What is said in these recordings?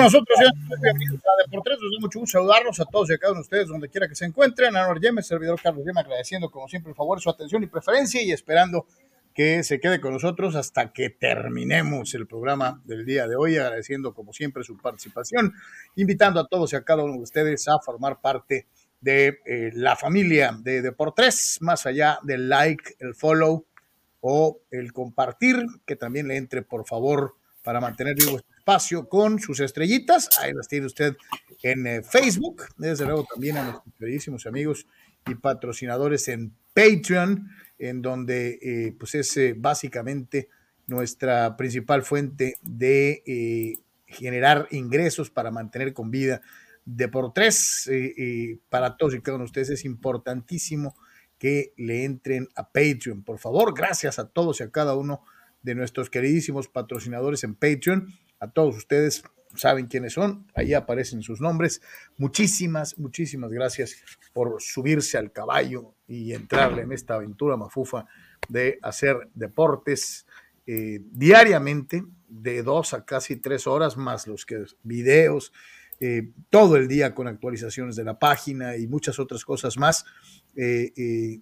con nosotros. Bienvenidos a Deportes. Nos da mucho gusto saludarlos a todos y a cada uno de ustedes, donde quiera que se encuentren. Anor Yemes, servidor Carlos Yema, agradeciendo como siempre el favor, su atención y preferencia y esperando que se quede con nosotros hasta que terminemos el programa del día de hoy, agradeciendo como siempre su participación, invitando a todos y a cada uno de ustedes a formar parte de eh, la familia de Deportes, más allá del like, el follow o el compartir, que también le entre por favor para mantener vivo este espacio con sus estrellitas. Ahí las tiene usted en eh, Facebook. Desde luego también a nuestros queridísimos amigos y patrocinadores en Patreon, en donde eh, pues es eh, básicamente nuestra principal fuente de generar ingresos para mantener con vida de por tres. para todos y cada uno de ustedes es importantísimo que le entren a Patreon. Por favor, gracias a todos y a cada uno de nuestros queridísimos patrocinadores en Patreon. A todos ustedes saben quiénes son, ahí aparecen sus nombres. Muchísimas, muchísimas gracias por subirse al caballo y entrarle en esta aventura mafufa de hacer deportes eh, diariamente, de dos a casi tres horas, más los que videos, eh, todo el día con actualizaciones de la página y muchas otras cosas más. Eh,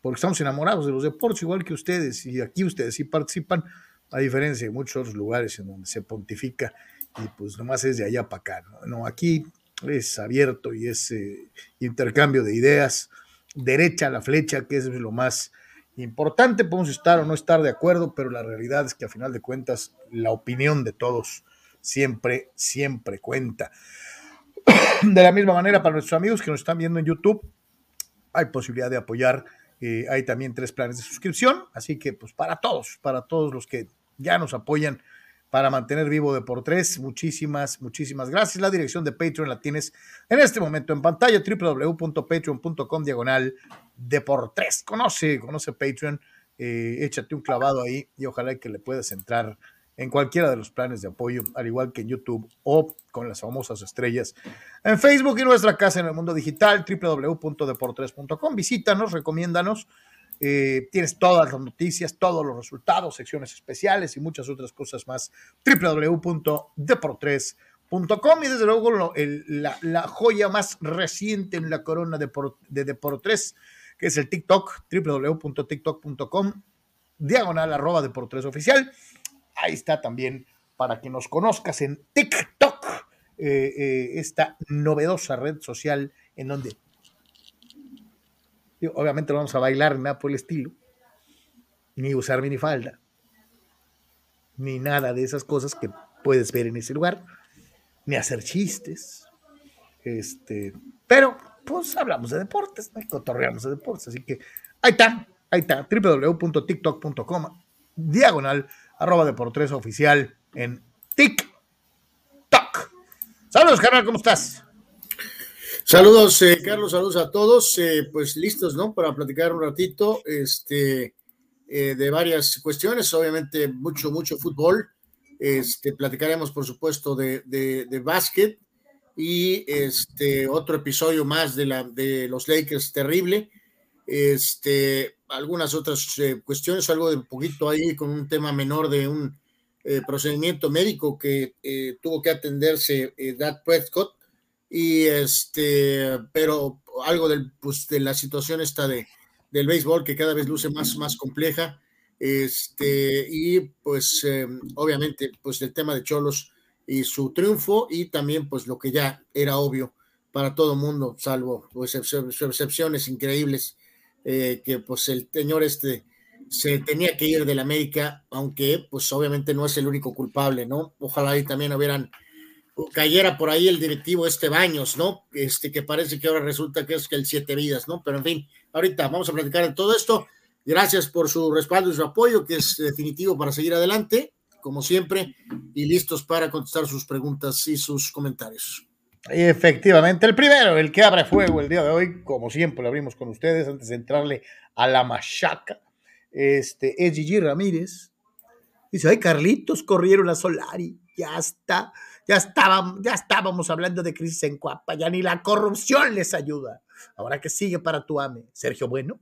porque estamos enamorados de los deportes, igual que ustedes, y aquí ustedes sí participan, a diferencia de muchos otros lugares en donde se pontifica y pues nomás es de allá para acá. No, aquí es abierto y es eh, intercambio de ideas, derecha a la flecha, que es lo más importante. Podemos estar o no estar de acuerdo, pero la realidad es que a final de cuentas la opinión de todos siempre, siempre cuenta. De la misma manera, para nuestros amigos que nos están viendo en YouTube, hay posibilidad de apoyar eh, hay también tres planes de suscripción, así que pues para todos, para todos los que ya nos apoyan para mantener vivo de por tres, muchísimas, muchísimas gracias. La dirección de Patreon la tienes en este momento en pantalla, www.patreon.com diagonal de por tres. Conoce, conoce Patreon, eh, échate un clavado ahí y ojalá que le puedas entrar en cualquiera de los planes de apoyo, al igual que en YouTube o con las famosas estrellas en Facebook y nuestra casa en el mundo digital, www.deportres.com. Visítanos, recomiéndanos. Eh, tienes todas las noticias, todos los resultados, secciones especiales y muchas otras cosas más. www.deportres.com y desde luego la, joya más reciente en la corona de, de Deportres, que es el TikTok, www.tiktok.com, diagonal arroba Deportres oficial ahí está también para que nos conozcas en TikTok, eh, eh, esta novedosa red social en donde obviamente no vamos a bailar nada por el estilo, ni usar minifalda, ni nada de esas cosas que puedes ver en ese lugar, ni hacer chistes, este, pero pues hablamos de deportes, ¿no? cotorreamos de deportes, así que ahí está, ahí está, www.tiktok.com, diagonal arroba Deportes Oficial en TikTok. Saludos, carnal, ¿cómo estás? Saludos, eh, Carlos, saludos a todos. Eh, pues listos, ¿no? Para platicar un ratito este, eh, de varias cuestiones. Obviamente, mucho, mucho fútbol. Este, platicaremos, por supuesto, de, de, de básquet y este otro episodio más de, la, de los Lakers terrible. Este, algunas otras eh, cuestiones, algo de un poquito ahí con un tema menor de un eh, procedimiento médico que eh, tuvo que atenderse Dad Prescott, y este, pero algo del, pues, de la situación esta de, del béisbol que cada vez luce más, más compleja, este, y pues obviamente pues el tema de Cholos y su triunfo y también pues lo que ya era obvio para todo mundo, salvo pues, excepciones increíbles eh, que pues el señor este se tenía que ir del América, aunque pues obviamente no es el único culpable, ¿no? Ojalá ahí también hubieran cayera por ahí el directivo este Baños, ¿no? Este que parece que ahora resulta que es que el siete vidas, ¿no? Pero en fin, ahorita vamos a platicar de todo esto. Gracias por su respaldo y su apoyo, que es definitivo para seguir adelante, como siempre, y listos para contestar sus preguntas y sus comentarios. Efectivamente, el primero, el que abre fuego el día de hoy, como siempre lo abrimos con ustedes, antes de entrarle a la machaca, este, es Gigi Ramírez. Dice, ay, Carlitos corrieron a Solari, ya está, ya estábamos, ya estábamos hablando de crisis en Cuapa, ya ni la corrupción les ayuda. Ahora que sigue para tu ame, Sergio Bueno,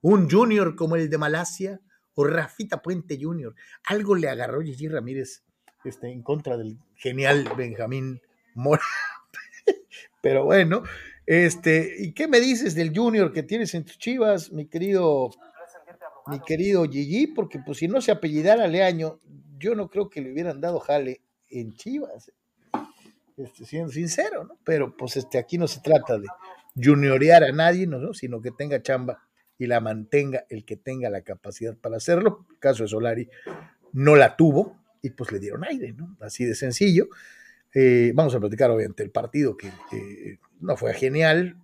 un junior como el de Malasia o Rafita Puente Junior. Algo le agarró Gigi Ramírez este, en contra del genial Benjamín Mora. Pero bueno, este, ¿y qué me dices del Junior que tienes en tus chivas, mi querido, mi querido Gigi? Porque pues si no se apellidara Leaño, yo no creo que le hubieran dado jale en Chivas, este, siendo sincero, ¿no? Pero pues este, aquí no se trata de juniorear a nadie, ¿no? sino que tenga chamba y la mantenga el que tenga la capacidad para hacerlo. El caso de Solari no la tuvo y pues le dieron aire, ¿no? Así de sencillo. Eh, vamos a platicar obviamente el partido que no fue genial,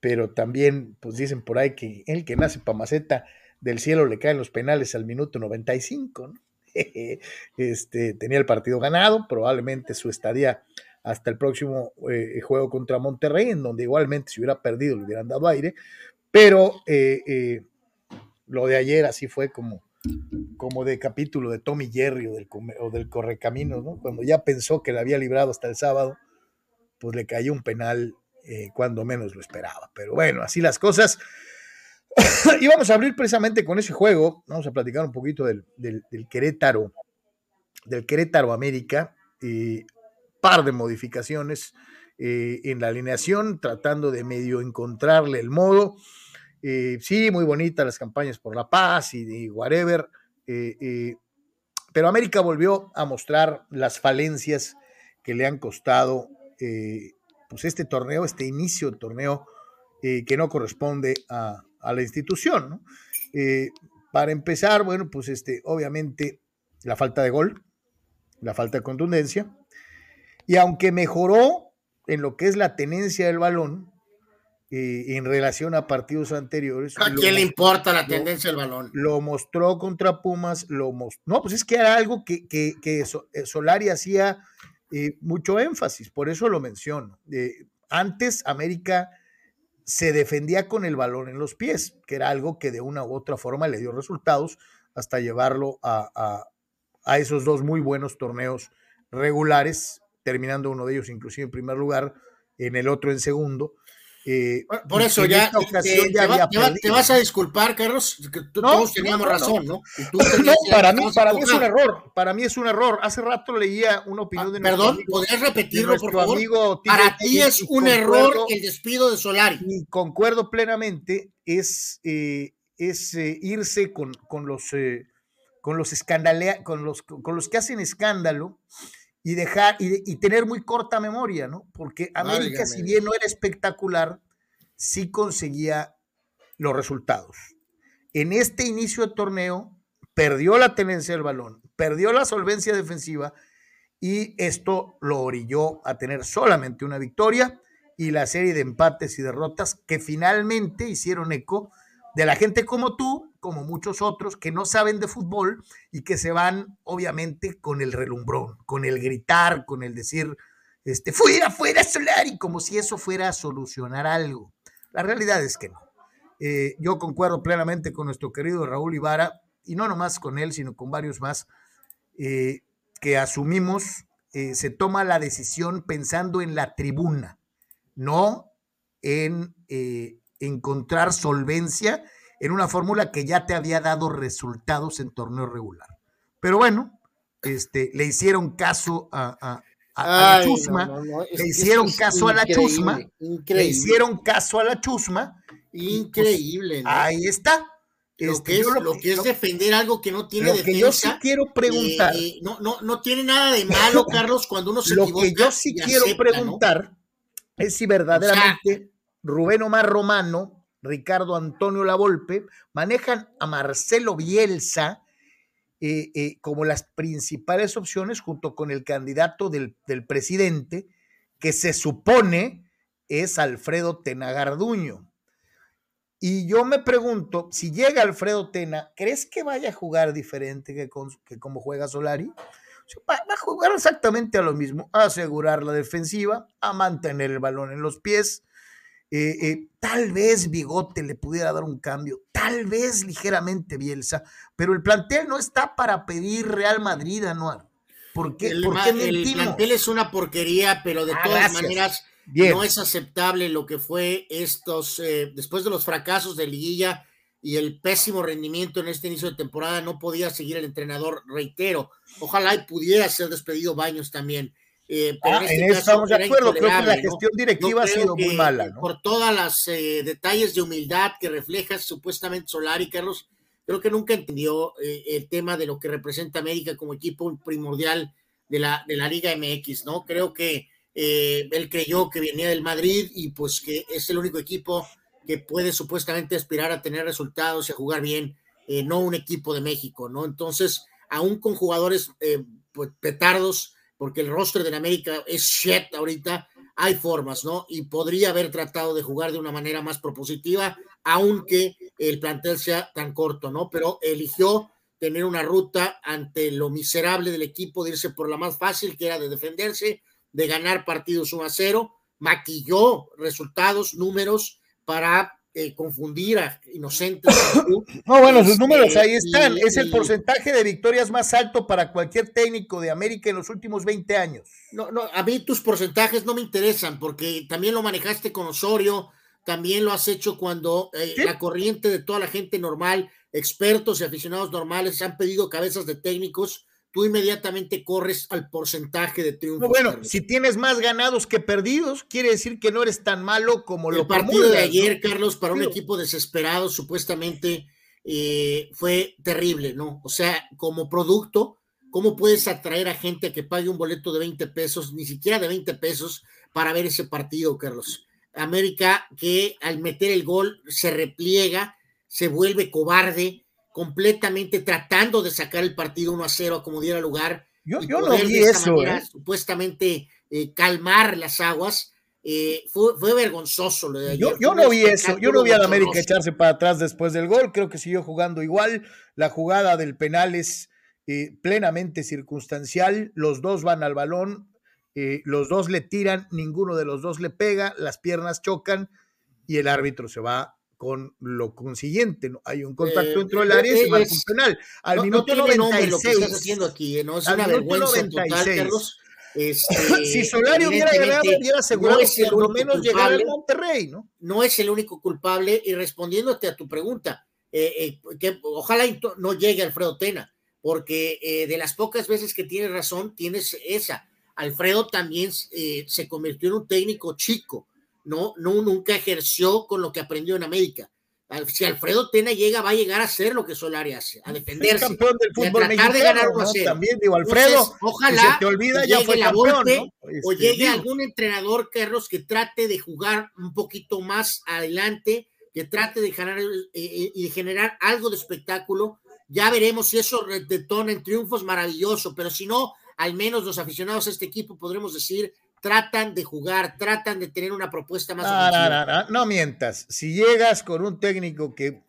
pero también pues dicen por ahí que el que nace pa' maceta del cielo le caen los penales al minuto 95, ¿no? este, tenía el partido ganado, probablemente su estadía hasta el próximo eh, juego contra Monterrey, en donde igualmente si hubiera perdido le hubieran dado aire, pero eh, eh, lo de ayer así fue como, como de capítulo de Tommy Jerry o del, o del Correcaminos, ¿no? Cuando ya pensó que le había librado hasta el sábado, pues le cayó un penal cuando menos lo esperaba. Pero bueno, así las cosas. y vamos a abrir precisamente con ese juego, vamos a platicar un poquito del, del, Querétaro, del Querétaro América, eh, par de modificaciones eh, en la alineación, tratando de medio encontrarle el modo. Eh, sí, muy bonitas las campañas por la paz y, y whatever, eh, pero América volvió a mostrar las falencias que le han costado pues este torneo, este inicio de torneo que no corresponde a, la institución. Eh, para empezar, bueno, pues este, obviamente la falta de gol, la falta de contundencia, y aunque mejoró en lo que es la tenencia del balón, eh, en relación a partidos anteriores. ¿A quién le importa la tendencia del balón? Lo mostró contra Pumas, lo mostró. No, pues es que era algo que, que, que eh, Solari hacía mucho énfasis, por eso lo menciono. antes América se defendía con el balón en los pies, que era algo que de una u otra forma le dio resultados hasta llevarlo a, a, esos dos muy buenos torneos regulares, terminando uno de ellos inclusive en primer lugar, en el otro en segundo, eh, por eso ya, te, vas a disculpar, Carlos, que todos teníamos razón, ¿no? para mí, para mí es un error, para mí es un error. Hace rato leía una opinión ah, de Perdón, ¿podrías repetirlo, por favor? Amigo, para ti es un error el despido de Solari. Y concuerdo plenamente, es, eh, es eh, irse con, con los con los con los, con los que hacen escándalo y dejar y, tener muy corta memoria, ¿no? Porque América, si bien no era espectacular, sí conseguía los resultados. En este inicio de torneo, perdió la tenencia del balón, perdió la solvencia defensiva y esto lo orilló a tener solamente una victoria y la serie de empates y derrotas que finalmente hicieron eco de la gente como tú, como muchos otros, que no saben de fútbol y que se van, obviamente, con el relumbrón, con el gritar, con el decir, este, fuera, fuera Solari, como si eso fuera a solucionar algo. La realidad es que no. Eh, yo concuerdo plenamente con nuestro querido Raúl Ibarra, y no nomás con él, sino con varios más, eh, que asumimos, eh, se toma la decisión pensando en la tribuna, no en encontrar solvencia en una fórmula que ya te había dado resultados en torneo regular. Pero bueno, este, le hicieron caso a, la chusma, le hicieron caso a la chusma, le hicieron caso a la chusma. Increíble. Ahí está. Lo, este, que es, lo, que es, defender algo que no tiene lo Que yo sí quiero preguntar. Eh, no, no, no tiene nada de malo, Carlos, cuando uno se lo Lo que yo sí quiero preguntar es si verdaderamente Rubén Omar Romano, Ricardo Antonio Lavolpe, manejan a Marcelo Bielsa eh, eh, como las principales opciones junto con el candidato del, presidente, que se supone es Alfredo Tenagarduño. Y yo me pregunto, si llega Alfredo Tena, ¿crees que vaya a jugar diferente que, que como juega Solari? Va, va, a jugar exactamente a lo mismo, a asegurar la defensiva, a mantener el balón en los pies, eh, eh, tal vez Bigote le pudiera dar un cambio, tal vez ligeramente Bielsa, pero el plantel no está para pedir Real Madrid, Anuar. ¿Por qué, el, plantel es una porquería, pero de ah, todas maneras no es aceptable lo que fue estos, eh, después de los fracasos de Liguilla, y el pésimo rendimiento en este inicio de temporada no podía seguir el entrenador, reitero. Ojalá y pudiera ser despedido Baños también. Eh, pero ah, en, este eso estamos de acuerdo, creo que la gestión directiva ha sido muy mala. ¿no? Por todas las eh, detalles de humildad que refleja supuestamente Solari, Carlos, creo que nunca entendió eh, el tema de lo que representa América como equipo primordial de la, de la Liga MX, ¿no? Creo que él creyó que venía del Madrid y pues que es el único equipo que puede supuestamente aspirar a tener resultados y a jugar bien, no un equipo de México, ¿no? Entonces, aún con jugadores pues, petardos, porque el roster de América es shit ahorita, hay formas, ¿no? Y podría haber tratado de jugar de una manera más propositiva, aunque el plantel sea tan corto, ¿no? Pero eligió tener una ruta ante lo miserable del equipo, de irse por la más fácil, que era de defenderse, de ganar partidos 1 a 0, maquilló resultados, números para eh, confundir a inocentes. no, bueno, sus números ahí están. es el porcentaje de victorias más alto para cualquier técnico de América en los últimos 20 años. No, no, a mí tus porcentajes no me interesan porque también lo manejaste con Osorio, también lo has hecho cuando eh, la corriente de toda la gente normal, expertos y aficionados normales han pedido cabezas de técnicos tú inmediatamente corres al porcentaje de triunfos. bueno, si tienes más ganados que perdidos, quiere decir que no eres tan malo como el lo partido de ayer, Carlos, para un equipo desesperado, supuestamente eh, fue terrible, ¿no? O sea, como producto, ¿cómo puedes atraer a gente a que pague un boleto de 20 pesos, ni siquiera de 20 pesos, para ver ese partido, Carlos? América que al meter el gol se repliega, se vuelve cobarde, completamente tratando de sacar el partido 1 a 0 como diera lugar. Yo, yo no vi eso. ¿eh? Supuestamente eh, calmar las aguas. Eh, fue, fue, vergonzoso lo de Yo, yo no vi eso, yo no vi a la América echarse para atrás después del gol, creo que siguió jugando igual, la jugada del penal es plenamente circunstancial, los dos van al balón, los dos le tiran, ninguno de los dos le pega, las piernas chocan y el árbitro se va con lo consiguiente, ¿no? Hay un contacto eh, dentro del área y se marca un penal. Al no, minuto no 96. lo que estás haciendo aquí, ¿eh? ¿no? Es una vergüenza 96. total, Carlos. Este, si Solari hubiera ganado, hubiera asegurado no es el por lo menos culpable, llegar al Monterrey, ¿no? No es el único culpable. Y respondiéndote a tu pregunta, eh, eh, que ojalá no llegue Alfredo Tena, porque eh, de las pocas veces que tienes razón, tienes esa. Alfredo también se convirtió en un técnico chico no, no, nunca ejerció con lo que aprendió en América. Si Alfredo Tena llega, va a llegar a hacer lo que Solari hace, a defenderse. campeón del fútbol a tratar de ganar También digo, Alfredo, ojalá te olvida, ya fue la campeón, o este, llegue algún entrenador, Carlos, que trate de jugar un poquito más adelante, que trate de generar, eh, eh, y generar algo de espectáculo. Ya veremos si eso detona en triunfos, maravilloso, pero si no, al menos los aficionados a este equipo podremos decir tratan de jugar, tratan de tener una propuesta más no, no, mientas. Si llegas con un técnico que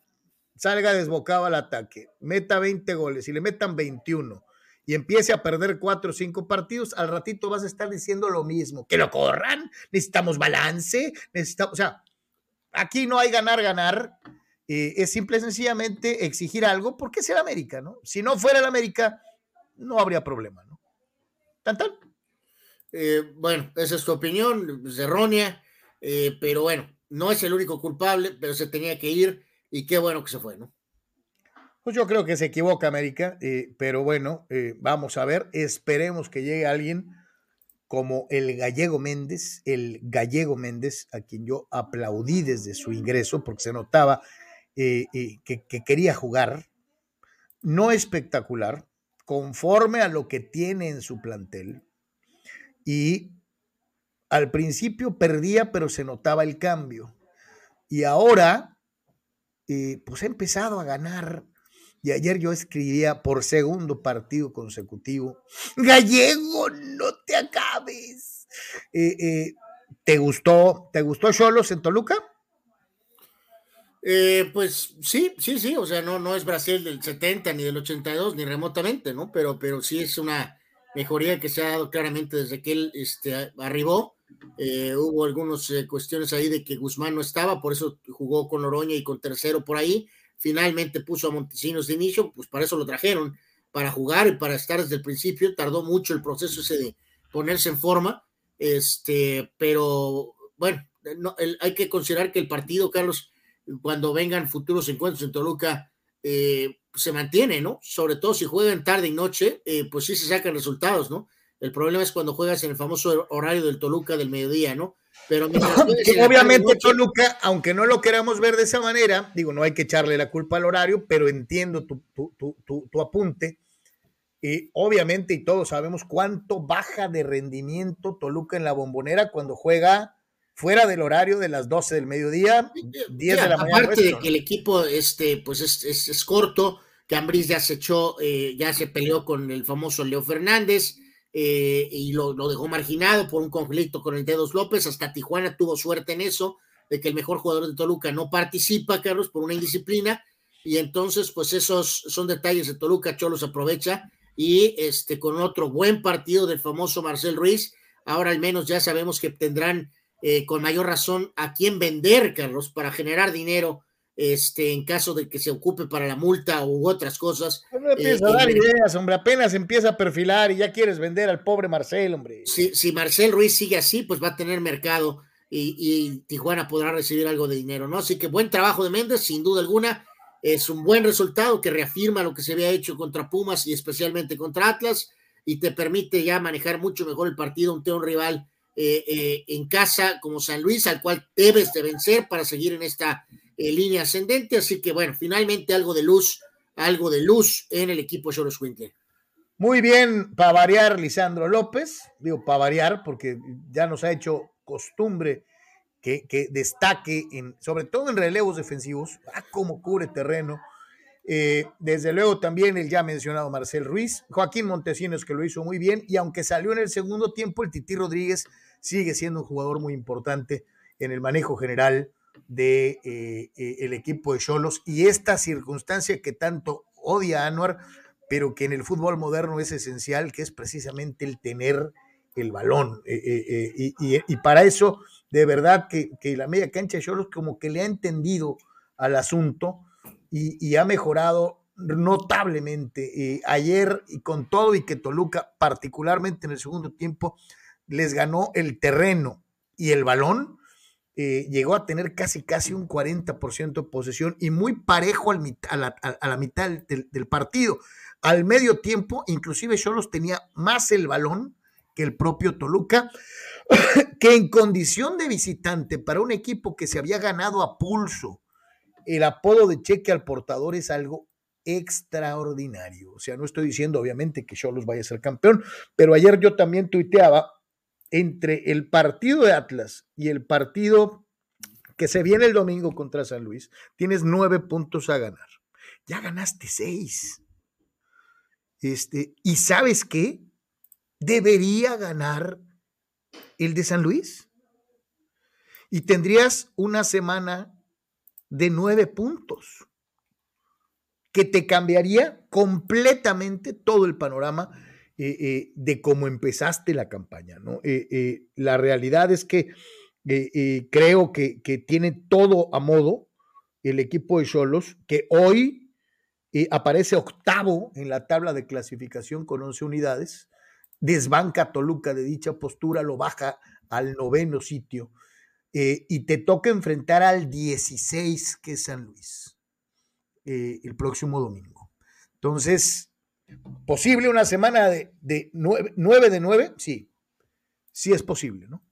salga desbocado al ataque, meta 20 goles y le metan 21 y empiece a perder 4 o 5 partidos, al ratito vas a estar diciendo lo mismo, que lo corran, necesitamos balance, necesitamos, o sea, aquí no hay ganar, ganar, eh, es simple y sencillamente exigir algo porque es el América, ¿no? Si no fuera el América, no habría problema, ¿no? Tan, tan. Eh, bueno, esa es tu opinión, es errónea, eh, pero bueno, no es el único culpable, pero se tenía que ir y qué bueno que se fue, ¿no? Pues yo creo que se equivoca América, eh, pero bueno, vamos a ver, esperemos que llegue alguien como el gallego Méndez, el gallego Méndez, a quien yo aplaudí desde su ingreso porque se notaba que, que quería jugar, no espectacular, conforme a lo que tiene en su plantel, y al principio perdía, pero se notaba el cambio. Y ahora, eh, pues ha empezado a ganar. Y ayer yo escribía por segundo partido consecutivo, Gallego, no te acabes. Eh, eh, ¿Te gustó, te gustó Cholos en Toluca? pues sí, sí, sí, o sea, no, no es Brasil del 70 ni del 82, ni remotamente, ¿no? Pero, pero sí es una, mejoría que se ha dado claramente desde que él este, arribó. Eh, hubo algunas eh, cuestiones ahí de que Guzmán no estaba, por eso jugó con Oroña y con tercero por ahí. Finalmente puso a Montesinos de inicio, pues para eso lo trajeron, para jugar y para estar desde el principio. Tardó mucho el proceso ese de ponerse en forma, este, pero bueno, no, hay que considerar que el partido, Carlos, cuando vengan futuros encuentros en Toluca, eh, se mantiene, ¿no? Sobre todo si juegan tarde y noche, eh, pues sí se sacan resultados, ¿no? El problema es cuando juegas en el famoso horario del Toluca del mediodía, ¿no? Pero obviamente Toluca, aunque no lo queramos ver de esa manera, digo, no hay que echarle la culpa al horario, pero entiendo tu, tu, apunte. Y obviamente, y todos sabemos cuánto baja de rendimiento Toluca en la bombonera cuando juega fuera del horario de las 12 del mediodía, 10 de la mañana. Aparte de que el equipo este, pues es, es, corto, que Ambris ya se echó, eh, ya se peleó con el famoso Leo Fernández eh, y lo, lo, dejó marginado por un conflicto con el Dedos López. Hasta Tijuana tuvo suerte en eso, de que el mejor jugador de Toluca no participa, Carlos, por una indisciplina. Y entonces, pues esos son detalles de Toluca, Cholos aprovecha y este con otro buen partido del famoso Marcel Ruiz. Ahora al menos ya sabemos que tendrán eh, con mayor razón a quién vender, Carlos, para generar dinero este, en caso de que se ocupe para la multa u otras cosas. No empieza a dar ideas, hombre, apenas empieza a perfilar y ya quieres vender al pobre Marcel, hombre. Si, si Marcel Ruiz sigue así, pues va a tener mercado y, y, Tijuana podrá recibir algo de dinero, ¿no? Así que buen trabajo de Méndez, sin duda alguna. Es un buen resultado que reafirma lo que se había hecho contra Pumas y especialmente contra Atlas y te permite ya manejar mucho mejor el partido ante un rival eh, eh, en casa como San Luis, al cual debes de vencer para seguir en esta eh, línea ascendente. Así que bueno, finalmente algo de luz, algo de luz en el equipo de Choros Muy bien, para variar, Lisandro López, digo para variar, porque ya nos ha hecho costumbre que, que destaque, en, sobre todo en relevos defensivos, ah, cómo cubre terreno. desde luego también el ya mencionado Marcel Ruiz, Joaquín Montesinos que lo hizo muy bien. Y aunque salió en el segundo tiempo, el Titi Rodríguez sigue siendo un jugador muy importante en el manejo general de eh, eh, el equipo de Cholos y esta circunstancia que tanto odia a Anuar, pero que en el fútbol moderno es esencial, que es precisamente el tener el balón. Eh, y, para eso, de verdad que, la media cancha de Cholos como que le ha entendido al asunto y, ha mejorado notablemente. ayer y con todo y que Toluca, particularmente en el segundo tiempo, les ganó el terreno y el balón, eh, llegó a tener casi casi un 40% de posesión y muy parejo al a, la, mitad del, partido. Al medio tiempo, inclusive Cholos tenía más el balón que el propio Toluca, que en condición de visitante para un equipo que se había ganado a pulso el apodo de cheque al portador es algo extraordinario. O sea, no estoy diciendo obviamente que Cholos vaya a ser campeón, pero ayer yo también tuiteaba entre el partido de Atlas y el partido que se viene el domingo contra San Luis, tienes nueve puntos a ganar. Ya ganaste seis. Este, ¿Y sabes qué? Debería ganar el de San Luis. Y tendrías una semana de nueve puntos, que te cambiaría completamente todo el panorama eh, eh, de cómo empezaste la campaña. ¿no? Eh, la realidad es que creo que, tiene todo a modo el equipo de Cholos, que hoy aparece octavo en la tabla de clasificación con 11 unidades, desbanca a Toluca de dicha postura, lo baja al noveno sitio. y te toca enfrentar al 16, que es San Luis, el próximo domingo. Entonces, ¿Posible una semana de, de nueve, de nueve? Sí, sí es posible, ¿no?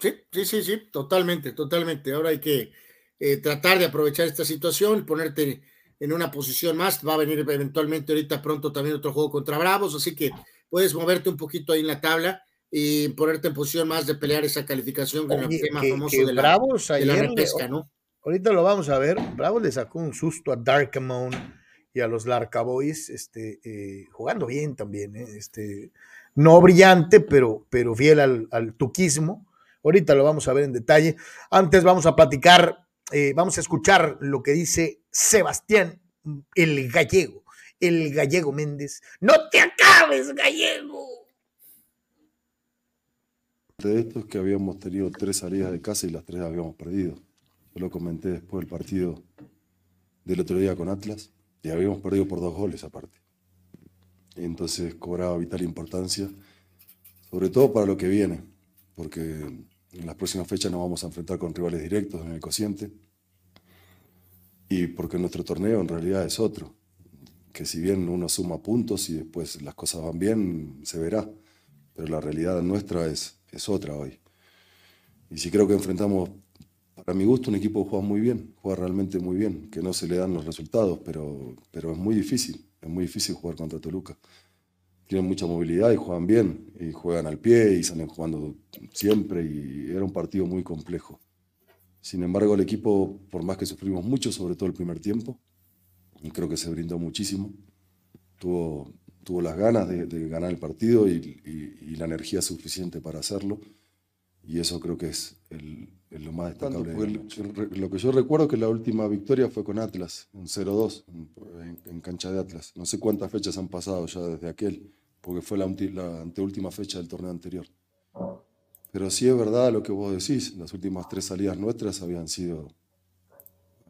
Sí, sí, sí, sí, totalmente, totalmente. Ahora hay que eh, tratar de aprovechar esta situación, ponerte en una posición más. Va a venir eventualmente ahorita pronto también otro juego contra Bravos, así que puedes moverte un poquito ahí en la tabla y ponerte en posición más de pelear esa calificación con el tema famoso de la, Bravos de la repesca, ¿no? Ahorita lo vamos a ver. Bravo le sacó un susto a Darkamon y a los Larca Boys, este, eh, jugando bien también, ¿eh? este, no brillante, pero, pero fiel al, tuquismo. Ahorita lo vamos a ver en detalle. Antes vamos a platicar, eh, vamos a escuchar lo que dice Sebastián, el gallego, el gallego Méndez. No te acabes, gallego. De esto es que habíamos tenido tres salidas de casa y las tres habíamos perdido lo comenté después del partido del otro día con Atlas, y habíamos perdido por dos goles aparte. Entonces cobraba vital importancia, sobre todo para lo que viene, porque en las próximas fechas nos vamos a enfrentar con rivales directos en el cociente. Y porque nuestro torneo en realidad es otro. Que si bien uno suma puntos y después las cosas van bien, se verá. Pero la realidad nuestra es, es otra hoy. Y si creo que enfrentamos, para mi gusto, un equipo juega muy bien, juega realmente muy bien, que no se le dan los resultados, pero, pero es muy difícil, es muy difícil jugar contra Toluca tienen mucha movilidad y juegan bien, y juegan al pie y salen jugando siempre, y era un partido muy complejo. Sin embargo, el equipo, por más que sufrimos mucho, sobre todo el primer tiempo, y creo que se brindó muchísimo, tuvo, tuvo las ganas de, ganar el partido y, la energía suficiente para hacerlo, y eso creo que es lo más destacable. lo que yo recuerdo que la última victoria fue con Atlas, un 0-2 en cancha de Atlas. No sé cuántas fechas han pasado ya desde aquel porque fue la, anteúltima fecha del torneo anterior. Pero sí es verdad lo que vos decís, las últimas tres salidas nuestras habían sido,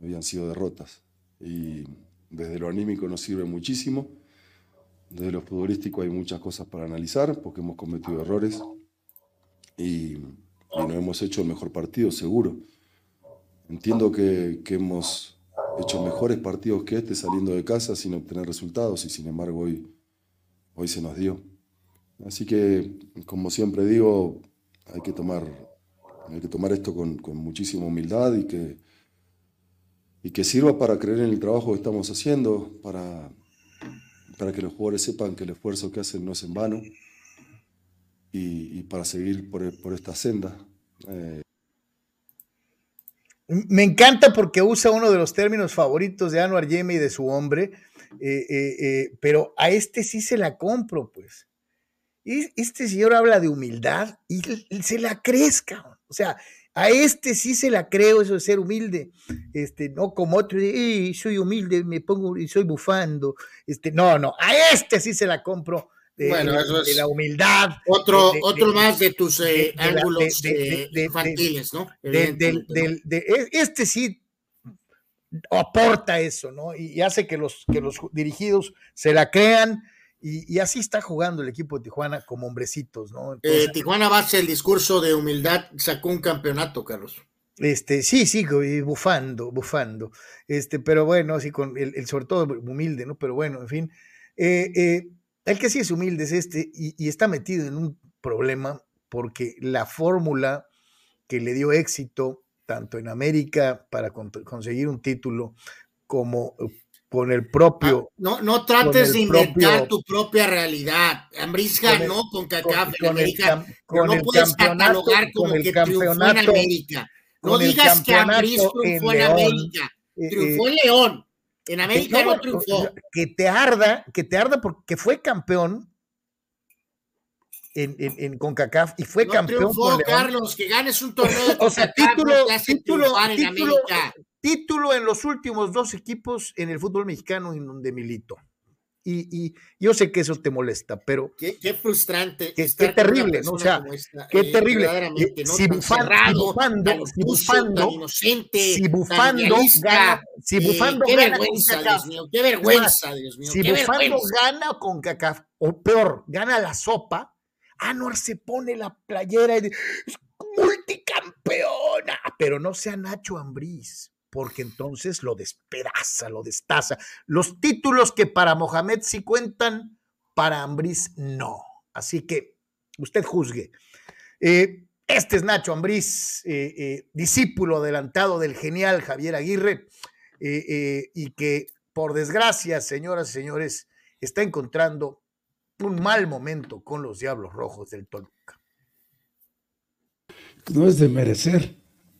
habían sido derrotas. Y desde lo anímico nos sirve muchísimo, desde lo futbolístico hay muchas cosas para analizar, porque hemos cometido errores y, no hemos hecho el mejor partido, seguro. Entiendo que, que hemos hecho mejores partidos que este saliendo de casa sin obtener resultados y sin embargo hoy hoy se nos dio. Así que, como siempre digo, hay que tomar, hay que tomar esto con, muchísima humildad y que, y que sirva para creer en el trabajo que estamos haciendo, para, para que los jugadores sepan que el esfuerzo que hacen no es en vano y, para seguir por, esta senda. Eh, Me encanta porque usa uno de los términos favoritos de Anuar Yeme y de su hombre, eh, eh, pero a este sí se la compro, pues. Y este señor habla de humildad y, se la crezca. O sea, a este sí se la creo, eso de ser humilde. Este, no como otro, soy humilde, me pongo y soy bufando. Este, no, no, a este sí se la compro. De, bueno, eso es la humildad. Otro, otro más de tus ángulos infantiles, ¿no? este sí aporta eso, ¿no? Y, hace que los, que los dirigidos se la crean. Y, así está jugando el equipo de Tijuana como hombrecitos, ¿no? Eh, Tijuana base el discurso de humildad, sacó un campeonato, Carlos. Este, sí, sí, bufando, bufando. Este, pero bueno, sí, con el, sobre todo humilde, ¿no? Pero bueno, en fin. Eh, eh, el que sí es humilde es este y, y está metido en un problema porque la fórmula que le dio éxito tanto en América para conseguir un título como eh, con el propio. Ah, no, no trates de inventar tu propia realidad. Ambris ganó con CACAF en América, no puedes catalogar como que triunfó en América. No digas que Ambris triunfó en, América, eh, triunfó en León. En América no, triunfó. Que te arda, que te arda porque fue campeón en, en, en, CONCACAF y fue campeón. Triunfó, Carlos, que ganes un torneo de O sea, título, título, título, título, en los últimos dos equipos en el fútbol mexicano en donde milito. Y, y, yo sé que eso te molesta, pero. Qué, qué frustrante. Qué, qué terrible, ¿no? O sea, qué eh, terrible. Eh, si, bufando, si bufando, inocente, si bufando, gana, si eh, bufando qué gana vergüenza, con Dios mío, qué vergüenza, Dios mío. Si qué bufando vergüenza. gana con CACAF, o peor, gana la sopa, Anuar se pone la playera y dice, multicampeona, pero no sea Nacho Ambriz, porque entonces lo despedaza, lo destaza. Los títulos que para Mohamed sí cuentan, para Ambriz no. Así que usted juzgue. Eh, este es Nacho Ambriz, eh, eh, discípulo adelantado del genial Javier Aguirre, y que por desgracia, señoras y señores, está encontrando un mal momento con los Diablos Rojos del Toluca. No es de merecer,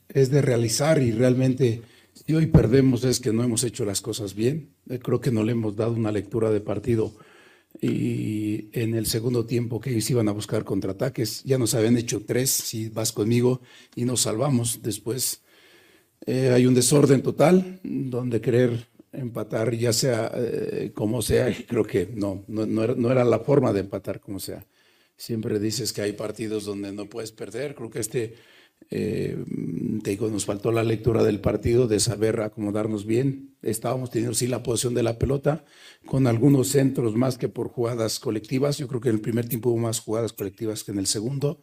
es de realizar y realmente si hoy perdemos es que no hemos hecho las cosas bien. Eh, creo que no le hemos dado una lectura de partido y en el segundo tiempo que ellos iban a buscar contraataques, ya nos habían hecho tres, si vas conmigo, y nos salvamos. Después eh, hay un desorden total donde querer empatar, ya sea eh, como sea, creo que no, no, era, la forma de empatar como sea. Siempre dices que hay partidos donde no puedes perder, creo que este, eh, te digo, nos faltó la lectura del partido, de saber acomodarnos bien. Estábamos teniendo sí la posición de la pelota, con algunos centros más que por jugadas colectivas. Yo creo que en el primer tiempo hubo más jugadas colectivas que en el segundo.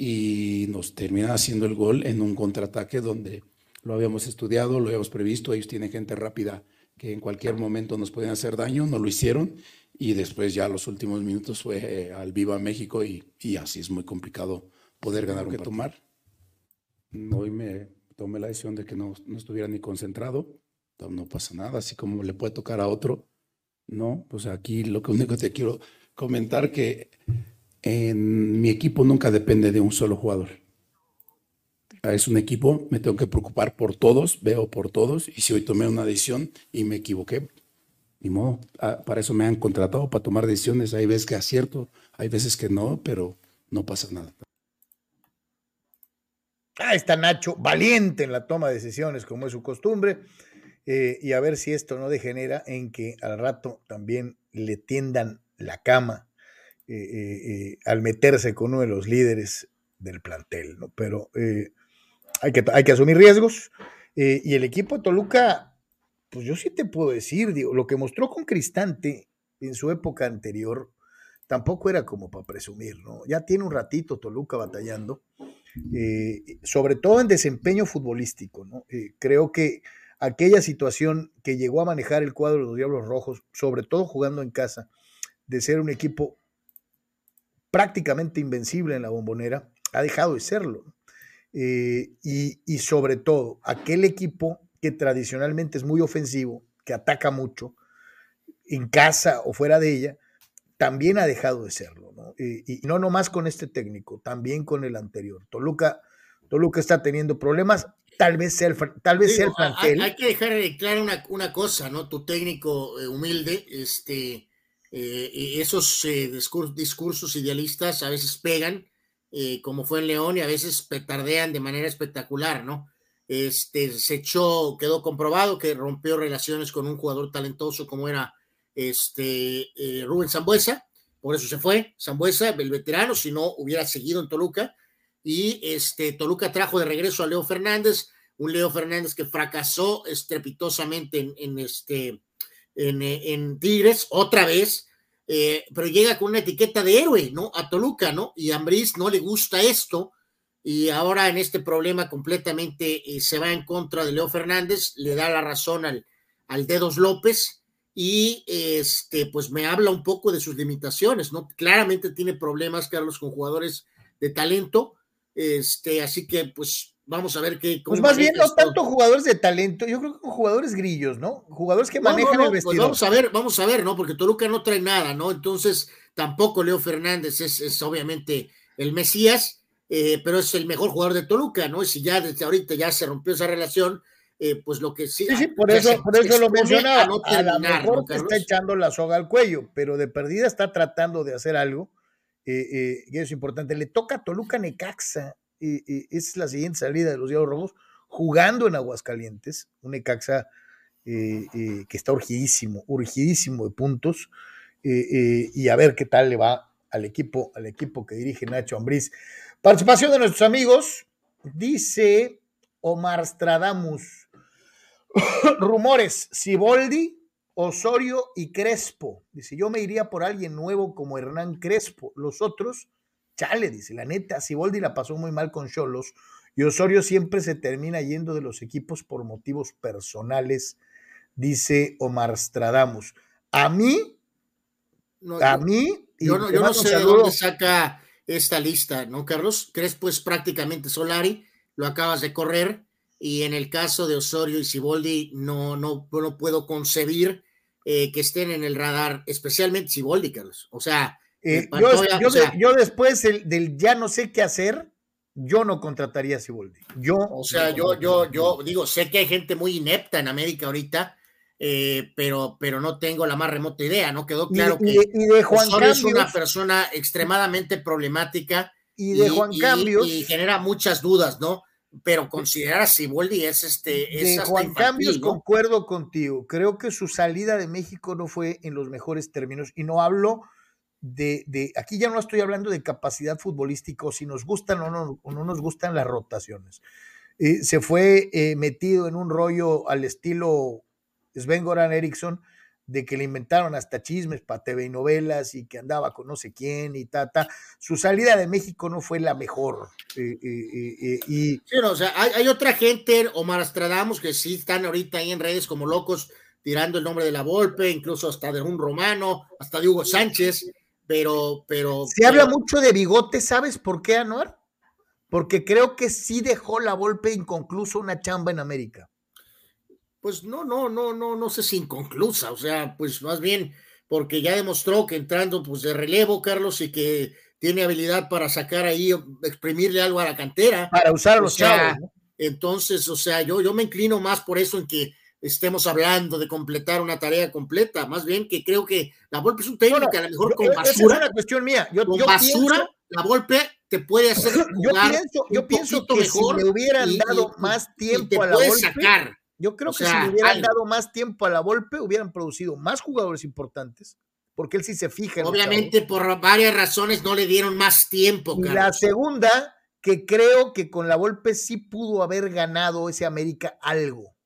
y nos terminan haciendo el gol en un contraataque donde lo habíamos estudiado, lo habíamos previsto, ellos tienen gente rápida que en cualquier momento nos podían hacer daño, no lo hicieron y después ya los últimos minutos fue eh, al Viva México y, y, así es muy complicado poder ganar un que tomar. Hoy me tomé la decisión de que no, no estuviera ni concentrado, no pasa nada, así como le puede tocar a otro, no, pues aquí lo que único te quiero comentar que en mi equipo nunca depende de un solo jugador. Es un equipo, me tengo que preocupar por todos, veo por todos, y si hoy tomé una decisión y me equivoqué, ni modo, ah, para eso me han contratado, para tomar decisiones. Hay veces que acierto, hay veces que no, pero no pasa nada. Ahí está Nacho, valiente en la toma de decisiones, como es su costumbre, eh, y a ver si esto no degenera en que al rato también le tiendan la cama eh, eh, al meterse con uno de los líderes del plantel, ¿no? Pero hay, que, hay que asumir riesgos, y el equipo de Toluca pues yo sí te puedo decir, digo, lo que mostró con Cristante en su época anterior, tampoco era como para presumir, ¿no? Ya tiene un ratito Toluca batallando, eh, sobre todo en desempeño futbolístico. Eh, creo que aquella situación que llegó a manejar el cuadro de los Diablos Rojos, sobre todo jugando en casa, de ser un equipo prácticamente invencible en la bombonera, ha dejado de serlo. Eh, y sobre todo, aquel equipo que tradicionalmente es muy ofensivo, que ataca mucho, en casa o fuera de ella, también ha dejado de serlo. ¿no? Y, no nomás con este técnico, también con el anterior. Toluca, Toluca está teniendo problemas, tal vez sea el, tal vez sea el plantel. Hay, que dejar de claro una, cosa, ¿no? Tu técnico eh, humilde, este, eh, esos eh, discursos idealistas a veces pegan, como fue en León, y a veces petardean de manera espectacular, ¿no? Este, se echó, quedó comprobado que rompió relaciones con un jugador talentoso como era este, eh, Rubén Zambuesa, por eso se fue, Zambuesa, el veterano, si no hubiera seguido en Toluca, y este, Toluca trajo de regreso a Leo Fernández, un Leo Fernández que fracasó estrepitosamente en, este, en, Tigres, otra vez, eh, pero llega con una etiqueta de héroe, ¿no? A Toluca, ¿no? Y a Ambriz no le gusta esto, y ahora en este problema completamente eh, se va en contra de Leo Fernández, le da la razón al, al Dedos López y este, pues me habla un poco de sus limitaciones, ¿no? Claramente tiene problemas, Carlos, con jugadores de talento, este, así que pues vamos a ver qué. Pues más bien no tanto jugadores de talento, yo creo que con jugadores grillos, ¿no? Jugadores que manejan el pues vestido. vamos a ver, vamos a ver, ¿no? Porque Toluca no trae nada, ¿no? Entonces tampoco Leo Fernández es, es obviamente el Mesías eh, pero es el mejor jugador de Toluca, ¿no? Y si ya desde ahorita ya se rompió esa relación, eh, pues lo que sí. Sí, sí, por eso, por eso lo mencionaba. A, lo mejor te está echando la soga al cuello, pero de perdida está tratando de hacer algo, eh, y es importante. Le toca a Toluca Necaxa, y es la siguiente salida de los Diablos Rojos, jugando en Aguascalientes, un Necaxa que está urgidísimo, urgidísimo de puntos, y a ver qué tal le va al equipo, al equipo que dirige Nacho Ambriz. Participación de nuestros amigos. Dice Omar Stradamus. Rumores, Siboldi, Osorio y Crespo. Dice, yo me iría por alguien nuevo como Hernán Crespo. Los otros, chale, dice, la neta, Siboldi la pasó muy mal con Cholos y Osorio siempre se termina yendo de los equipos por motivos personales, dice Omar Stradamus. A mí, a mí... Yo no, yo no sé de dónde saca esta lista, ¿no, Carlos? Crespo es prácticamente Solari, lo acabas de correr, y en el caso de Osorio y Siboldi no, no, no puedo concebir eh, que estén en el radar, especialmente Siboldi, Carlos. O sea, eh, yo, después del, ya no sé qué hacer, yo no contrataría a Siboldi. Yo, o sea, yo, yo, yo digo, sé que hay gente muy inepta en América ahorita eh, pero, pero no tengo la más remota idea, ¿no? Quedó claro que es una persona extremadamente problemática y de Juan Cambios y, genera muchas dudas, ¿no? Pero considerar a Siboldi es este. Es de Juan Cambios concuerdo contigo. Creo que su salida de México no fue en los mejores términos y no hablo de, de aquí ya no estoy hablando de capacidad futbolística, si nos gustan o no, no nos gustan las rotaciones. Eh, se fue eh, metido en un rollo al estilo Sven Goran Eriksson de que le inventaron hasta chismes para TV y novelas y que andaba con no sé quién y ta, ta. Su salida de México no fue la mejor. Eh, eh, eh, y... Sí, no, o sea, hay, hay, otra gente, Omar Astradamos, que sí están ahorita ahí en redes como locos tirando el nombre de la Volpe, incluso hasta de un romano, hasta de Hugo Sánchez, pero... pero Se pero... habla mucho de bigote, ¿sabes por qué, Anuar? Porque creo que sí dejó la Volpe inconcluso una chamba en América. Pues no, no, no, no, no sé si inconclusa, o sea, pues más bien porque ya demostró que entrando pues de relevo, Carlos, y que tiene habilidad para sacar ahí, exprimirle algo a la cantera. Para usar a los o sea, chavos. ¿no? Entonces, o sea, yo, yo me inclino más por eso en que estemos hablando de completar una tarea completa, más bien que creo que la Volpe es un técnico No, que a lo mejor yo- con esa basura, es una cuestión mía. Yo, con yo basura, pienso- la Volpe te puede hacer yo pienso, un que mejor si le hubieran y- dado y- más y tiempo te a la puede Volpe, sacar. Yo creo o que sea, si le hubieran algo. dado más tiempo a la Volpe, hubieran producido más jugadores importantes, porque él sí se fija en Obviamente por varias razones no le dieron más tiempo, chavos. Y la Carlos. segunda, que creo que con la Volpe sí pudo haber ganado ese América algo.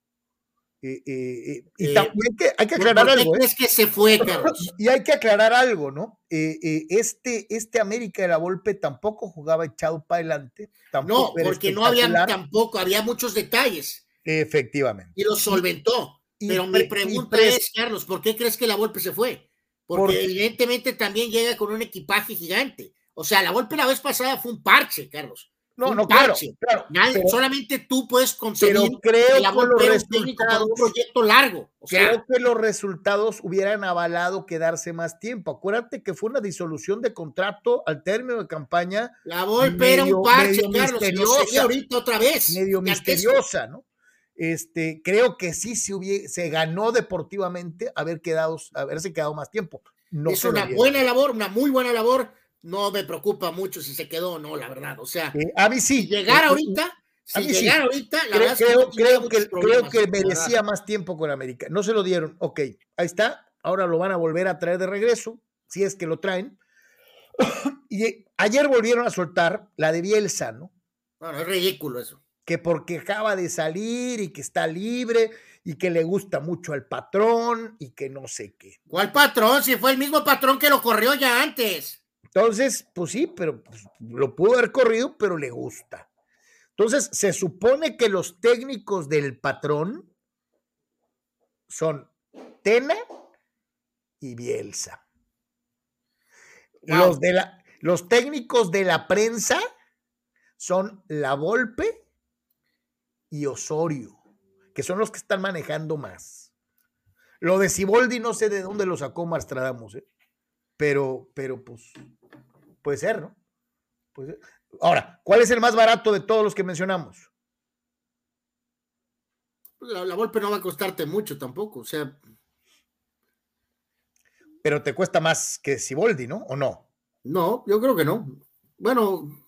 Eh, eh, eh, y también hay que, hay que ¿Por aclarar qué algo, crees que se fue, Carlos? Y hay que aclarar algo, ¿no? Este, este América de la Volpe tampoco jugaba echado para adelante. No, tampoco porque no había tampoco, había muchos detalles Efectivamente. y los solventó. Y Pero pre- mi y pregunta es, Carlos, ¿por qué crees que la Volpe se fue? Porque Porque- evidentemente también llega con un equipaje gigante. O sea, la Volpe la vez pasada fue un parche, Carlos. No, un no, claro, parche. claro. Nadie- pero solamente tú puedes concebir pero creo que la que los Volpe era un resultados- proyecto largo. O sea, creo que los resultados hubieran avalado quedarse más tiempo. Acuérdate que fue una disolución de contrato al término de campaña la Volpe era un parche, Carlos. y lo ahorita otra vez. medio misteriosa, ¿no? Este, creo que sí se, hubie- se ganó deportivamente haber quedado, haberse quedado más tiempo. No es una buena labor, una muy buena labor. No me preocupa mucho si se quedó o no, la verdad. O sea, Eh, a mí sí. si llegar ahorita, si mí sí. llegar ahorita, la creo, que creo- que, creo que merecía más tiempo con América. No se lo dieron. Ok, ahí está. Ahora lo van a volver a traer de regreso, si es que lo traen. y ayer volvieron a soltar la de Bielsa, ¿no? Bueno, es ridículo eso. Que porque acaba de salir y que está libre y que le gusta mucho al patrón y que no sé qué. ¿Cuál patrón? Si fue el mismo patrón que lo corrió ya antes. Entonces, pues sí, pero pues, lo pudo haber corrido, pero le gusta. Entonces, se supone que los técnicos del patrón son Tena y Bielsa. Wow. Los, de la, los técnicos de la prensa son La Volpe y Osorio, que son los que están manejando más. Lo de Siboldi no sé de dónde lo sacó Marstradamus, ¿eh? pero, pero pues puede ser, ¿no? Puede ser. Ahora, ¿cuál es el más barato de todos los que mencionamos? La, la Volpe no va a costarte mucho tampoco. O sea, Pero te cuesta más que Siboldi, ¿no? ¿O no? no, yo creo que no. Bueno,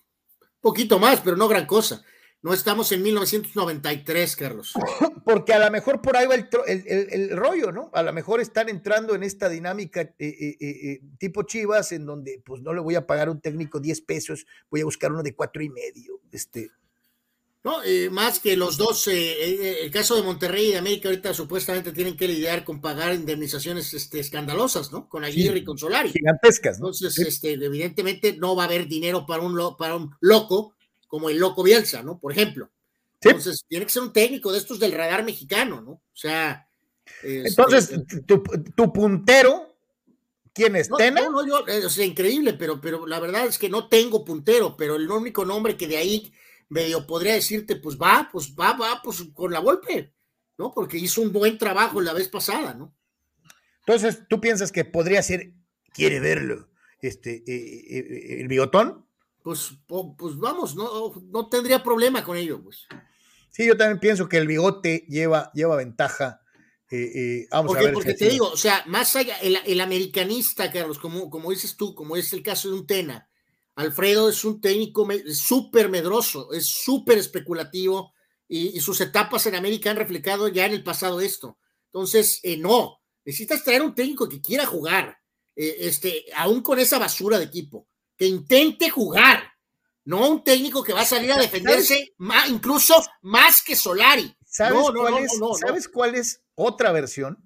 poquito más, pero no gran cosa. No estamos en 1993, Carlos. Porque a lo mejor por ahí va el, el- el- el rollo, ¿no? A lo mejor están entrando en esta dinámica eh, eh, eh, tipo Chivas, en donde pues no le voy a pagar a un técnico 10 pesos, voy a buscar uno de cuatro y medio. Este, No, más que los dos, el caso de Monterrey y de América ahorita supuestamente tienen que lidiar con pagar indemnizaciones este, escandalosas, ¿no? Con Aguirre y con Solari. gigantescas, ¿no? Entonces, Sí. este, evidentemente no va a haber dinero para un, lo- para un loco como el loco Bielsa, ¿no? Por ejemplo. Sí. Entonces, tiene que ser un técnico de estos del radar mexicano, ¿no? O sea. este, Entonces, eh, tu, tu puntero, ¿quién es? no, ¿Tena? no, no, yo, eh, o sea, increíble, pero, pero la verdad es que no tengo puntero, pero el único nombre que de ahí medio podría decirte, pues va, pues va, va, pues con la golpe, ¿no? Porque hizo un buen trabajo la vez pasada, ¿no? Entonces, ¿tú piensas que podría ser, quiere verlo, este, eh, eh, eh, el bigotón? Pues, pues vamos, no, no tendría problema con ello, pues. Sí, yo también pienso que el bigote lleva, lleva ventaja. eh, eh, vamos Porque, a ver. porque te digo, o sea, más allá, el, el americanista, Carlos, como, como dices tú, como es el caso de un Tena, Alfredo es un técnico me- súper medroso, es súper especulativo y, y sus etapas en América han reflejado ya en el pasado esto. Entonces, eh, no, necesitas traer un técnico que quiera jugar, eh, este, aún con esa basura de equipo, que intente jugar, no un técnico que va a salir a defenderse más, incluso más que Solari. ¿Sabes, No, cuál no, es, no. ¿Sabes cuál es otra versión?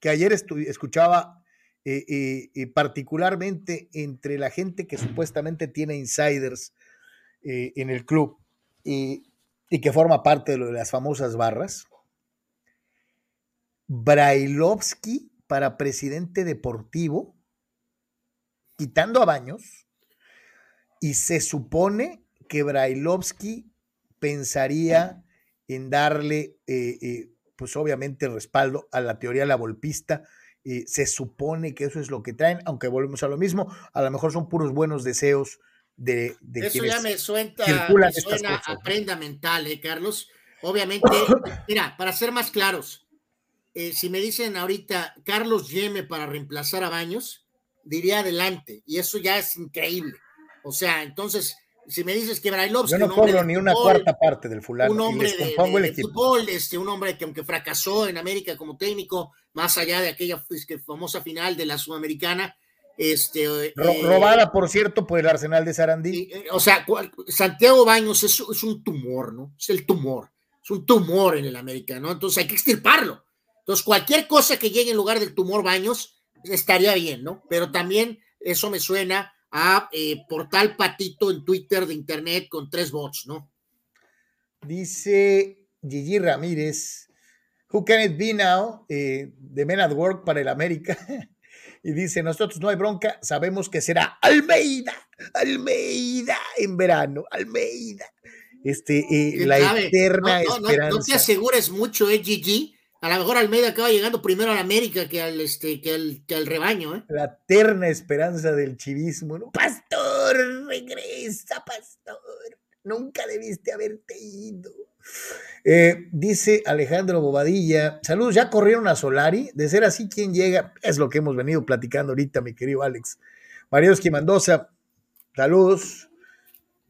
que ayer escuchaba eh, eh, particularmente entre la gente que supuestamente tiene insiders en el club y que forma parte de, lo de las famosas barras. Brailovsky para presidente deportivo, quitando a Baños, y se supone que Brailovsky pensaría en darle, eh, eh, pues obviamente, respaldo a la teoría de la golpista. Eh, se supone que eso es lo que traen, aunque volvemos a lo mismo, a lo mejor son puros buenos deseos de, de Eso ya me suena, suena a prenda mental, ¿eh, Carlos? Obviamente, mira, para ser más claros, si me dicen ahorita Carlos Yeme para reemplazar a Baños, diría adelante, y eso ya es increíble. O sea, entonces, si me dices que Brailovsky. Yo no cobro ni una cuarta parte del fulano. Un hombre de, fútbol, este, un hombre que aunque fracasó en América como técnico, más allá de aquella pues, famosa final de la Sudamericana, este, eh, robada, por cierto, por el Arsenal de Sarandí. Eh, o sea, Santiago Baños es, es, un tumor, ¿no? Es el tumor. Es un tumor en el América, ¿no? Entonces hay que extirparlo. Entonces, cualquier cosa que llegue en lugar del tumor Baños estaría bien, ¿no? Pero también eso me suena a eh, Portal Patito en Twitter de Internet con tres bots, ¿no? Dice Gigi Ramírez, Who can it be now? Eh, de Men at Work para el América. y dice, nosotros no hay bronca, sabemos que será Almeida, Almeida en verano, Almeida. Este, eh, la eterna esperanza. No, te asegures mucho, eh, Gigi, a lo mejor Almeida acaba llegando primero a la América que al, este, que al, que al rebaño. ¿eh? La eterna esperanza del chivismo, ¿no? Pastor, regresa, pastor. Nunca debiste haberte ido. Eh, dice Alejandro Bobadilla, saludos, ya corrieron a Solari, de ser así, ¿quién llega? Es lo que hemos venido platicando ahorita, mi querido Alex. Mariosky Mendoza, saludos.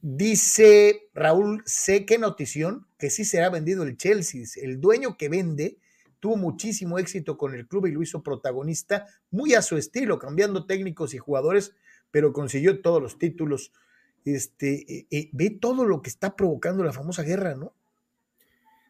Dice Raúl, sé qué notición, que sí será vendido el Chelsea. El dueño que vende tuvo muchísimo éxito con el club y lo hizo protagonista, muy a su estilo, cambiando técnicos y jugadores, pero consiguió todos los títulos. Este, eh, eh, ve todo lo que está provocando la famosa guerra, ¿no?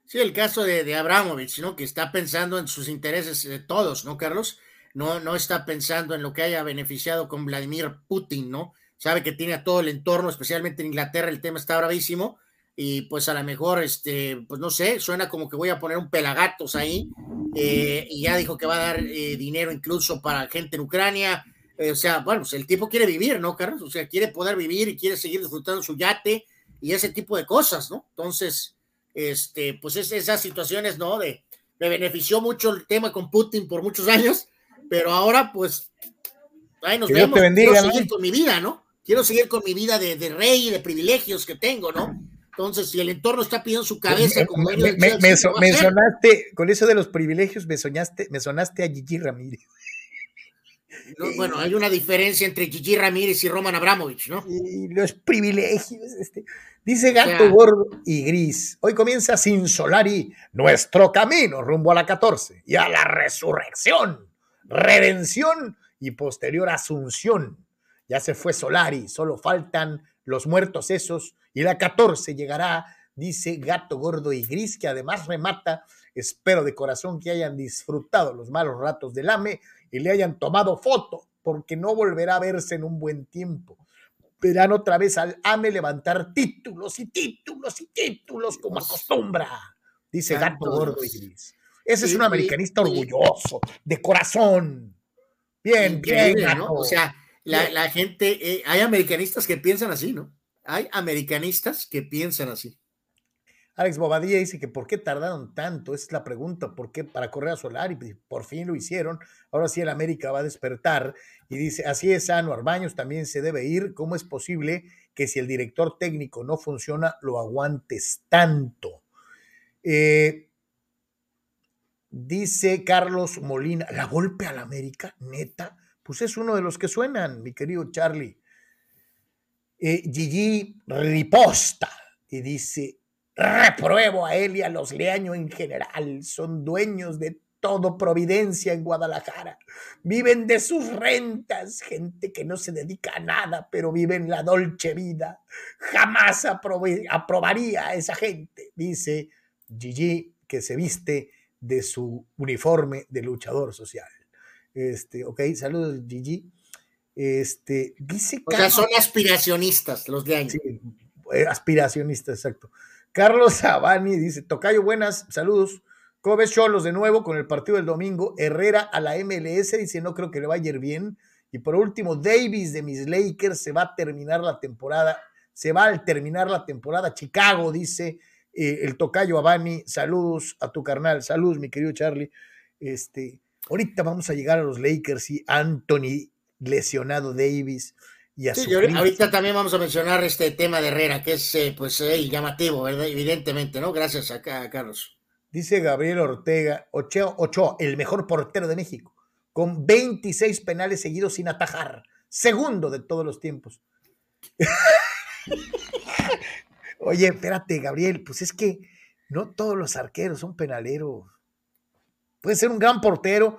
Sí, el caso de, de Abramovich, ¿no? Que está pensando en sus intereses de todos, ¿no, Carlos? No, no está pensando en lo que haya beneficiado con Vladimir Putin, ¿no? Sabe que tiene a todo el entorno, especialmente en Inglaterra, el tema está bravísimo, y pues a lo mejor, este, pues no sé, suena como que voy a poner un pelagatos ahí, eh, y ya dijo que va a dar eh, dinero incluso para gente en Ucrania, eh, o sea, bueno, pues el tipo quiere vivir, ¿no, Carlos? O sea, quiere poder vivir y quiere seguir disfrutando su yate y ese tipo de cosas, ¿no? Entonces, este, pues es, esas situaciones, ¿no? De, me benefició mucho el tema con Putin por muchos años, pero ahora, pues, ahí nos vemos. Quiero seguir con mi vida, ¿no? Quiero seguir con mi vida de, de rey y de privilegios que tengo, ¿no? Entonces, si el entorno está pidiendo su cabeza como me, sonaste, con eso de los privilegios, me soñaste, me sonaste a Gigi Ramírez. bueno, hay una diferencia entre Gigi Ramírez y Roman Abramovich, ¿no? Y los privilegios, este. Dice Gato Gordo y Gris. Hoy comienza sin Solari nuestro camino rumbo a la 14 y a la resurrección, redención y posterior asunción. Ya se fue Solari, solo faltan los muertos esos y la 14 llegará, dice Gato Gordo y Gris, que además remata, espero de corazón que hayan disfrutado los malos ratos del AME y le hayan tomado foto, porque no volverá a verse en un buen tiempo. Verán otra vez al AME levantar títulos y títulos y títulos como acostumbra, dice Gato Gordo y Gris. Ese es un americanista orgulloso, de corazón. Bien, bien. O sea, la, gente, eh, hay americanistas que piensan así, ¿no? Hay americanistas que piensan así. Alex Bobadilla dice que por qué tardaron tanto, Esa es la pregunta, ¿por qué para correr a Solar? Y por fin lo hicieron, ahora sí el América va a despertar y dice, así es, Anuar Baños también se debe ir, ¿cómo es posible que si el director técnico no funciona, lo aguantes tanto? Eh, dice Carlos Molina, ¿la golpe al América? Neta, pues es uno de los que suenan, mi querido Charlie. Eh, Gigi riposta y dice, repruebo a él y a los leaños en general, son dueños de todo Providencia en Guadalajara, viven de sus rentas, gente que no se dedica a nada, pero vive en la dolce vida, jamás aprobaría a esa gente, dice Gigi, que se viste de su uniforme de luchador social. Este, ok, saludos Gigi. Este, dice o sea, son aspiracionistas los de años. Eh, aspiracionistas, exacto. Carlos Sabani dice, Tocayo, buenas, saludos. ¿Cómo ves Cholos de nuevo con el partido del domingo? Herrera a la MLS dice, no creo que le vaya a ir bien. Y por último, Davis de mis Lakers se va a terminar la temporada, se va a terminar la temporada. Chicago, dice eh, el Tocayo Abani, saludos a tu carnal, saludos mi querido Charlie. Este, ahorita vamos a llegar a los Lakers y Anthony lesionado Davis. Y a sí, ahorita también vamos a mencionar este tema de Herrera, que es eh, pues eh, llamativo, ¿verdad? Evidentemente, ¿no? Gracias a, Carlos. Dice Gabriel Ortega, Ochoa, Ochoa, el mejor portero de México, con 26 penales seguidos sin atajar, segundo de todos los tiempos. Oye, espérate, Gabriel, pues es que no todos los arqueros son penaleros. Puede ser un gran portero,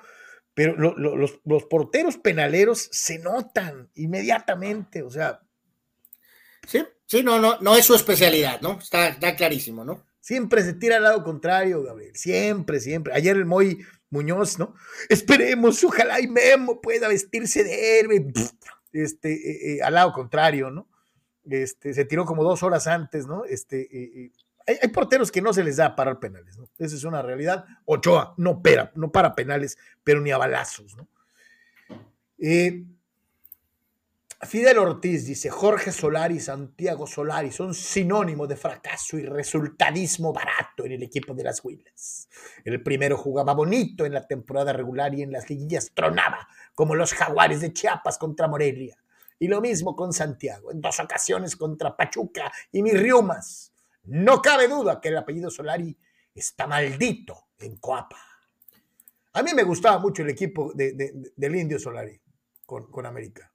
pero los, porteros penaleros se notan inmediatamente, o sea. Sí, sí, no, no, no es su especialidad, ¿no? Está, está clarísimo, ¿no? Siempre se tira al lado contrario, Gabriel. Siempre, siempre. Ayer el Moy Muñoz, ¿no? Esperemos, ojalá y Memo pueda vestirse de héroe. Este, eh, eh, al lado contrario, ¿no? Este, se tiró como dos horas antes, ¿no? Este, eh, hay, porteros que no se les da parar penales, ¿no? Esa es una realidad. Ochoa no para, no para penales, pero ni a balazos, ¿no? Eh, Fidel Ortiz dice, Jorge Solari y Santiago Solari son sinónimos de fracaso y resultadismo barato en el equipo de las Huilas. El primero jugaba bonito en la temporada regular y en las liguillas tronaba, como los jaguares de Chiapas contra Morelia. Y lo mismo con Santiago, en dos ocasiones contra Pachuca y Mirriumas. No cabe duda que el apellido Solari está maldito en Coapa. A mí me gustaba mucho el equipo del Indio Solari con, América.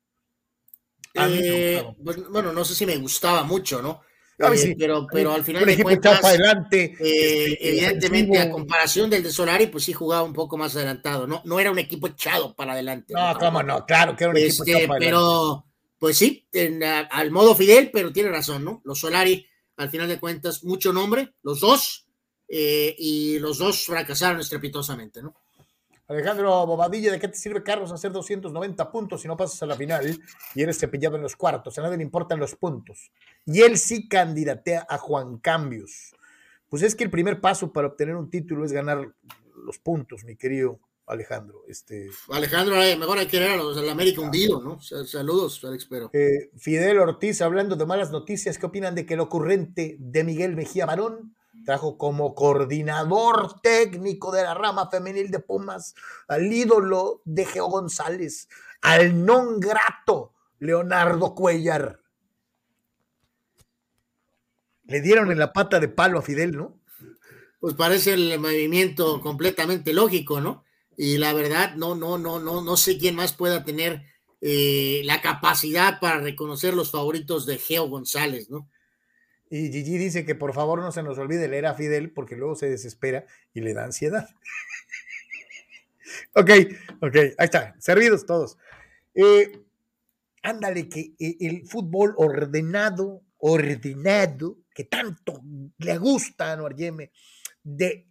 Eh, bueno, no sé si me gustaba mucho, ¿no? Eh, pero, pero al final de cuentas, adelante, eh, evidentemente, a comparación del de Solari, pues sí jugaba un poco más adelantado, ¿no? No era un equipo echado para adelante. No, cómo no, claro que era un equipo este, echado para Pero, pues sí, al modo Fidel, pero tiene razón, ¿no? Los Solari al final de cuentas, mucho nombre, los dos, eh, y los dos fracasaron estrepitosamente, ¿no? Alejandro Bobadilla, ¿de qué te sirve, Carlos, hacer 290 puntos si no pasas a la final y eres cepillado en los cuartos? A nadie le importan los puntos. Y él sí candidatea a Juan Cambios. Pues es que el primer paso para obtener un título es ganar los puntos, mi querido Alejandro. Este, Alejandro, eh, mejor hay que ver a los del América hundido, ¿no? Saludos, Alex Pero. Eh, Fidel Ortiz, hablando de malas noticias, ¿qué opinan de que el ocurrente de Miguel Mejía Barón trajo como coordinador técnico de la rama femenil de Pumas al ídolo de Geo González, al non grato Leonardo Cuellar? Le dieron en la pata de palo a Fidel, ¿no? Pues parece el movimiento completamente lógico, ¿no? Y la verdad no, no, no, no, no sé quién más pueda tener eh, la capacidad para reconocer los favoritos de Geo González, ¿no? Y Gigi dice que por favor no se nos olvide leer a Fidel porque luego se desespera y le da ansiedad. ok, ok, ahí está, servidos todos. Eh, ándale, que eh, el fútbol ordenado, ordenado, que tanto le gusta a Anuar de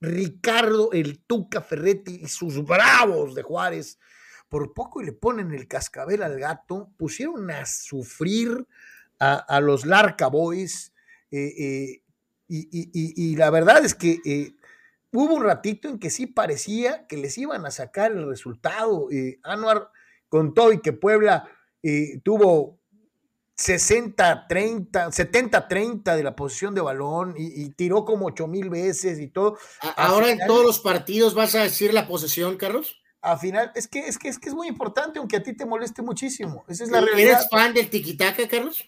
Ricardo el Tuca Ferretti y sus bravos de Juárez, por poco y le ponen el cascabel al gato, pusieron a sufrir a, los Larca Boys, eh, eh, y, la verdad es que eh, hubo un ratito en que sí parecía que les iban a sacar el resultado. Anuar contó y que Puebla tuvo 60, 30, 70, 30 de la posición de balón y, tiró como 8 mil veces y todo. Ahora en todos los partidos vas a decir la posesión, Carlos. A final, es que, es que es que es muy importante, aunque a ti te moleste muchísimo. Esa es la realidad. ¿Eres fan del tiquitaca, Carlos?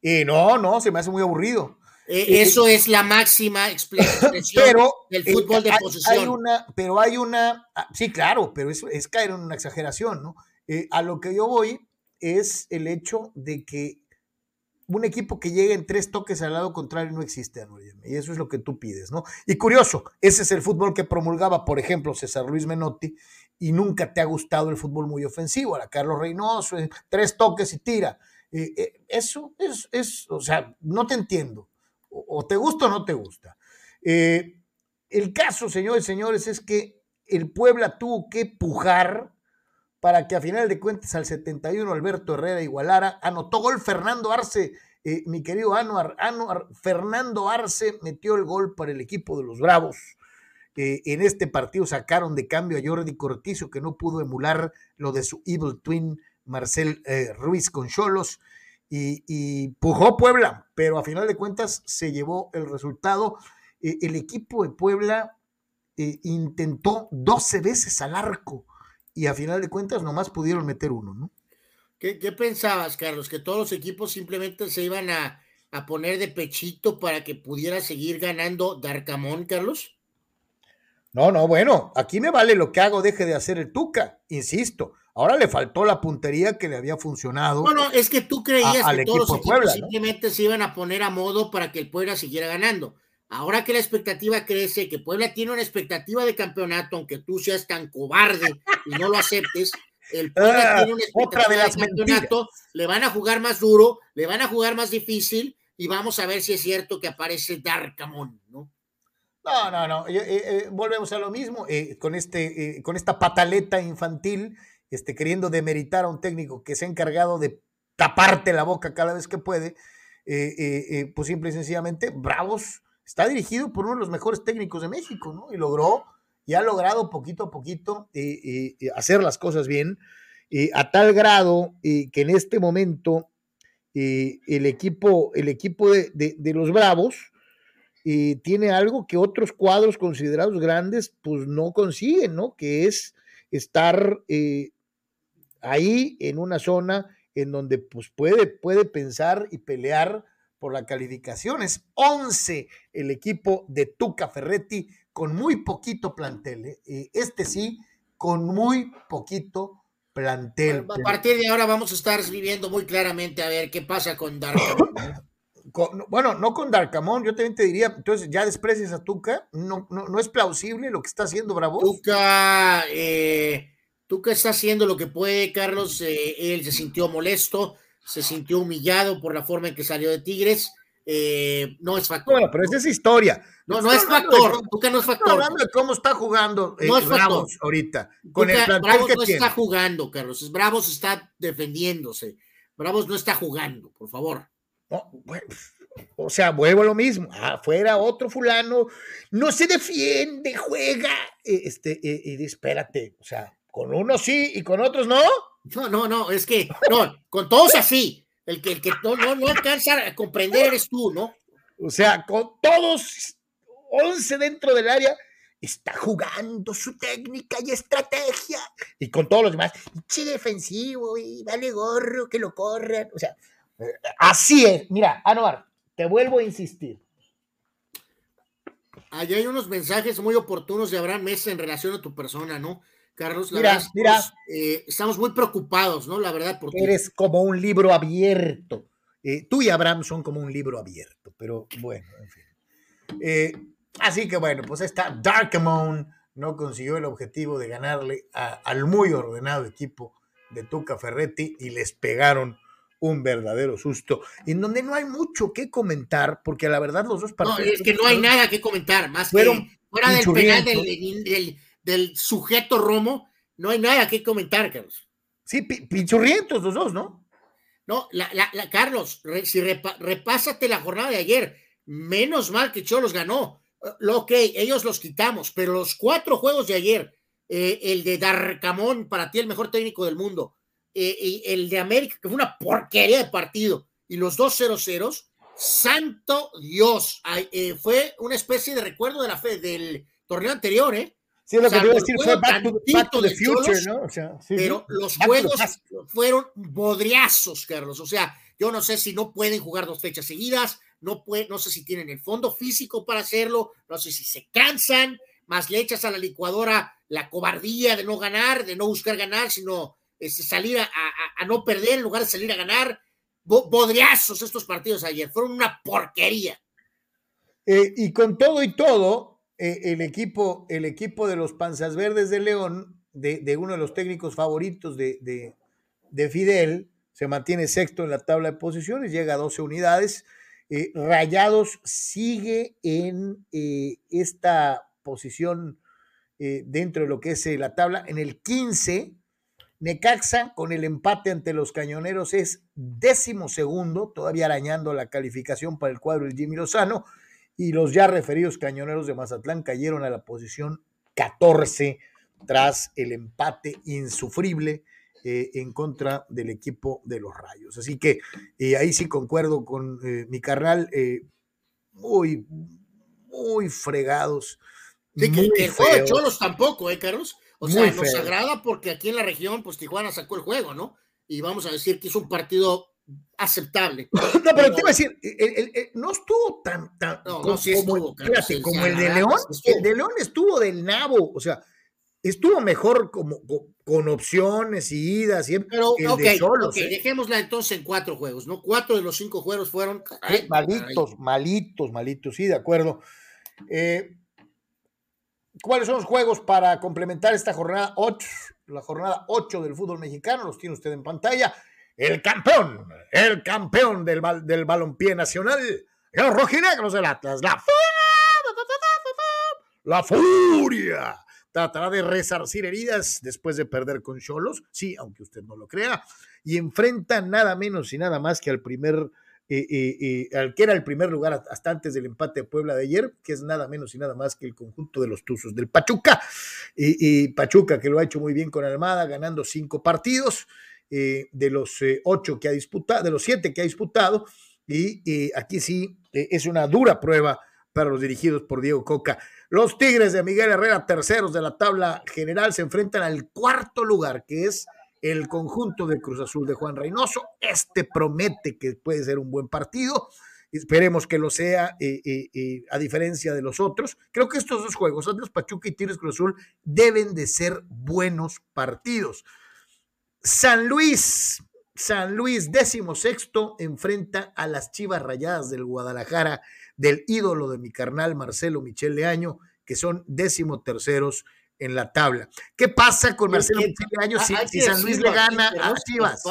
Y no, no, se me hace muy aburrido. Eh, eso es la máxima expresión pero, del fútbol de posesión. Hay una, pero hay una, ah, sí, claro, pero eso es caer en una exageración, ¿no? Eh, a lo que yo voy es el hecho de que un equipo que llegue en tres toques al lado contrario no existe, y eso es lo que tú pides, ¿no? Y curioso, ese es el fútbol que promulgaba, por ejemplo, César Luis Menotti, y nunca te ha gustado el fútbol muy ofensivo, a la Carlos Reynoso, eh, tres toques y tira. Eh, eh, eso es, es, o sea, no te entiendo, o, te gusta o no te gusta. el caso, señores señores, es que el Puebla tuvo que pujar para que a final de cuentas al 71 Alberto Herrera igualara. Anotó gol Fernando Arce, eh, mi querido Anuar, Anuar, Fernando Arce metió el gol para el equipo de los Bravos. Eh, en este partido sacaron de cambio a Jordi Cortizo, que no pudo emular lo de su Evil Twin Marcel eh, Ruiz con Cholos. Y, y, pujó Puebla, pero a final de cuentas se llevó el resultado. el equipo de Puebla intentó 12 veces al arco y a final de cuentas nomás pudieron meter uno, ¿no? ¿Qué, qué pensabas, Carlos? ¿Que todos los equipos simplemente se iban a, a, poner de pechito para que pudiera seguir ganando Darcamón, Carlos? No, no, bueno, aquí me vale lo que hago, deje de hacer el Tuca, insisto. Ahora le faltó la puntería que le había funcionado. No, no, es que tú creías a, que todos los equipos Puebla, simplemente ¿no? se iban a poner a modo para que el Puebla siguiera ganando. Ahora que la expectativa crece, que Puebla tiene una expectativa de campeonato, aunque tú seas tan cobarde y no lo aceptes, el Puebla ah, tiene una expectativa de, de campeonato, mentiras. le van a jugar más duro, le van a jugar más difícil y vamos a ver si es cierto que aparece Darkamon, ¿no? No, no, no, eh, eh, volvemos a lo mismo, eh, con, este, con esta pataleta infantil, este, queriendo demeritar a un técnico que se ha encargado de taparte la boca cada vez que puede, pues simple y sencillamente, bravos, está dirigido por uno de los mejores técnicos de México, ¿no? Y logró, y ha logrado poquito a poquito eh, eh, hacer las cosas bien, eh, a tal grado que en este momento el equipo, el equipo de, de, de los Bravos tiene algo que otros cuadros considerados grandes pues no consiguen, ¿no? Que es estar ahí en una zona en donde pues puede, puede pensar y pelear por la calificación. Es 11 el equipo de Tuca Ferretti con muy poquito plantel. ¿eh? Este sí, con muy poquito plantel. Bueno, a partir de ahora vamos a estar viviendo muy claramente a ver qué pasa con Darkamon. Con, bueno, no con Darkamon, yo también te diría, entonces ya desprecias a Tuca, no, no, no es plausible lo que está haciendo Bravo. Tuca, eh, Tuca está haciendo lo que puede, Carlos, eh, él se sintió molesto, se sintió humillado por la forma en que salió de Tigres. Eh, no es factor. Bueno, pero esa es historia. No, no es factor. Tuca no es factor. hablando de cómo está jugando eh, no es Bravos factor. ahorita. Con Tuca, el Bravos que no tiene. está jugando, Carlos. Bravos está defendiéndose. Bravos no está jugando, por favor. No, bueno, o sea, vuelvo a lo mismo. Afuera otro fulano no se defiende, juega. Este, y, y espérate, o sea, con unos sí y con otros no. No, no, no, es que, no, con todos así. El que, el que no, no, no alcanza a comprender eres tú, ¿no? O sea, con todos 11 dentro del área, está jugando su técnica y estrategia. Y con todos los demás, che defensivo, y vale gorro, que lo corran. O sea, así es. Mira, Anuar, te vuelvo a insistir. Allá hay unos mensajes muy oportunos de Abraham Mesa en relación a tu persona, ¿no? Carlos, la mira, verdad, mira. Estamos, eh, estamos, muy preocupados, ¿no? La verdad, porque eres como un libro abierto. Eh, tú y Abraham son como un libro abierto, pero bueno, en fin. Eh, así que bueno, pues esta Darkamon no consiguió el objetivo de ganarle a, al muy ordenado equipo de Tuca Ferretti y les pegaron un verdadero susto, en donde no hay mucho que comentar, porque la verdad los dos partidos... No, es que no hay nada que comentar, más fueron que fuera del penal del, del del sujeto Romo, no hay nada que comentar, Carlos. Sí, pinchurrientos los dos, ¿no? No, la, la, la Carlos, re, si repa, repásate la jornada de ayer, menos mal que Cholos ganó. Lo ok, ellos los quitamos, pero los cuatro juegos de ayer, eh, el de Darcamón, para ti el mejor técnico del mundo, eh, y el de América, que fue una porquería de partido, y los dos 0 ceros, santo Dios, eh, fue una especie de recuerdo de la fe del torneo anterior, ¿eh? Sí, lo o sea, que te iba a decir fue back to, back to the future, Cholos, ¿no? O sea, sí, pero sí. los juegos fueron bodriazos, Carlos. O sea, yo no sé si no pueden jugar dos fechas seguidas, no, puede, no sé si tienen el fondo físico para hacerlo, no sé si se cansan, más le echas a la licuadora la cobardía de no ganar, de no buscar ganar, sino este, salir a, a, a, no perder en lugar de salir a ganar. Bodriazos estos partidos ayer, fueron una porquería. Eh, y con todo y todo, eh, el, equipo, el equipo de los Panzas Verdes de León, de, de uno de los técnicos favoritos de, de, de, Fidel, se mantiene sexto en la tabla de posiciones, llega a 12 unidades. Eh, Rayados sigue en eh, esta posición dentro de lo que es la tabla. En el 15, Necaxa con el empate ante los Cañoneros es décimo segundo, todavía arañando la calificación para el cuadro del Jimmy Lozano. Y los ya referidos Cañoneros de Mazatlán cayeron a la posición 14 tras el empate insufrible eh, en contra del equipo de los Rayos. Así que eh, ahí sí concuerdo con eh, mi carnal, muy, muy fregados. Sí, que, el juego de Cholos tampoco, ¿eh, Carlos? O sea, nos agrada porque aquí en la región, pues Tijuana sacó el juego, ¿no? Y vamos a decir que es un partido aceptable. No, pero te iba a decir, no estuvo tan, tan no, como, sí estuvo, como el de León. El de León estuvo del nabo, o sea, estuvo mejor como, con opciones y idas. Y Pero, ok, ¿eh? dejémosla entonces en cuatro juegos, ¿no? Cuatro de los cinco juegos fueron. malitos, malitos, malitos, sí, de acuerdo. Eh, ¿Cuáles son los juegos para complementar esta jornada 8? La jornada 8 del fútbol mexicano, los tiene usted en pantalla. El campeón, el campeón del, del balompié nacional, los rojinegros del Atlas, la, la furia. Tratará de resarcir heridas después de perder con Cholos, sí, aunque usted no lo crea, y enfrenta nada menos y nada más que al primer, eh, eh, eh, al que era el primer lugar hasta antes del empate de Puebla de ayer, que es nada menos y nada más que el conjunto de los Tuzos del Pachuca, y, Pachuca que lo ha hecho muy bien con Almada, ganando cinco partidos de los ocho que ha disputado, de los siete que ha disputado, y aquí sí es una dura prueba para los dirigidos por Diego Coca. Los Tigres de Miguel Herrera, terceros de la tabla general, se enfrentan al cuarto lugar, que es el conjunto de Cruz Azul de Juan Reynoso. Este promete que puede ser un buen partido. Esperemos que lo sea, eh, eh, eh, a diferencia de los otros. Creo que estos dos juegos, Atlas Pachuca y Tigres Cruz Azul, deben de ser buenos partidos. San Luis, San Luis, décimo sexto, enfrenta a las Chivas Rayadas del Guadalajara del ídolo de mi carnal Marcelo Michel Leaño, que son décimo terceros en la tabla. ¿Qué pasa con Marcelo Michel Leaño si, San Luis le gana a Chivas?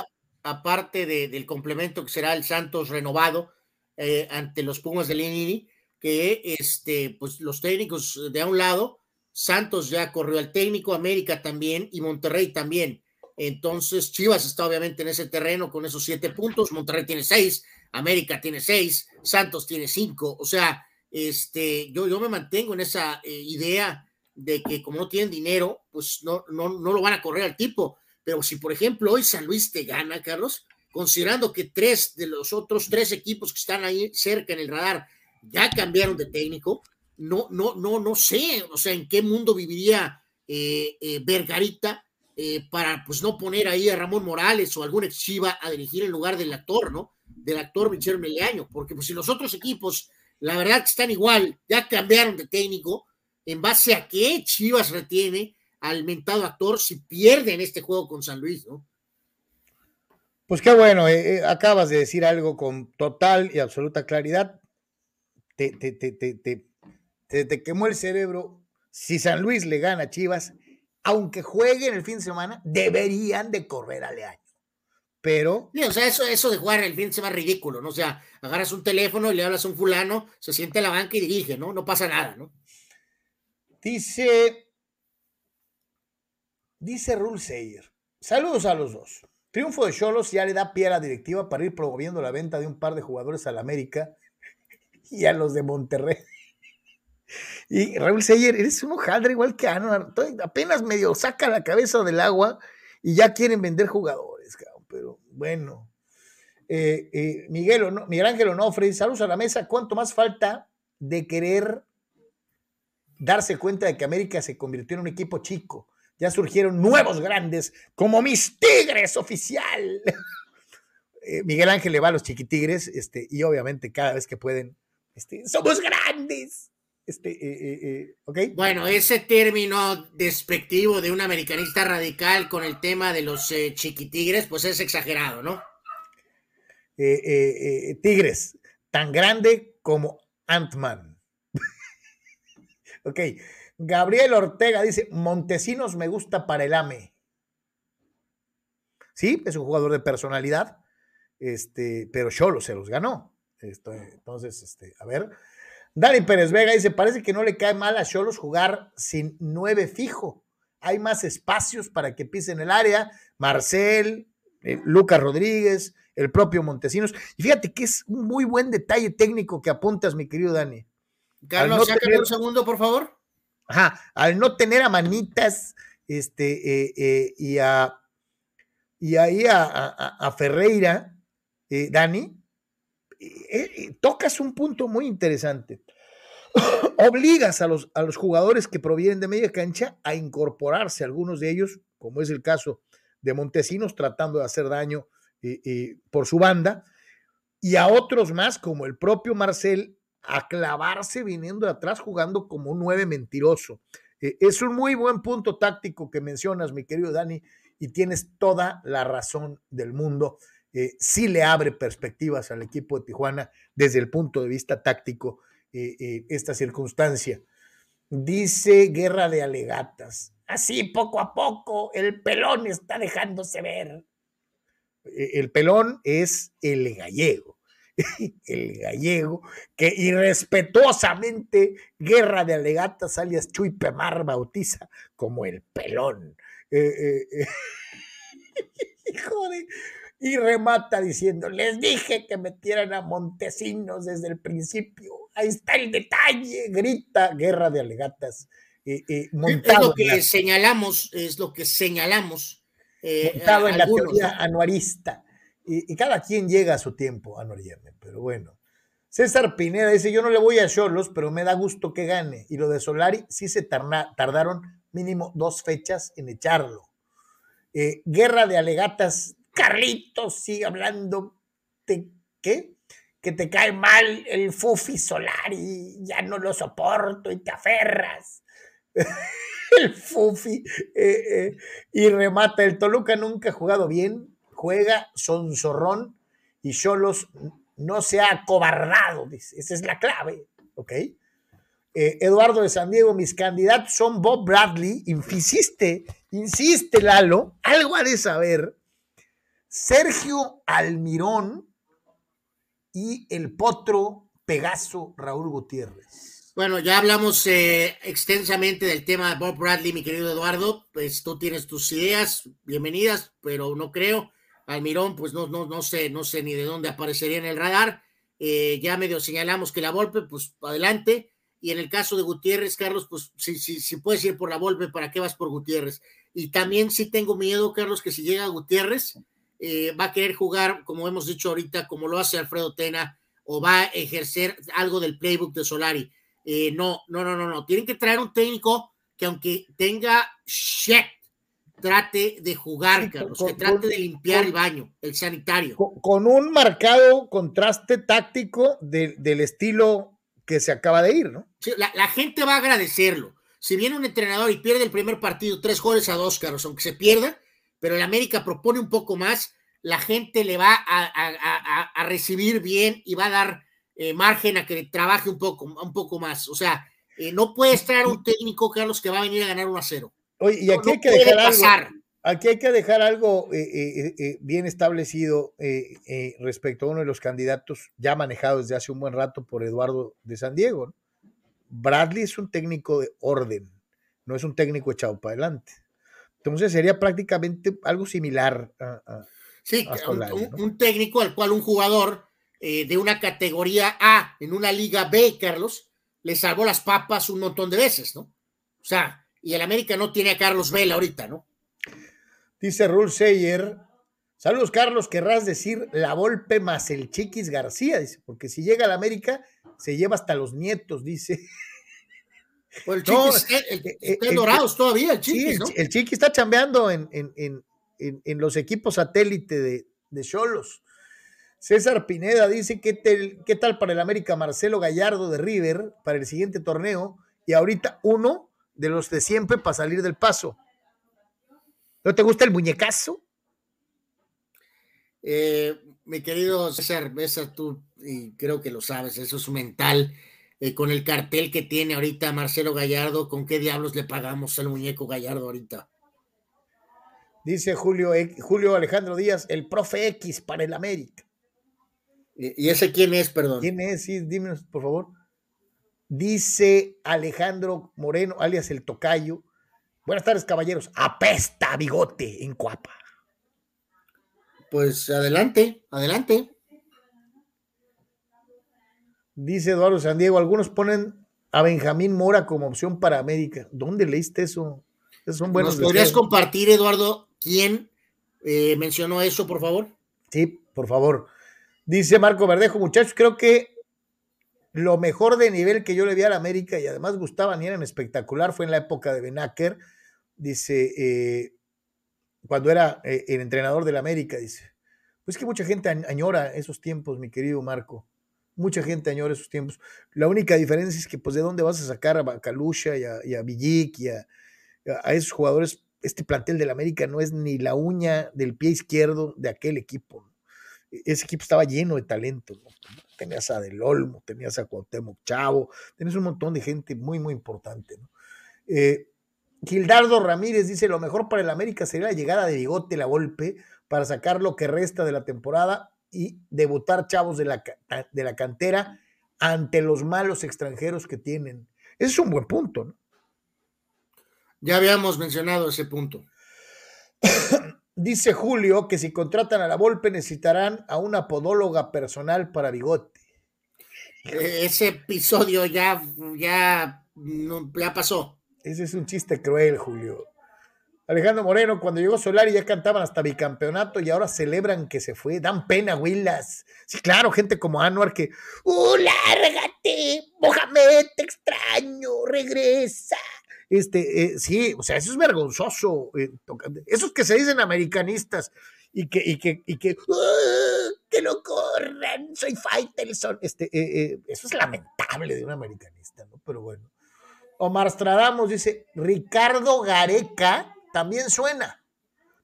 Aparte del complemento que será el Santos renovado eh, ante los Pumas de Linini, que este, pues los técnicos de a un lado, Santos ya corrió al técnico, América también y Monterrey también. Entonces, Chivas está obviamente en ese terreno con esos siete puntos, Monterrey tiene seis, América tiene seis, Santos tiene cinco, o sea, este, yo, yo me mantengo en esa eh, idea de que como no tienen dinero, pues no, no, no lo van a correr al tipo. Pero si, por ejemplo, hoy San Luis te gana, Carlos, considerando que tres de los otros tres equipos que están ahí cerca en el radar ya cambiaron de técnico, no, no, no, no sé, o sea, en qué mundo viviría eh, eh Vergarita eh, para pues no poner ahí a Ramón Morales o algún ex Chiva a dirigir en lugar del actor, ¿no? Del actor Michel Meleaño, porque pues si los otros equipos, la verdad que están igual, ya cambiaron de técnico, en base a qué Chivas retiene al mentado actor si pierden este juego con San Luis, ¿no? Pues qué bueno, eh, eh, acabas de decir algo con total y absoluta claridad. Te, te, te, te, te quemó el cerebro. Si San Luis le gana a Chivas, aunque jueguen el fin de semana, deberían de correr a Leaño. Pero. o sea, eso, eso de jugar el fin de semana es ridículo, ¿no? O sea, agarras un teléfono y le hablas a un fulano, se siente a la banca y dirige, ¿no? No pasa nada, ¿no? Dice. Dice Rule Sayer. Saludos a los dos. Triunfo de Cholos ya le da pie a la directiva para ir promoviendo la venta de un par de jugadores al América y a los de Monterrey. Y Raúl Seyer, eres un hojaldre igual que Anuar. Apenas medio saca la cabeza del agua y ya quieren vender jugadores, pero bueno. Eh, eh, Miguel, Miguel Ángel Onofre, saludos a la mesa. ¿Cuánto más falta de querer darse cuenta de que América se convirtió en un equipo chico? Ya surgieron nuevos grandes, como mis Tigres oficial. Eh, Miguel Ángel le va a los chiquitigres, este, y obviamente cada vez que pueden, este, somos grandes. Este, eh, eh, eh, bueno, ese término despectivo de un americanista radical con el tema de los chiquitigres, pues es exagerado, ¿no? tigres, tan grande como Ant-Man. ok, Gabriel Ortega dice, Montesinos me gusta para el AME. Sí, es un jugador de personalidad, este, pero Cholo se los ganó. entonces, este, a ver, Dani Pérez Vega dice, parece que no le cae mal a Cholos jugar sin nueve fijo. Hay más espacios para que pisen el área. Marcel, eh, Lucas Rodríguez, el propio Montesinos. Y fíjate que es un muy buen detalle técnico que apuntas, mi querido Dani. Carlos, no un segundo, por favor. Ajá, al no tener a Manitas este, eh, eh, y, a, y ahí a, Ferreira, Dani, tocas un punto muy interesante. Obligas a los, a los jugadores que provienen de media cancha a incorporarse, algunos de ellos, como es el caso de Montesinos, tratando de hacer daño por su banda, y a otros más, como el propio Marcel, a clavarse viniendo de atrás jugando como un nueve mentiroso. Eh, es un muy buen punto táctico que mencionas, mi querido Dani, y tienes toda la razón del mundo. Eh, sí le abre perspectivas al equipo de Tijuana desde el punto de vista táctico eh, esta circunstancia. Dice Guerra de Alegatas. Así poco a poco el pelón está dejándose ver. E, el pelón es el gallego, el gallego que irrespetuosamente Guerra de Alegatas alias Chuy Pemar bautiza como el pelón. Eh, eh, eh. y remata diciendo, les dije que metieran a Montesinos desde el principio. Ahí está el detalle, grita Guerra de Alegatas. es lo que señalamos, es lo que señalamos eh, en la teoría anuarista. Y, cada quien llega a su tiempo, Anuar pero bueno. César Pineda dice, yo no le voy a Cholos, pero me da gusto que gane. Y lo de Solari sí se tardaron mínimo dos fechas en echarlo. Eh, guerra de alegatas, Carlitos sigue hablando de qué? Que te cae mal el Fufi Solari, ya no lo soporto y te aferras. el Fufi eh, eh, y remata. El Toluca nunca ha jugado bien, juega sonzorrón y Cholos no se ha acobardado. Esa es la clave, ¿ok? Eh, Eduardo de San Diego, mis candidatos son Bob Bradley, insiste, insiste Lalo, algo ha de saber, Sergio Almirón y el potro Pegaso Raúl Gutiérrez. Bueno, ya hablamos eh, extensamente del tema de Bob Bradley, mi querido Eduardo. Pues tú tienes tus ideas, bienvenidas, pero no creo. Almirón, pues no, no, no sé, no sé ni de dónde aparecería en el radar. Eh, ya medio señalamos que la Volpe, pues adelante. Y en el caso de Gutiérrez, Carlos, pues si, si, si puedes ir por la Volpe, ¿para qué vas por Gutiérrez? Y también sí tengo miedo, Carlos, que si llega Gutiérrez, eh, va a querer jugar, como hemos dicho ahorita, como lo hace Alfredo Tena, o va a ejercer algo del playbook de Solari eh, no, no, no, no, no. Tienen que traer un técnico que aunque tenga shit, trate de jugar, Carlos, que trate de limpiar el baño, el sanitario. Con, un marcado contraste táctico del estilo que se acaba de ir, ¿no? Sí, la, gente va a agradecerlo. Si viene un entrenador y pierde el primer partido, tres goles a dos, Carlos, aunque se pierda, pero el América propone un poco más, la gente le va a recibir bien y va a dar eh, margen a que trabaje un poco, un poco más. O sea, eh, no puede estar un técnico, Carlos, que va a venir a ganar 1 a 0. Oye, y aquí hay que dejar algo. Aquí hay que dejar algo bien establecido eh, respecto a uno de los candidatos ya manejado desde hace un buen rato por Eduardo de San Diego. Bradley es un técnico de orden, no es un técnico echado para adelante. Entonces sería prácticamente algo similar a, sí, un, técnico al cual un jugador eh, de una categoría A en una liga B, Carlos, le salvó las papas un montón de veces, ¿no? O sea, y el América no tiene a Carlos Vela ahorita, ¿no? Dice Rul Seyer, saludos Carlos, querrás decir la Volpe más el Chiquis García, dice, porque si llega al América se lleva hasta los nietos, dice. Pues el Chiquis está en Dorados todavía, el Chiquis, ¿no? el, Chiquis está chambeando en, en, los equipos satélite de Cholos. César Pineda dice, ¿qué, ¿qué tal para el América Marcelo Gallardo de River para el siguiente torneo? Y ahorita uno de los de siempre para salir del paso. ¿No te gusta el muñecazo? Eh, mi querido César, Besa, tú, y creo que lo sabes, eso es mental. Eh, con el cartel que tiene ahorita Marcelo Gallardo, ¿con qué diablos le pagamos al muñeco Gallardo ahorita? Dice Julio, Julio Alejandro Díaz, el profe X para el América. ¿Y ese quién es, perdón? ¿Quién es? Sí, dime, por favor. Dice Alejandro Moreno, alias el Tocayo. Buenas tardes, caballeros. Apesta bigote en Cuapa. Pues adelante, adelante. Dice Eduardo San Diego, algunos ponen a Benjamín Mora como opción para América. ¿Dónde leíste eso? Esos son buenos. ¿Nos podrías compartir, Eduardo, quién eh, mencionó eso, por favor? Sí, por favor. Dice Marco Verdejo, muchachos, creo que lo mejor de nivel que yo le vi a la América y además gustaban y eran espectacular fue en la época de Benaker. Dice, eh, cuando era eh, el entrenador del América, dice. Pues que mucha gente añora esos tiempos, mi querido Marco. Mucha gente añora esos tiempos. La única diferencia es que, pues, ¿de dónde vas a sacar a Bacalusha y a, y a y a, esos jugadores? Este plantel del América no es ni la uña del pie izquierdo de aquel equipo. E-, ese equipo estaba lleno de talento. Tenías a Del Olmo, tenías a Cuauhtémoc Chavo, tenías un montón de gente muy, muy importante. Eh, Gildardo Ramírez dice: Lo mejor para el América sería la llegada de Bigote, la golpe, para sacar lo que resta de la temporada y debutar chavos de la, de la cantera ante los malos extranjeros que tienen. Ese es un buen punto, ¿no? Ya habíamos mencionado ese punto. Dice Julio que si contratan a la Volpe necesitarán a una podóloga personal para bigote. E-, ese episodio ya, ya, ya pasó. Ese es un chiste cruel, Julio. Alejandro Moreno, cuando llegó Solari ya cantaban hasta bicampeonato y ahora celebran que se fue. Dan pena, Willas. Sí, claro, gente como Anuar que, ¡Uh, lárgate! Mohamed, te extraño, regresa. Este, eh, sí, o sea, eso es vergonzoso. Eh, esos que se dicen americanistas y que, y que, y que, ¡Ah, que lo corran, soy Faitelson. Este, eh, eso es lamentable de un americanista, ¿no? Pero bueno. Omar Stradamos dice, Ricardo Gareca también suena.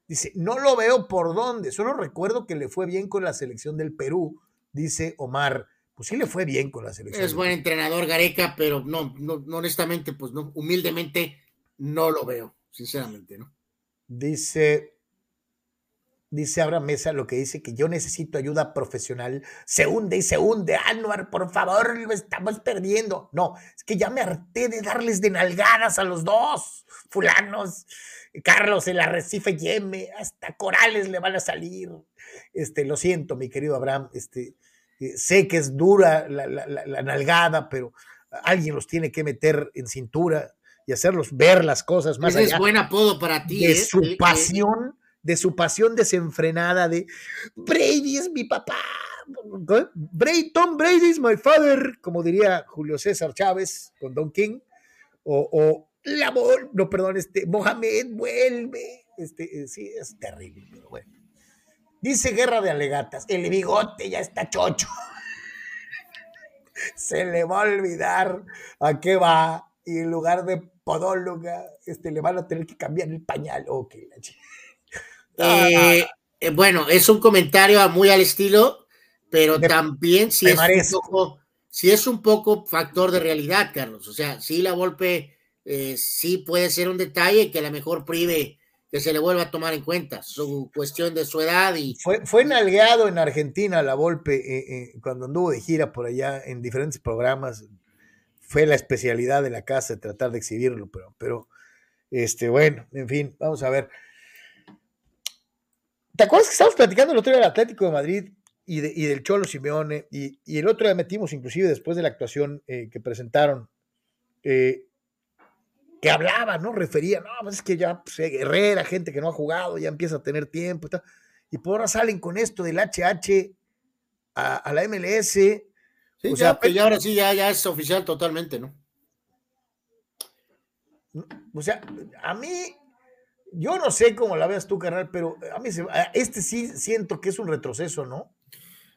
Dice, no lo veo por dónde, solo recuerdo que le fue bien con la selección del Perú, dice Omar. Pues sí le fue bien con la selección. Es buen entrenador Gareca, pero no, no, honestamente, pues no, humildemente no lo veo, sinceramente, ¿no? Dice, dice Abraham Mesa lo que dice que yo necesito ayuda profesional. Se hunde y se hunde. Anuar, por favor, lo estamos perdiendo. No, es que ya me harté de darles de nalgadas a los dos fulanos. Carlos, el arrecife Yeme, hasta corales le van a salir. Este, lo siento, mi querido Abraham, este, eh, sé que es dura la, nalgada, pero alguien los tiene que meter en cintura y hacerlos ver las cosas más Ese es buen apodo para ti. De ¿eh? su pasión, de su pasión desenfrenada de Brady es mi papá. Tom Brady is my father, como diría Julio César Chávez con Don King, o, o la no, perdón, este, Mohamed vuelve. Este, eh, sí, es terrible, pero bueno. Dice Guerra de Alegatas, el bigote ya está chocho. Se le va a olvidar a qué va y en lugar de podóloga, este, le van a tener que cambiar el pañal. Ok, eh, eh, bueno, es un comentario muy al estilo, pero también si es, un poco, si es un poco factor de realidad, Carlos. O sea, si la golpe eh, sí puede ser un detalle que a lo mejor prive que se le vuelva a tomar en cuenta su cuestión de su edad y fue, fue nalgueado en Argentina la Volpe eh, eh, cuando anduvo de gira por allá en diferentes programas. Fue la especialidad de la casa tratar de exhibirlo pero pero este bueno en fin vamos a ver. ¿te acuerdas que estábamos platicando el otro día del Atlético de Madrid y, del Cholo Simeone y, el otro día metimos inclusive después de la actuación que presentaron que hablaba, ¿no? Refería, no, pues es que ya pues, Herrera, gente que no ha jugado, ya empieza a tener tiempo y tal. Y por ahora salen con esto del HH a, la MLS. Sí, o sea, pues ya ahora sí, ya, ya es oficial totalmente, ¿no? O sea, a mí, yo no sé cómo la veas tú, carnal, pero a mí este sí siento que es un retroceso, ¿no?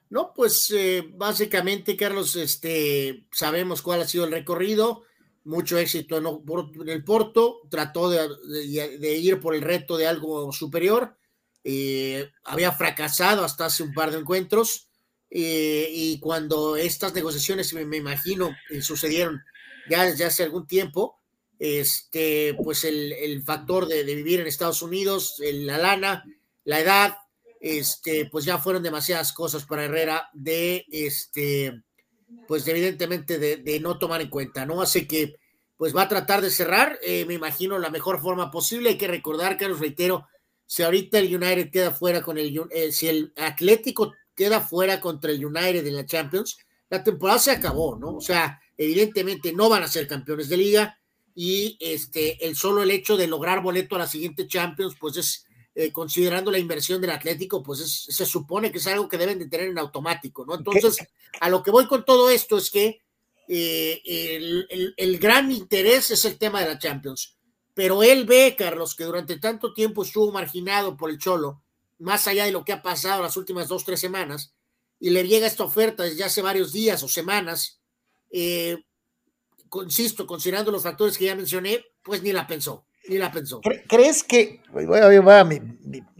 No, pues eh, básicamente, Carlos, este, sabemos cuál ha sido el recorrido mucho éxito en, el Porto, trató de, ir por el reto de algo superior, eh, había fracasado hasta hace un par de encuentros, eh, y cuando estas negociaciones, me, imagino, eh, sucedieron ya desde hace algún tiempo, este, pues el, factor de, vivir en Estados Unidos, la lana, la edad, este, pues ya fueron demasiadas cosas para Herrera de este pues evidentemente de, no tomar en cuenta, ¿no? Así que, pues va a tratar de cerrar, eh, me imagino, la mejor forma posible. Hay que recordar, que los reitero, si ahorita el United queda fuera con el, eh, si el Atlético queda fuera contra el United en la Champions, la temporada se acabó, ¿no? O sea, evidentemente no van a ser campeones de liga y este, el solo el hecho de lograr boleto a la siguiente Champions, pues es, eh, considerando la inversión del Atlético, pues se supone que es algo que deben de tener en automático, ¿no? Entonces, a lo que voy con todo esto es que eh, el, el, gran interés es el tema de la Champions, pero él ve, Carlos, que durante tanto tiempo estuvo marginado por el Cholo, más allá de lo que ha pasado las últimas dos, tres semanas, y le llega esta oferta desde hace varios días o semanas, eh, insisto, considerando los factores que ya mencioné, pues ni la pensó, ni la pensó. ¿Crees que, voy a ver a mi,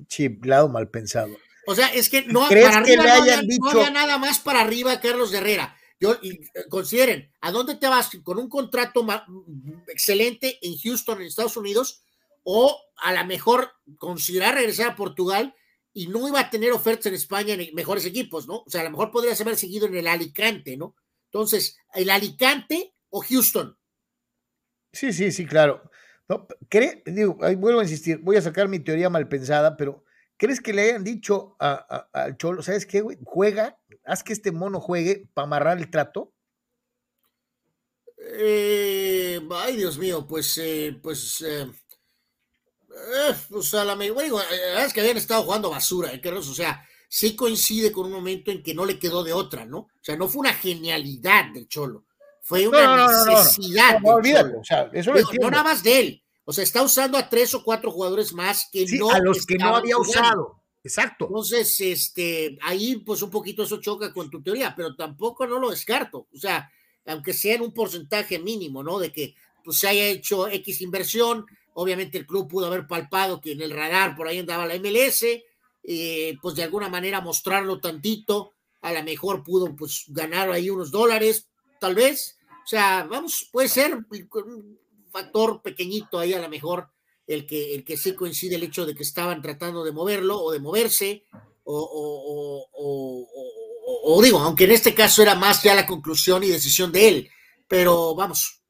chip lado mal pensado? O sea, es que no, para arriba no, había, dicho... nada más para arriba Carlos Herrera. Yo, y, eh, consideren, ¿a dónde te vas? ¿Con un contrato excelente en Houston, en Estados Unidos? O a lo mejor considerar regresar a Portugal y no iba a tener ofertas en España en mejores equipos, ¿no? O sea, a lo mejor podrías haber seguido en el Alicante, ¿no? Entonces, el Alicante o Houston. Sí, sí, sí, claro. No, digo, ahí vuelvo a insistir, voy a sacar mi teoría mal pensada, pero ¿crees que le hayan dicho al Cholo, ¿sabes qué, güey? Juega, haz que este mono juegue para amarrar el trato? Eh, ay, Dios mío, pues, eh, pues, eh, pues a la, bueno, es que habían estado jugando basura, ¿eh, o sea, sí coincide con un momento en que no le quedó de otra, ¿no? O sea, no fue una genialidad del Cholo, fue una necesidad. No, o sea, eso no nada más de él. O sea, está usando a tres o cuatro jugadores más que no. A los que no había usado. Exacto. Entonces, este, ahí pues un poquito eso choca con tu teoría, pero tampoco no lo descarto. O sea, aunque sea en un porcentaje mínimo, ¿no? De que pues se haya hecho X inversión, obviamente el club pudo haber palpado que en el radar por ahí andaba la MLS, eh, pues de alguna manera mostrarlo tantito, a lo mejor pudo pues ganar ahí unos dólares, tal vez, o sea, vamos, puede ser un factor pequeñito ahí a lo mejor el que, el que sí coincide el hecho de que estaban tratando de moverlo o de moverse, o, o digo, aunque en este caso era más ya la conclusión y decisión de él, pero vamos,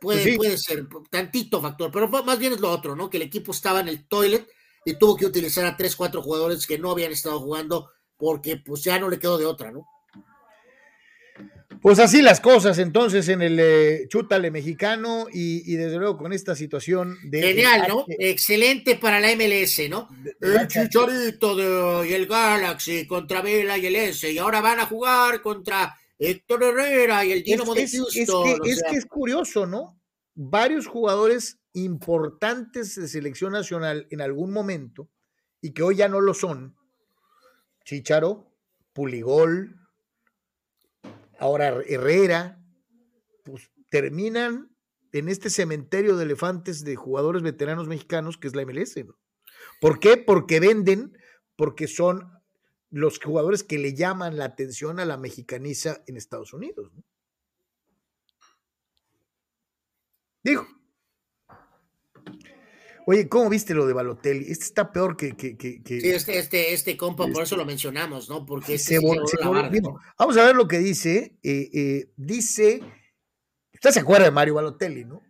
puede, puede ser tantito factor, pero más bien es lo otro, ¿no? Que el equipo estaba en el toilet y tuvo que utilizar a tres, cuatro jugadores que no habían estado jugando porque pues ya no le quedó de otra, ¿no? Pues así las cosas entonces en el eh, chútale mexicano y, desde luego con esta situación de... Genial, ¿no? Excelente para la MLS, ¿no? el Chicharito de, y el Galaxy contra Vela y el S y ahora van a jugar contra Héctor Herrera y el Dinamo de Houston. Es que, es curioso, ¿no? Varios jugadores importantes de selección nacional en algún momento y que hoy ya no lo son. Chicharo, Puligol, ahora Herrera, pues terminan en este cementerio de elefantes de jugadores veteranos mexicanos que es la MLS. ¿Por qué? Porque venden, porque son los jugadores que le llaman la atención a la mexicaniza en Estados Unidos. ¿no? Digo. Oye, ¿cómo viste lo de Balotelli? Este está peor que. que, Sí, este, este, este compa, por eso lo mencionamos, ¿no? Porque este Vamos a ver lo que dice. Eh, eh, dice. Usted se acuerda de Mario Balotelli, ¿no?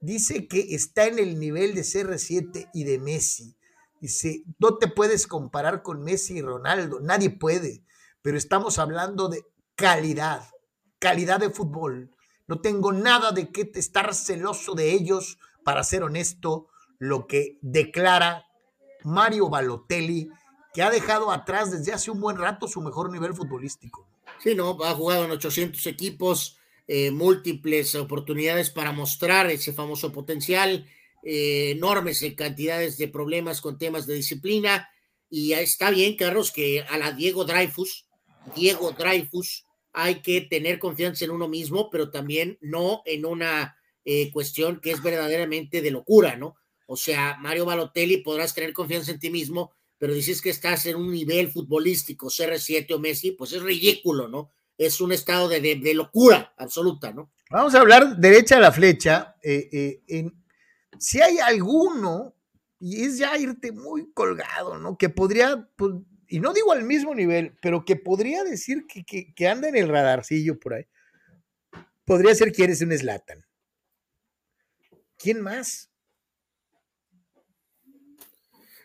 Dice que está en el nivel de CR7 y de Messi. Dice, no te puedes comparar con Messi y Ronaldo, nadie puede, pero estamos hablando de calidad, calidad de fútbol. No tengo nada de qué estar celoso de ellos, para ser honesto, lo que declara Mario Balotelli, que ha dejado atrás desde hace un buen rato su mejor nivel futbolístico. Sí, no, ha jugado en 800 equipos, eh, múltiples oportunidades para mostrar ese famoso potencial eh, enormes cantidades de problemas con temas de disciplina. Y está bien, Carlos, que a la Diego Dreyfus, Diego Dreyfus, hay que tener confianza en uno mismo, pero también no en una eh, cuestión que es verdaderamente de locura, ¿no? O sea, Mario Balotelli, podrás tener confianza en ti mismo, pero dices que estás en un nivel futbolístico, CR7 o Messi, pues es ridículo, ¿no? Es un estado de, de, locura absoluta, ¿no? Vamos a hablar derecha a la flecha. Eh, en, si hay alguno, y es ya irte muy colgado, ¿no? Que podría pues, y no digo al mismo nivel, pero que podría decir que, anda en el radarcillo por ahí, podría ser que eres un Slatan. ¿Quién más?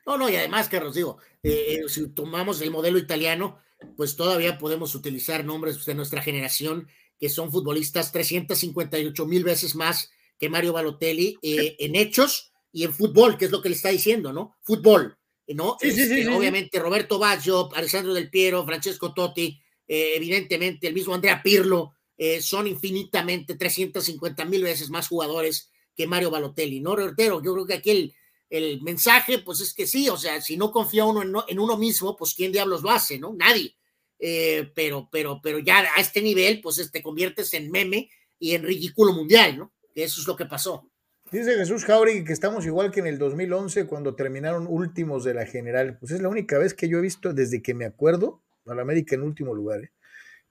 No, no, y además, Carlos, digo, eh, eh, si tomamos el modelo italiano, pues todavía podemos utilizar nombres de nuestra generación que son futbolistas 358 mil veces más que Mario Balotelli eh, en hechos y en fútbol, que es lo que le está diciendo, ¿no? Fútbol, ¿no? Este, obviamente Roberto Baggio, Alessandro Del Piero, Francesco Totti, eh, evidentemente el mismo Andrea Pirlo, eh, son infinitamente 350 mil veces más jugadores que Mario Balotelli, ¿no? Roberto, yo creo que aquí el, el, mensaje, pues es que sí, o sea, si no confía uno en, en uno mismo, pues ¿quién diablos lo hace, no? Nadie. pero, pero, pero ya a este nivel, pues te conviertes en meme y en ridículo mundial, ¿no? Eso es lo que pasó. Dice Jesús Jauregui que estamos igual que en el 2011 cuando terminaron últimos de la general. Pues es la única vez que yo he visto desde que me acuerdo a la América en último lugar. ¿eh?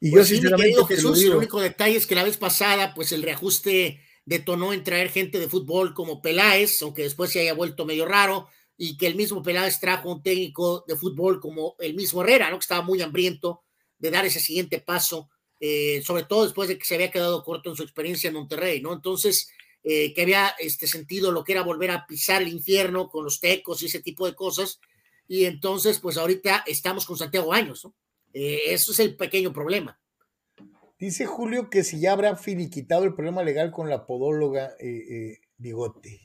Y yo pues sinceramente Jesús, el único detalle es que la vez pasada pues el reajuste detonó en traer gente de fútbol como Peláez, aunque después se haya vuelto medio raro, y que el mismo Peláez trajo un técnico de fútbol como el mismo Herrera, ¿no? que estaba muy hambriento de dar ese siguiente paso eh, sobre todo después de que se había quedado corto en su experiencia en Monterrey, ¿no? Entonces, eh, que había este sentido lo que era volver a pisar el infierno con los tecos y ese tipo de cosas. Y entonces, pues ahorita estamos con Santiago Años, ¿no? Eh, eso es el pequeño problema. Dice Julio que si ya habrá finiquitado el problema legal con la podóloga Bigote.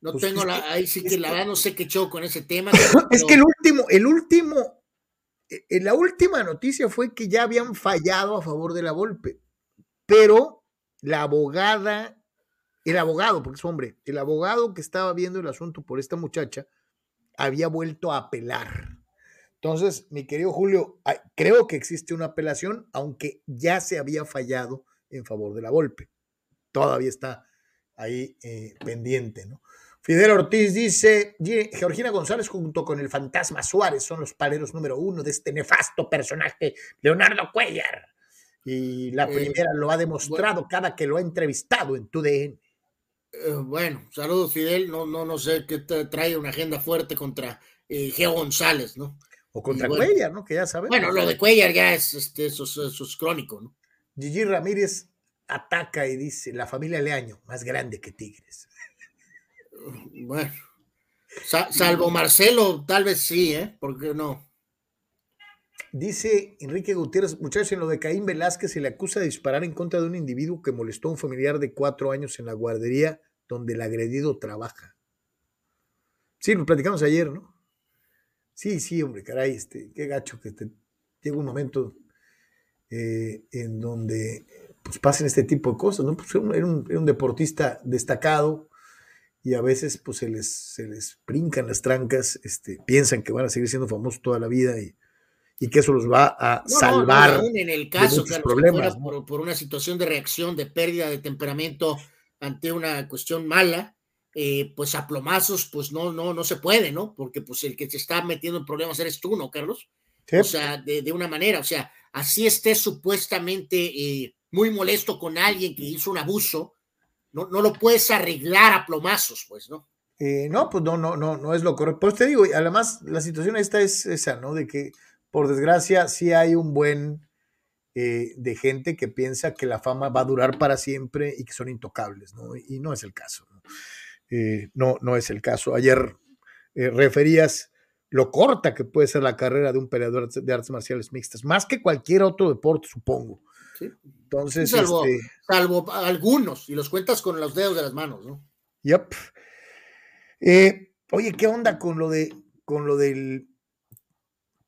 No pues tengo la, ahí sí que, la verdad no sé qué show con ese tema. es que el último, el último eh, la última noticia fue que ya habían fallado a favor de la Volpe, pero la abogada, el abogado, porque es hombre, el abogado que estaba viendo el asunto por esta muchacha, había vuelto a apelar. Entonces, mi querido Julio, creo que existe una apelación, aunque ya se había fallado en favor de la Volpe. Todavía está ahí eh, pendiente, ¿no? Fidel Ortiz dice, Georgina González junto con el fantasma Suárez son los paleros número uno de este nefasto personaje, Leonardo Cuellar. Y la eh, primera lo ha demostrado cada que lo ha entrevistado en tu DN. Eh, bueno, saludos Fidel, no, no, no sé qué trae una agenda fuerte contra eh, Geo González, ¿no? O contra Cuellar, ¿no? Que ya sabes. Bueno, lo de Cuellar ya es, este, eso, es crónico, ¿no? Gigi Ramírez ataca y dice, la familia Leaño, más grande que Tigres. Bueno, salvo Marcelo, tal vez sí, ¿eh? ¿Por qué no? Dice Enrique Gutiérrez, muchachos, en lo de Caín Velázquez se le acusa de disparar en contra de un individuo que molestó a un familiar de cuatro años en la guardería donde el agredido trabaja. Sí, lo platicamos ayer, ¿no? Sí, sí, hombre, caray, este, qué gacho que te, llega un momento eh, en donde pues pasen este tipo de cosas, ¿no? Pues era un deportista destacado, y a veces pues se les, se les brincan las trancas, este, piensan que van a seguir siendo famosos toda la vida y, y que eso los va a salvar. en el caso de problemas, por, por, una situación de reacción, de pérdida de temperamento ante una cuestión mala, eh, pues a plomazos, pues no, no, no se puede, ¿no? Porque pues el que se está metiendo en problemas eres tú, ¿no, Carlos? O sea, de, de, una manera, o sea, así estés supuestamente eh, muy molesto con alguien que hizo un abuso, no, lo puedes arreglar a plomazos, pues, ¿no? Eh, no, pues no, no, no, no es lo correcto. Pues te digo, además la situación esta es esa, ¿no? De que, por desgracia, sí hay un buen eh, de gente que piensa que la fama va a durar para siempre y que son intocables, ¿no? Y no es el caso, ¿no? Eh, no, no es el caso. Ayer referías lo corta que puede ser la carrera de un peleador de artes marciales mixtas, más que cualquier otro deporte, supongo. Entonces, salvo, este salvo, algunos, y los cuentas con los dedos de las manos, ¿no? Yep. Eh, oye, ¿qué onda con lo de, con lo del,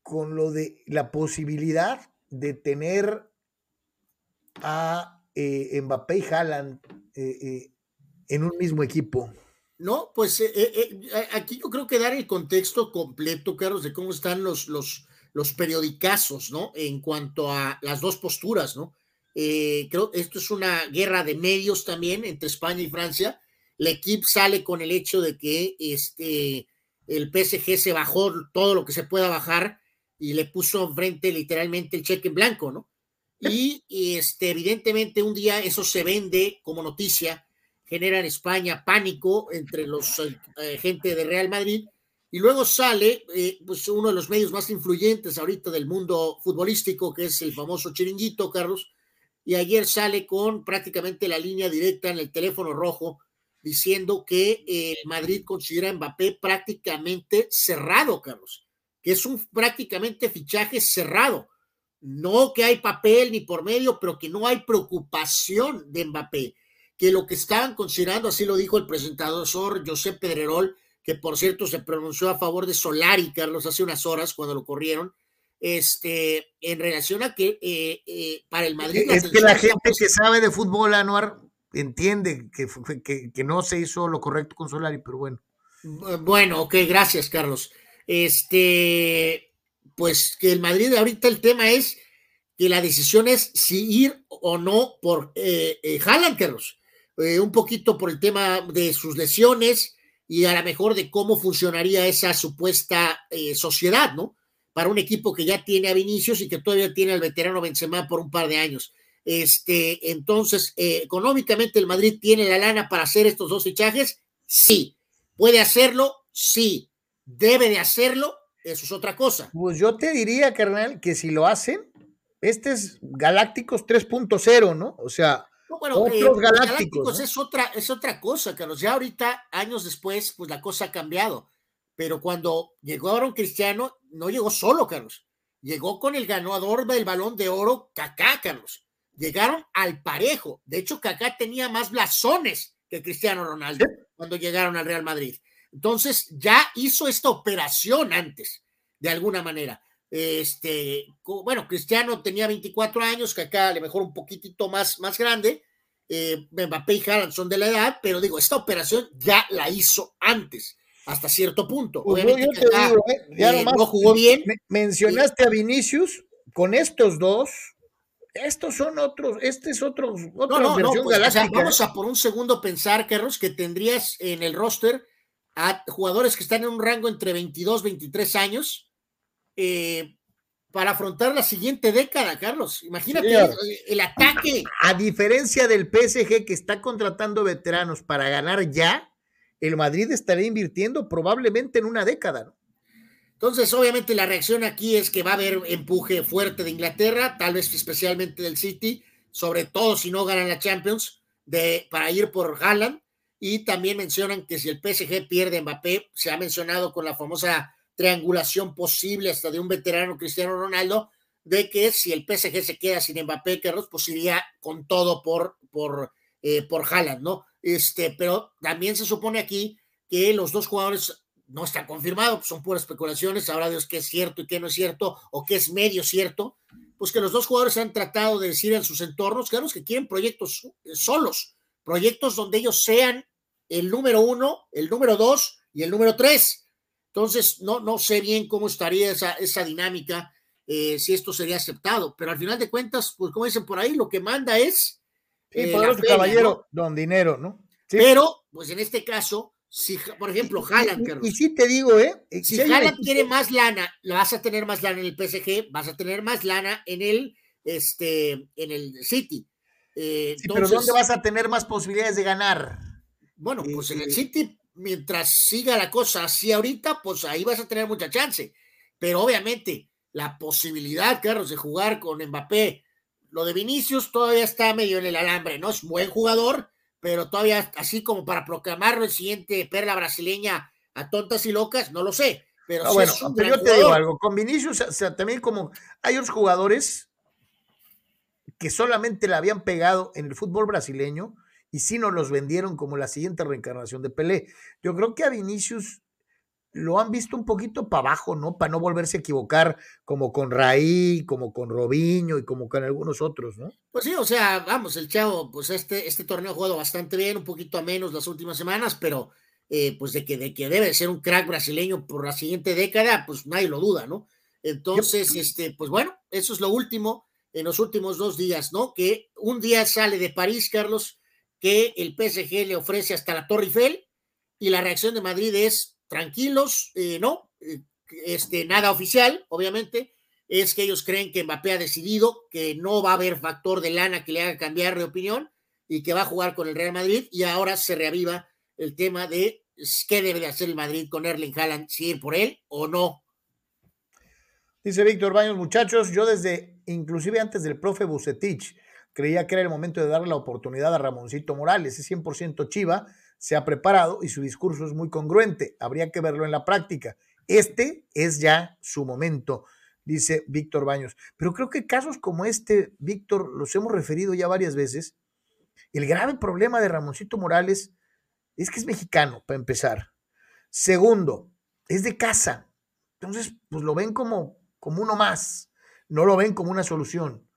con lo de la posibilidad de tener a eh, Mbappé y Haaland eh, en un mismo equipo? No, pues aquí yo creo que dar el contexto completo, Carlos, de cómo están los, los, los periodicazos, ¿no? En cuanto a las dos posturas, ¿no? Eh, creo que esto es una guerra de medios también entre España y Francia. El equipo sale con el hecho de que este, el PSG se bajó todo lo que se pueda bajar y le puso enfrente literalmente el cheque en blanco, ¿no? Y, este, evidentemente un día eso se vende como noticia, genera en España pánico entre los eh, gente de Real Madrid Y luego sale eh, pues uno de los medios más influyentes ahorita del mundo futbolístico, que es el famoso Chiringuito, Carlos, y ayer sale con prácticamente la línea directa en el teléfono rojo diciendo que el Madrid considera a Mbappé prácticamente cerrado, Carlos, que es un prácticamente fichaje cerrado. No que hay papel ni por medio, pero que no hay preocupación de Mbappé, que lo que estaban considerando, así lo dijo el presentador José Pedrerol, que por cierto se pronunció a favor de Solari, Carlos, hace unas horas cuando lo corrieron, este, en relación a que eh, eh, para el Madrid... Es que la gente que sabe de fútbol, Anuar, entiende que, que, que, no se hizo lo correcto con Solari, pero bueno. Bueno, ok, gracias, Carlos. Este, pues que el Madrid ahorita el tema es que la decisión es si ir o no por eh, eh Haaland, Carlos. Un poquito por el tema de sus lesiones, y a lo mejor de cómo funcionaría esa supuesta eh, sociedad, ¿no? Para un equipo que ya tiene a Vinicius y que todavía tiene al veterano Benzema por un par de años. Este, entonces, eh, económicamente el Madrid tiene la lana para hacer estos dos fichajes, sí. ¿Puede hacerlo? Sí. ¿Debe de hacerlo? Eso es otra cosa. Pues yo te diría, carnal, que si lo hacen, este es Galácticos 3.0, ¿no? O sea, bueno, eh, Otros galácticos, es, otra, es otra cosa, Carlos. Ya ahorita, años después, pues la cosa ha cambiado. Pero cuando llegó Aaron Cristiano, no llegó solo, Carlos. Llegó con el ganador del balón de oro, Kaká, Carlos. Llegaron al parejo. De hecho, Kaká tenía más blasones que Cristiano Ronaldo cuando llegaron al Real Madrid. Entonces, ya hizo esta operación antes, de alguna manera. Este, bueno, Cristiano tenía 24 años, que acá a lo mejor un poquitito más, más grande. Eh, Mbappé y Haaland son de la edad, pero digo, esta operación ya la hizo antes, hasta cierto punto. Pues Obviamente, ¿eh? no jugó bien. mencionaste a Vinicius con estos dos. Estos son otros, este es otro, otra no, versión pues, galáctica. vamos a por un segundo pensar, Carlos, que tendrías en el roster a jugadores que están en un rango entre 22, 23 años, eh, para afrontar la siguiente década, Carlos. Imagínate el, ataque. A, diferencia del PSG que está contratando veteranos para ganar ya, el Madrid estaría invirtiendo probablemente en una década, Entonces, obviamente, la reacción aquí es que va a haber empuje fuerte de Inglaterra, tal vez especialmente del City, sobre todo si no ganan la Champions, de, para ir por Haaland. Y también mencionan que si el PSG pierde Mbappé, se ha mencionado con la famosa triangulación posible hasta de un veterano Cristiano Ronaldo, de que si el PSG se queda sin Mbappé, Carlos, pues iría con todo por, por, eh, por Haaland, ¿no? Este, pero también se supone aquí que los dos jugadores no están confirmados, son puras especulaciones, ahora Dios qué es cierto y qué no es cierto, o qué es medio cierto, pues que los dos jugadores han tratado de decir en sus entornos, claro, que quieren proyectos solos, proyectos donde ellos sean el número uno, el número dos y el número tres, entonces, no, no sé bien cómo estaría esa, esa dinámica, eh, si esto sería aceptado, pero al final de cuentas, pues como dicen por ahí, lo que manda es... Eh, caballero, don dinero, ¿no? Pero, pues en este caso, si, por ejemplo, Haaland, y, y, sí te digo, ¿eh? Si, si Haaland quiere más lana, vas a tener más lana en el PSG, vas a tener más lana en el, este, en el City. Eh, sí, pero ¿dónde vas a tener más posibilidades de ganar? Bueno, pues en el City mientras siga la cosa así ahorita, pues ahí vas a tener mucha chance. Pero obviamente, la posibilidad, Carlos, de jugar con Mbappé, lo de Vinicius todavía está medio en el alambre, ¿no? Es buen jugador, pero todavía así como para proclamarlo el siguiente perla brasileña a tontas y locas, no lo sé. Pero, ah, bueno, yo te digo algo, con Vinicius, o sea, también como hay otros jugadores que solamente la habían pegado en el fútbol brasileño, y sí nos los vendieron como la siguiente reencarnación de Pelé. Yo creo que a Vinicius lo han visto un poquito para abajo, ¿no? Para no volverse a equivocar como con Raí, como con Robinho y como con algunos otros, ¿no? Pues sí, o sea, vamos, el chavo, pues este, este torneo ha jugado bastante bien, un poquito a menos las últimas semanas, pero eh, pues de que, de que debe ser un crack brasileño por la siguiente década, pues nadie lo duda, ¿no? Entonces, este, pues bueno, eso es lo último en los últimos dos días, ¿no? Que un día sale de París, Carlos, que el PSG le ofrece hasta la Torre Eiffel y la reacción de Madrid es tranquilos, eh, no, eh, este, nada oficial, obviamente, es que ellos creen que Mbappé ha decidido que no va a haber factor de lana que le haga cambiar de opinión y que va a jugar con el Real Madrid y ahora se reaviva el tema de ¿qué debe de hacer el Madrid con Erling Haaland? ¿Si ir por él o no? Dice Víctor Baños, muchachos, yo desde, inclusive antes del profe Bucetich, creía que era el momento de darle la oportunidad a Ramoncito Morales. Es 100% chiva, se ha preparado y su discurso es muy congruente. Habría que verlo en la práctica. Este es ya su momento, dice Víctor Baños. Pero creo que casos como este, Víctor, los hemos referido ya varias veces. El grave problema de Ramoncito Morales es que es mexicano, para empezar. Segundo, es de casa. Entonces, pues lo ven como, como uno más, no lo ven como una solución.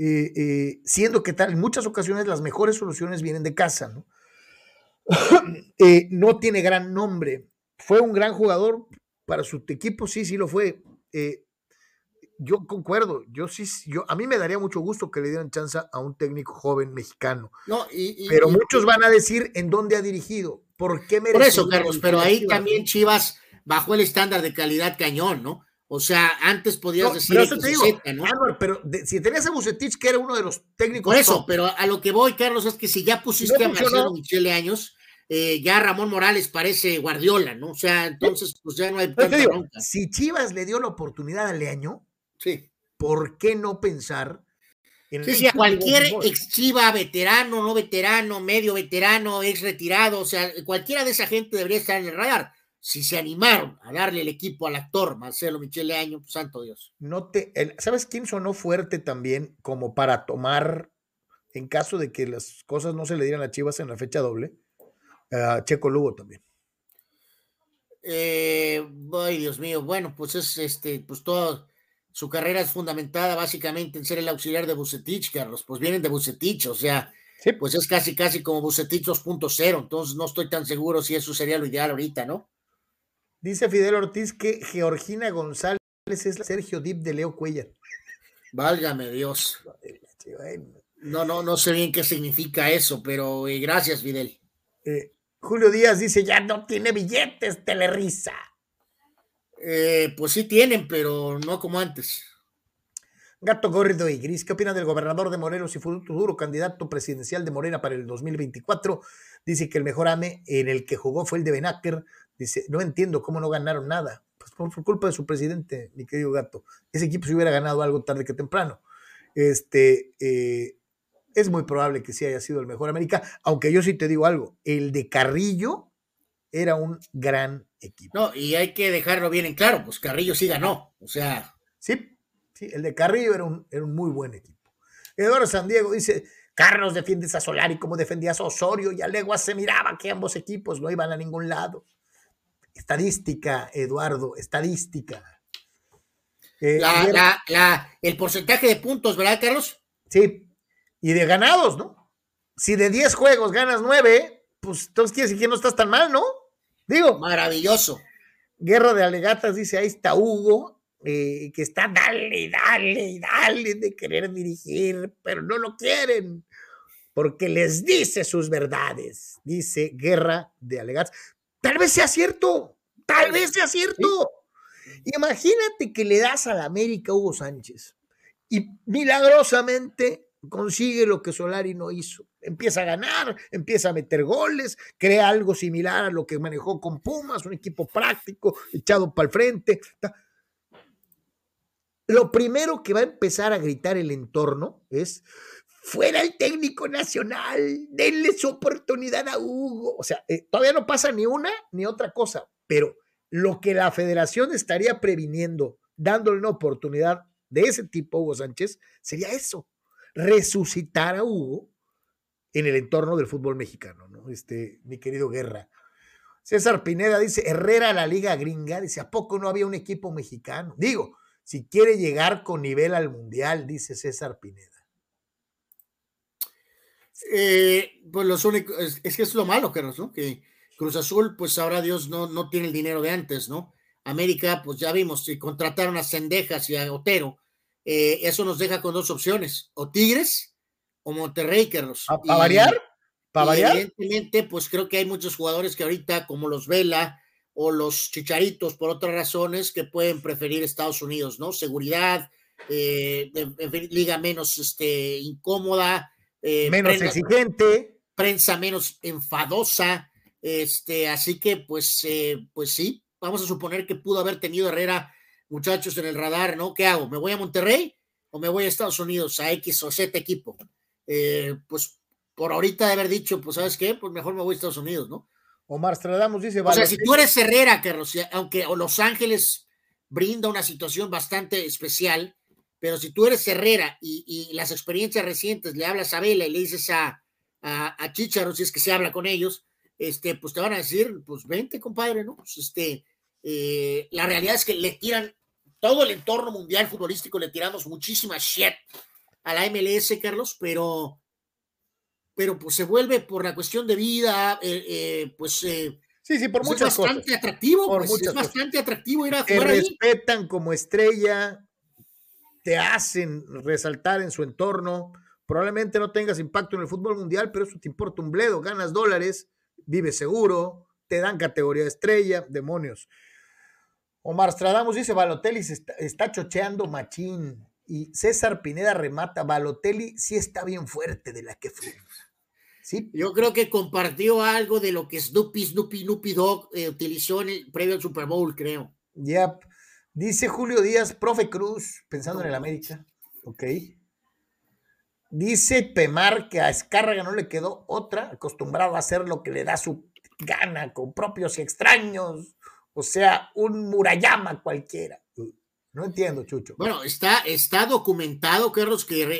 Eh, eh, siendo que tal, en muchas ocasiones las mejores soluciones vienen de casa, ¿no? Eh, no tiene gran nombre. Fue un gran jugador para su equipo, sí, sí lo fue. yo concuerdo, yo sí, yo, a mí me daría mucho gusto que le dieran chance a un técnico joven mexicano. No, pero muchos van a decir en dónde ha dirigido, por qué merece. Por eso, Carlos, pero ahí también Chivas bajó el estándar de calidad cañón, ¿no? O sea, antes podías decir pero te digo, ¿no? pero si tenías a Bucetich, que era uno de los técnicos. Por eso, pero a lo que voy, Carlos, es que si ya pusiste a Marcelo Michele años, eh, ya Ramón Morales parece Guardiola, ¿no? O sea, entonces, pues ya no hay tanta Si Chivas le dio la oportunidad a Leaño, sí. ¿por qué no pensar en sí, sí, a cualquier ex Chiva, veterano, no veterano, medio veterano, ex retirado, o sea, cualquiera de esa gente debería estar en el radar si se animaron a darle el equipo al actor Marcelo Michele Año, pues, santo Dios. No te, ¿Sabes quién sonó fuerte también como para tomar, en caso de que las cosas no se le dieran a Chivas en la fecha doble? Checo Lugo también. Eh, ay, Dios mío, bueno, pues es este, pues todo, su carrera es fundamentada básicamente en ser el auxiliar de Bucetich, Carlos, pues vienen de Bucetich, o sea, pues es casi, casi como Bucetich 2.0, entonces no estoy tan seguro si eso sería lo ideal ahorita, ¿no? Dice Fidel Ortiz que Georgina González es la Sergio Dip de Leo Cuellar. Válgame Dios. No, no, no sé bien qué significa eso, pero eh, gracias, Fidel. Eh, Julio Díaz dice, ya no tiene billetes, telerisa. Eh, pues sí tienen, pero no como antes. Gato Gordo y Gris, ¿qué opinan del gobernador de Morelos y futuro candidato presidencial de Morena para el 2024? Dice que el mejor AME en el que jugó fue el de Benáker, Dice, no entiendo cómo no ganaron nada. Pues por, culpa de su presidente, mi querido gato. Ese equipo se hubiera ganado algo tarde que temprano. Este, eh, es muy probable que sí haya sido el mejor América, aunque yo sí te digo algo, el de Carrillo era un gran equipo. No, y hay que dejarlo bien en claro, pues Carrillo sí ganó, o sea. Sí, sí, el de Carrillo era un, era un muy buen equipo. Eduardo San Diego dice, Carlos defiende a Solari como defendías a Osorio y a Legua se miraba que ambos equipos no iban a ningún lado. Estadística, Eduardo, estadística. Eh, el porcentaje de puntos, ¿verdad, Carlos? Sí, y de ganados, ¿no? Si de 10 juegos ganas 9, pues entonces quiere decir que no estás tan mal, ¿no? Digo. Maravilloso. Guerra de Alegatas dice, ahí está Hugo, eh, que está dale, dale, dale de querer dirigir, pero no lo quieren, porque les dice sus verdades, dice Guerra de Alegatas. Tal vez sea cierto, tal vez sea cierto. Imagínate que le das a la América Hugo Sánchez y milagrosamente consigue lo que Solari no hizo. Empieza a ganar, empieza a meter goles, crea algo similar a lo que manejó con Pumas, un equipo práctico, echado para el frente. Lo primero que va a empezar a gritar el entorno es, fuera el técnico nacional, denle su oportunidad a Hugo. O sea, eh, todavía no pasa ni una ni otra cosa, pero lo que la federación estaría previniendo, dándole una oportunidad de ese tipo a Hugo Sánchez, sería eso, resucitar a Hugo en el entorno del fútbol mexicano, ¿no? Este, mi querido Guerra. César Pineda dice, Herrera la liga gringa, dice, ¿a poco no había un equipo mexicano? Digo, si quiere llegar con nivel al mundial, dice César Pineda. Eh, pues los únicos, es, que es lo malo, Carlos, ¿no? Que Cruz Azul, pues ahora Dios no, no tiene el dinero de antes, ¿no? América, pues ya vimos, si contrataron a Cendejas y a Otero, eh, eso nos deja con dos opciones, o Tigres o Monterrey, Carlos. ¿Para variar? ¿Para variar? Evidentemente, pues creo que hay muchos jugadores que ahorita, como los Vela o los Chicharitos, por otras razones, que pueden preferir Estados Unidos, ¿no? Seguridad, eh, liga menos este, incómoda, eh, menos exigente. Prensa menos enfadosa, Este, así que, pues, eh, pues sí, vamos a suponer que pudo haber tenido Herrera, muchachos, en el radar, ¿no? ¿Qué hago? ¿Me voy a Monterrey o me voy a Estados Unidos, a X o Z equipo? Eh, pues por ahorita de haber dicho, pues, ¿sabes qué? Pues mejor me voy a Estados Unidos, ¿no? Omar Stradamos dice, o sea, si tú eres Herrera, Carlos, aunque Los Ángeles brinda una situación bastante especial, pero si tú eres Herrera y, las experiencias recientes le hablas a Vela y le dices a, a, Chicharo, si es que se habla con ellos, este, pues te van a decir, pues vente, compadre, ¿no? Pues este, eh, la realidad es que le tiran todo el entorno mundial futbolístico, le tiramos muchísima shit a la MLS, Carlos, pero, pero pues se vuelve por la cuestión de vida, eh, eh, pues. sí, sí, por muchas es bastante atractivo, pues, es bastante atractivo ir a jugar. Te respetan como estrella, te hacen resaltar en su entorno. Probablemente no tengas impacto en el fútbol mundial, pero eso te importa un bledo. Ganas dólares, vives seguro, te dan categoría de estrella, demonios. Omar Stradamos dice: Balotelli se está, chocheando machín. Y César Pineda remata: Balotelli sí está bien fuerte de la que fue. Sí. Yo creo que compartió algo de lo que Snoopy, Snoopy, Snoopy Dog eh, utilizó en el previo al Super Bowl, creo. Yep. Dice Julio Díaz, profe Cruz, pensando en el América. Ok. Dice Pemar que a Escárraga no le quedó otra, acostumbrado a hacer lo que le da su gana con propios y extraños. O sea, un Murayama cualquiera. No entiendo, Chucho. Bueno, está, está documentado, Carlos, que el eh,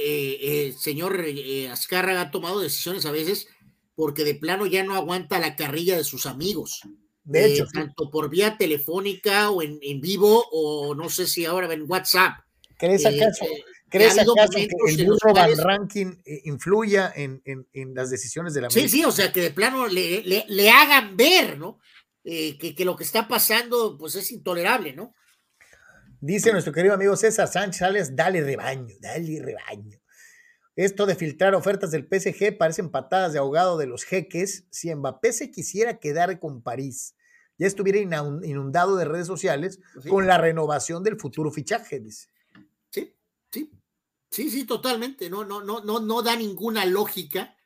eh, señor eh, Azcárraga ha tomado decisiones a veces porque de plano ya no aguanta la carrilla de sus amigos. De hecho, tanto por vía telefónica o en, vivo o no sé si ahora en WhatsApp. ¿Crees eh, acaso, eh, ¿crees acaso que el burro Van Ranking eh, influya en, las decisiones de la Sí, sí, o sea, que de plano le, hagan ver, ¿no? que, lo que está pasando, pues es intolerable, ¿no? Dice nuestro querido amigo César Sánchez, dale rebaño, dale rebaño. Esto de filtrar ofertas del PSG parecen patadas de ahogado de los jeques. Si Mbappé se quisiera quedar con París, ya estuviera inundado de redes sociales pues con la renovación del futuro fichaje, dice. Sí, sí, sí, sí, totalmente. No, no, no, no, no da ninguna lógica.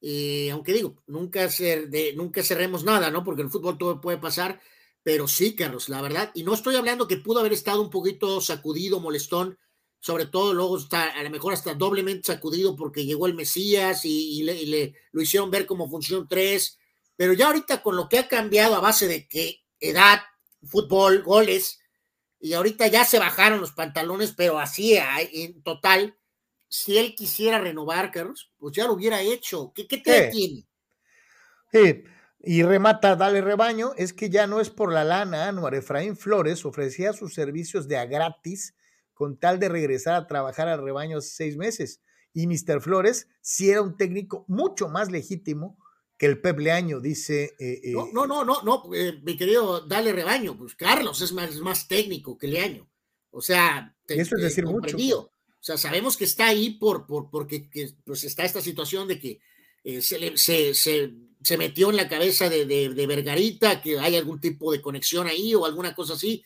Eh, aunque digo, nunca, de, nunca cerremos nada, ¿no? Porque en el fútbol todo puede pasar, pero sí, Carlos, la verdad. Y no estoy hablando que pudo haber estado un poquito sacudido, molestón, sobre todo luego está a lo mejor hasta doblemente sacudido porque llegó el Mesías y, le, lo hicieron ver como función 3 pero ya ahorita con lo que ha cambiado a base de que edad, fútbol, goles, y ahorita ya se bajaron los pantalones, pero así en total, si él quisiera renovar, Carlos, pues ya lo hubiera hecho. ¿Qué, qué te tiene? Sí, y remata, dale rebaño, es que ya no es por la lana, Anuar Efraín Flores ofrecía sus servicios de a gratis con tal de regresar a trabajar al rebaño hace seis meses. Y Mr. Flores sí era un técnico mucho más legítimo que el Pep Leaño, dice. Eh, eh, no, no, no, no, eh, mi querido, dale rebaño, pues Carlos es más, más técnico que Leaño. O sea, eso es decir mucho. O sea, sabemos que está ahí por, por porque pues está esta situación de que se, se, se, metió en la cabeza de, de, Vergarita, que hay algún tipo de conexión ahí o alguna cosa así.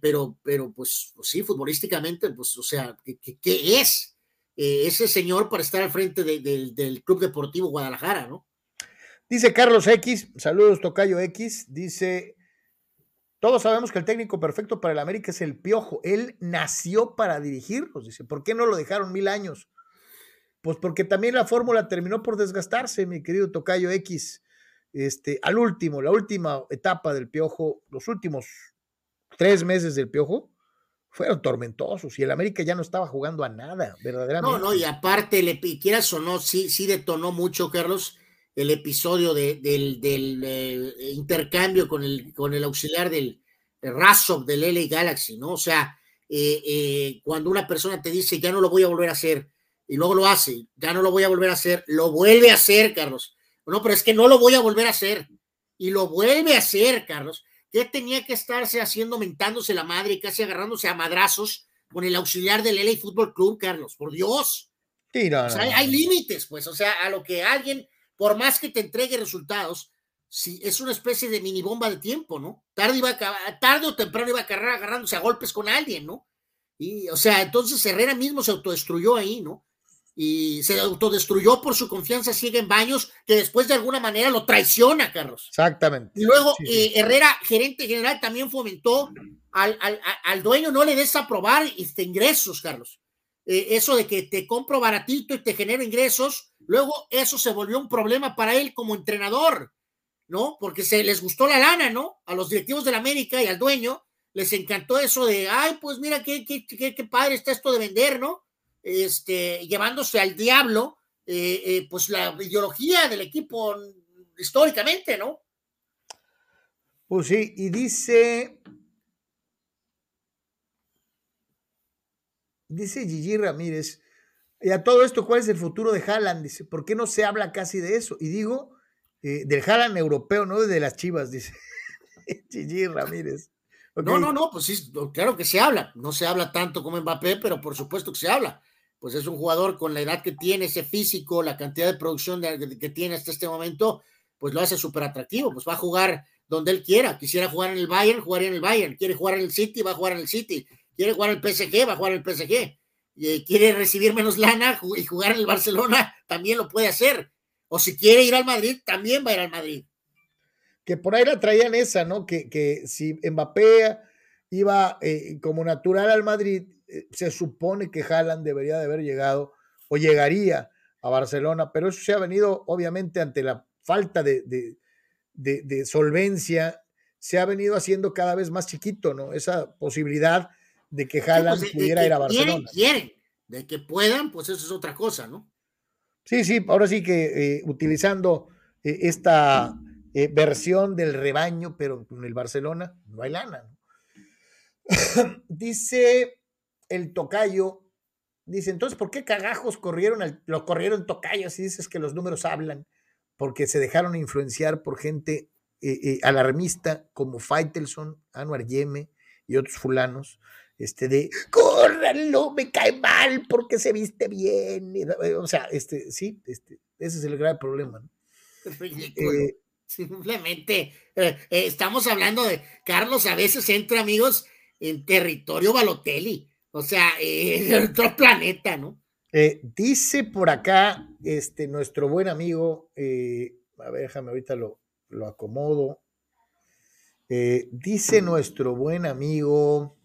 pero, pero pues, pues, sí, futbolísticamente, pues, o sea, ¿qué, qué, es ese señor para estar al frente del Club Deportivo Guadalajara, no? Dice Carlos X, saludos Tocayo X, dice, todos sabemos que el técnico perfecto para el América es el Piojo, él nació para dirigirlos, dice, ¿por qué no lo dejaron mil años? Pues porque también la fórmula terminó por desgastarse, mi querido Tocayo X. Este, al último, la última etapa del Piojo, los últimos tres meses del Piojo, fueron tormentosos y el América ya no estaba jugando a nada, verdaderamente. No, no, y aparte, le quieras o no, sí, sí detonó mucho, Carlos, el episodio del, eh, intercambio con el, con el auxiliar del Razov del LA Galaxy, ¿no? O sea, eh, eh, cuando una persona te dice, ya no lo voy a volver a hacer, y luego lo hace, ya no lo voy a volver a hacer, lo vuelve a hacer, Carlos. No, pero es que no lo voy a volver a hacer. Y lo vuelve a hacer, Carlos. ¿Qué tenía que estarse haciendo, mentándose la madre y casi agarrándose a madrazos con el auxiliar del LA Fútbol Club, Carlos? Por Dios. hay, hay límites, pues, o sea, a lo que alguien por más que te entregue resultados, si es una especie de mini bomba de tiempo, ¿no? Tarde, iba a, tarde o temprano iba a agarrar agarrándose a golpes con alguien, ¿no? Y, o sea, entonces Herrera mismo se autodestruyó ahí, ¿no? y se autodestruyó por su confianza ciega en Baños, que después de alguna manera lo traiciona, Carlos. Exactamente. Y luego eh, Herrera, gerente general, también fomentó al, al, al, dueño no le des aprobar este, ingresos, Carlos. Eh, eso de que te compro baratito y te genero ingresos, luego eso se volvió un problema para él como entrenador, ¿no? Porque se les gustó la lana, ¿no? A los directivos de la América y al dueño les encantó eso de, ay, pues mira qué, qué, qué, qué padre está esto de vender, ¿no? este, llevándose al diablo, eh, eh, pues la ideología del equipo históricamente, ¿no? Pues sí, y dice, dice Gigi Ramírez, y a todo esto, ¿cuál es el futuro de Haaland? Dice, ¿por qué no se habla casi de eso? Y digo, eh, del Haaland europeo, no de las chivas, dice Gigi Ramírez. No, no, no, pues sí, claro que se habla. No se habla tanto como Mbappé, pero por supuesto que se habla pues es un jugador con la edad que tiene, ese físico, la cantidad de producción que tiene hasta este momento, pues lo hace súper atractivo, pues va a jugar donde él quiera, quisiera jugar en el Bayern, jugaría en el Bayern, quiere jugar en el City, va a jugar en el City, quiere jugar en el PSG, va a jugar en el PSG, y, quiere recibir menos lana y jugar en el Barcelona, también lo puede hacer, o si quiere ir al Madrid, también va a ir al Madrid. Que por ahí la traían esa, ¿no? Que, que si Mbappé iba eh, como natural al Madrid, eh, se supone que Haaland debería de haber llegado o llegaría a Barcelona, pero eso se ha venido obviamente ante la falta de, de, solvencia, se ha venido haciendo cada vez más chiquito, ¿no? Esa posibilidad de que pues, Haaland pudiera ir a Barcelona. Quieren, de que puedan, pues eso es otra cosa, ¿no? Sí, sí, ahora sí que eh, utilizando eh, esta versión del rebaño, pero con el Barcelona no hay lana. Dice el tocayo dice, entonces, ¿por qué cagajos corrieron, lo corrieron tocayo si dices que los números hablan? Porque se dejaron influenciar por gente eh, eh, alarmista como Faitelson, Anuar Yeme y otros fulanos, este de, córranlo, me cae mal porque se viste bien. O sea, este, sí, este, ese es el grave problema. Eh, Simplemente, estamos hablando de Carlos, a veces entra, amigos, en territorio Balotelli. O sea, eh, otro planeta, ¿no? Eh, dice por acá este, nuestro buen amigo, eh, a ver, déjame ahorita lo, lo acomodo. Eh, dice nuestro buen amigo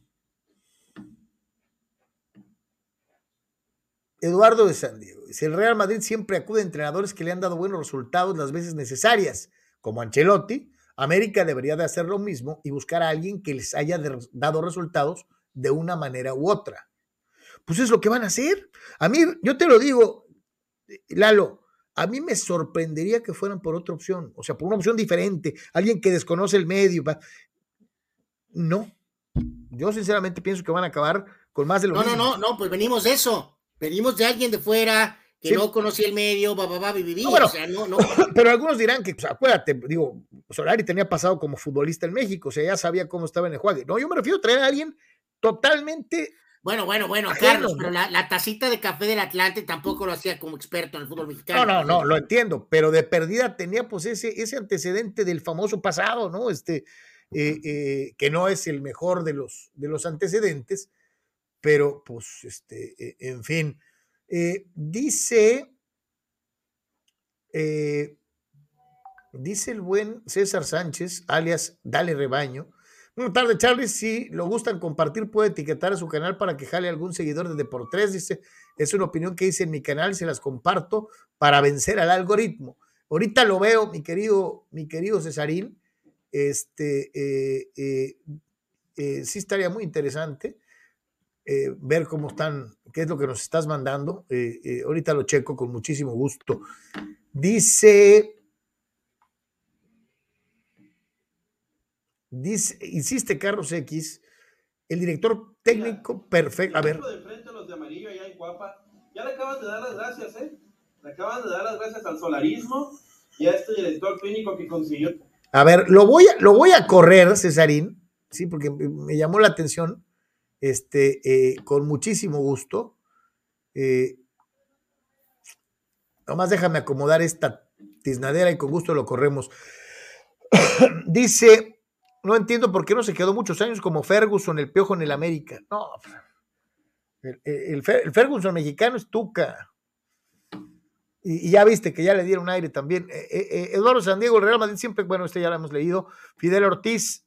Eduardo de San Diego. Dice, el Real Madrid siempre acude a entrenadores que le han dado buenos resultados las veces necesarias, como Ancelotti. América debería de hacer lo mismo y buscar a alguien que les haya dado resultados de una manera u otra. Pues es lo que van a hacer. A mí, yo te lo digo, Lalo, a mí me sorprendería que fueran por otra opción, o sea, por una opción diferente, alguien que desconoce el medio. No, yo sinceramente pienso que van a acabar con más de lo No, no, no, no, pues venimos de eso. Venimos de alguien de fuera que no conocía el medio, va, va, va, vivir. o sea, no, no. Pero algunos dirán que, pues, acuérdate, digo, Solari tenía pasado como futbolista en México, o sea, ya sabía cómo estaba en el juego. No, yo me refiero a traer a alguien totalmente. Bueno, bueno, bueno, Carlos, pero la, tacita de café del Atlante tampoco lo hacía como experto en el fútbol mexicano. No, no, no, lo entiendo, pero de perdida tenía pues ese, ese antecedente del famoso pasado, ¿no? Este, eh, eh, que no es el mejor de los, de los antecedentes, pero pues, este, eh, en fin. dice, dice el buen César Sánchez, alias Dale Rebaño, Buenas tardes, Charlie. Si lo gustan compartir, puede etiquetar a su canal para que jale algún seguidor de Deportes. Dice, es una opinión que hice en mi canal, se las comparto para vencer al algoritmo. Ahorita lo veo, mi querido, mi querido Cesarín. Este, eh, eh, eh, sí estaría muy interesante ver cómo están, qué es lo que nos estás mandando. ahorita lo checo con muchísimo gusto. Dice Dice, insiste Carlos X, el director técnico perfecto. A ver. De frente a los de amarillo allá en Guapa, ya le acabas de dar las gracias, ¿eh? Le acabas de dar las gracias al solarismo y a este director técnico que consiguió. A ver, lo voy a, lo voy a correr, Cesarín, sí, porque me llamó la atención, este, eh, con muchísimo gusto. Eh, nomás déjame acomodar esta tiznadera y con gusto lo corremos. Dice no entiendo por qué no se quedó muchos años como Ferguson, el piojo en el América. No, el, Ferguson mexicano es Tuca. Y, ya viste que ya le dieron aire también. Eh, eh, Eduardo San Diego, el Real Madrid siempre, bueno, este ya lo hemos leído. Fidel Ortiz,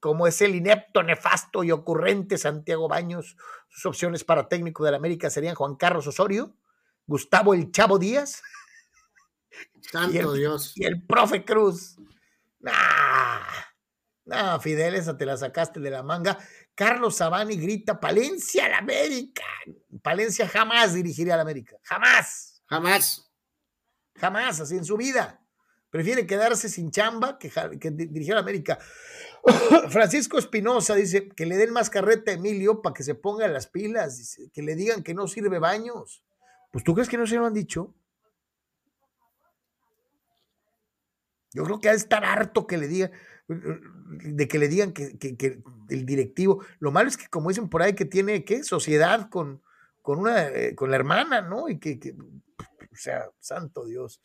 como es el inepto, nefasto y ocurrente Santiago Baños, sus opciones para técnico de la América serían Juan Carlos Osorio, Gustavo El Chavo Díaz. Santo Dios. Y el profe Cruz. Nah, nah, Fidel, esa te la sacaste de la manga. Carlos Sabani grita, Palencia al América. Palencia jamás dirigiría al América. Jamás. Jamás. Jamás, así en su vida. Prefiere quedarse sin chamba que, dirigir a América. Francisco Espinosa dice que le den más carreta a Emilio para que se ponga las pilas. que le digan que no sirve baños. Pues tú crees que no se lo han dicho. Yo creo que ha de estar harto que le digan de que le digan que, el directivo, lo malo es que como dicen por ahí que tiene, ¿qué? Sociedad con, con, una, eh, con la hermana, ¿no? Y que, o sea, santo Dios.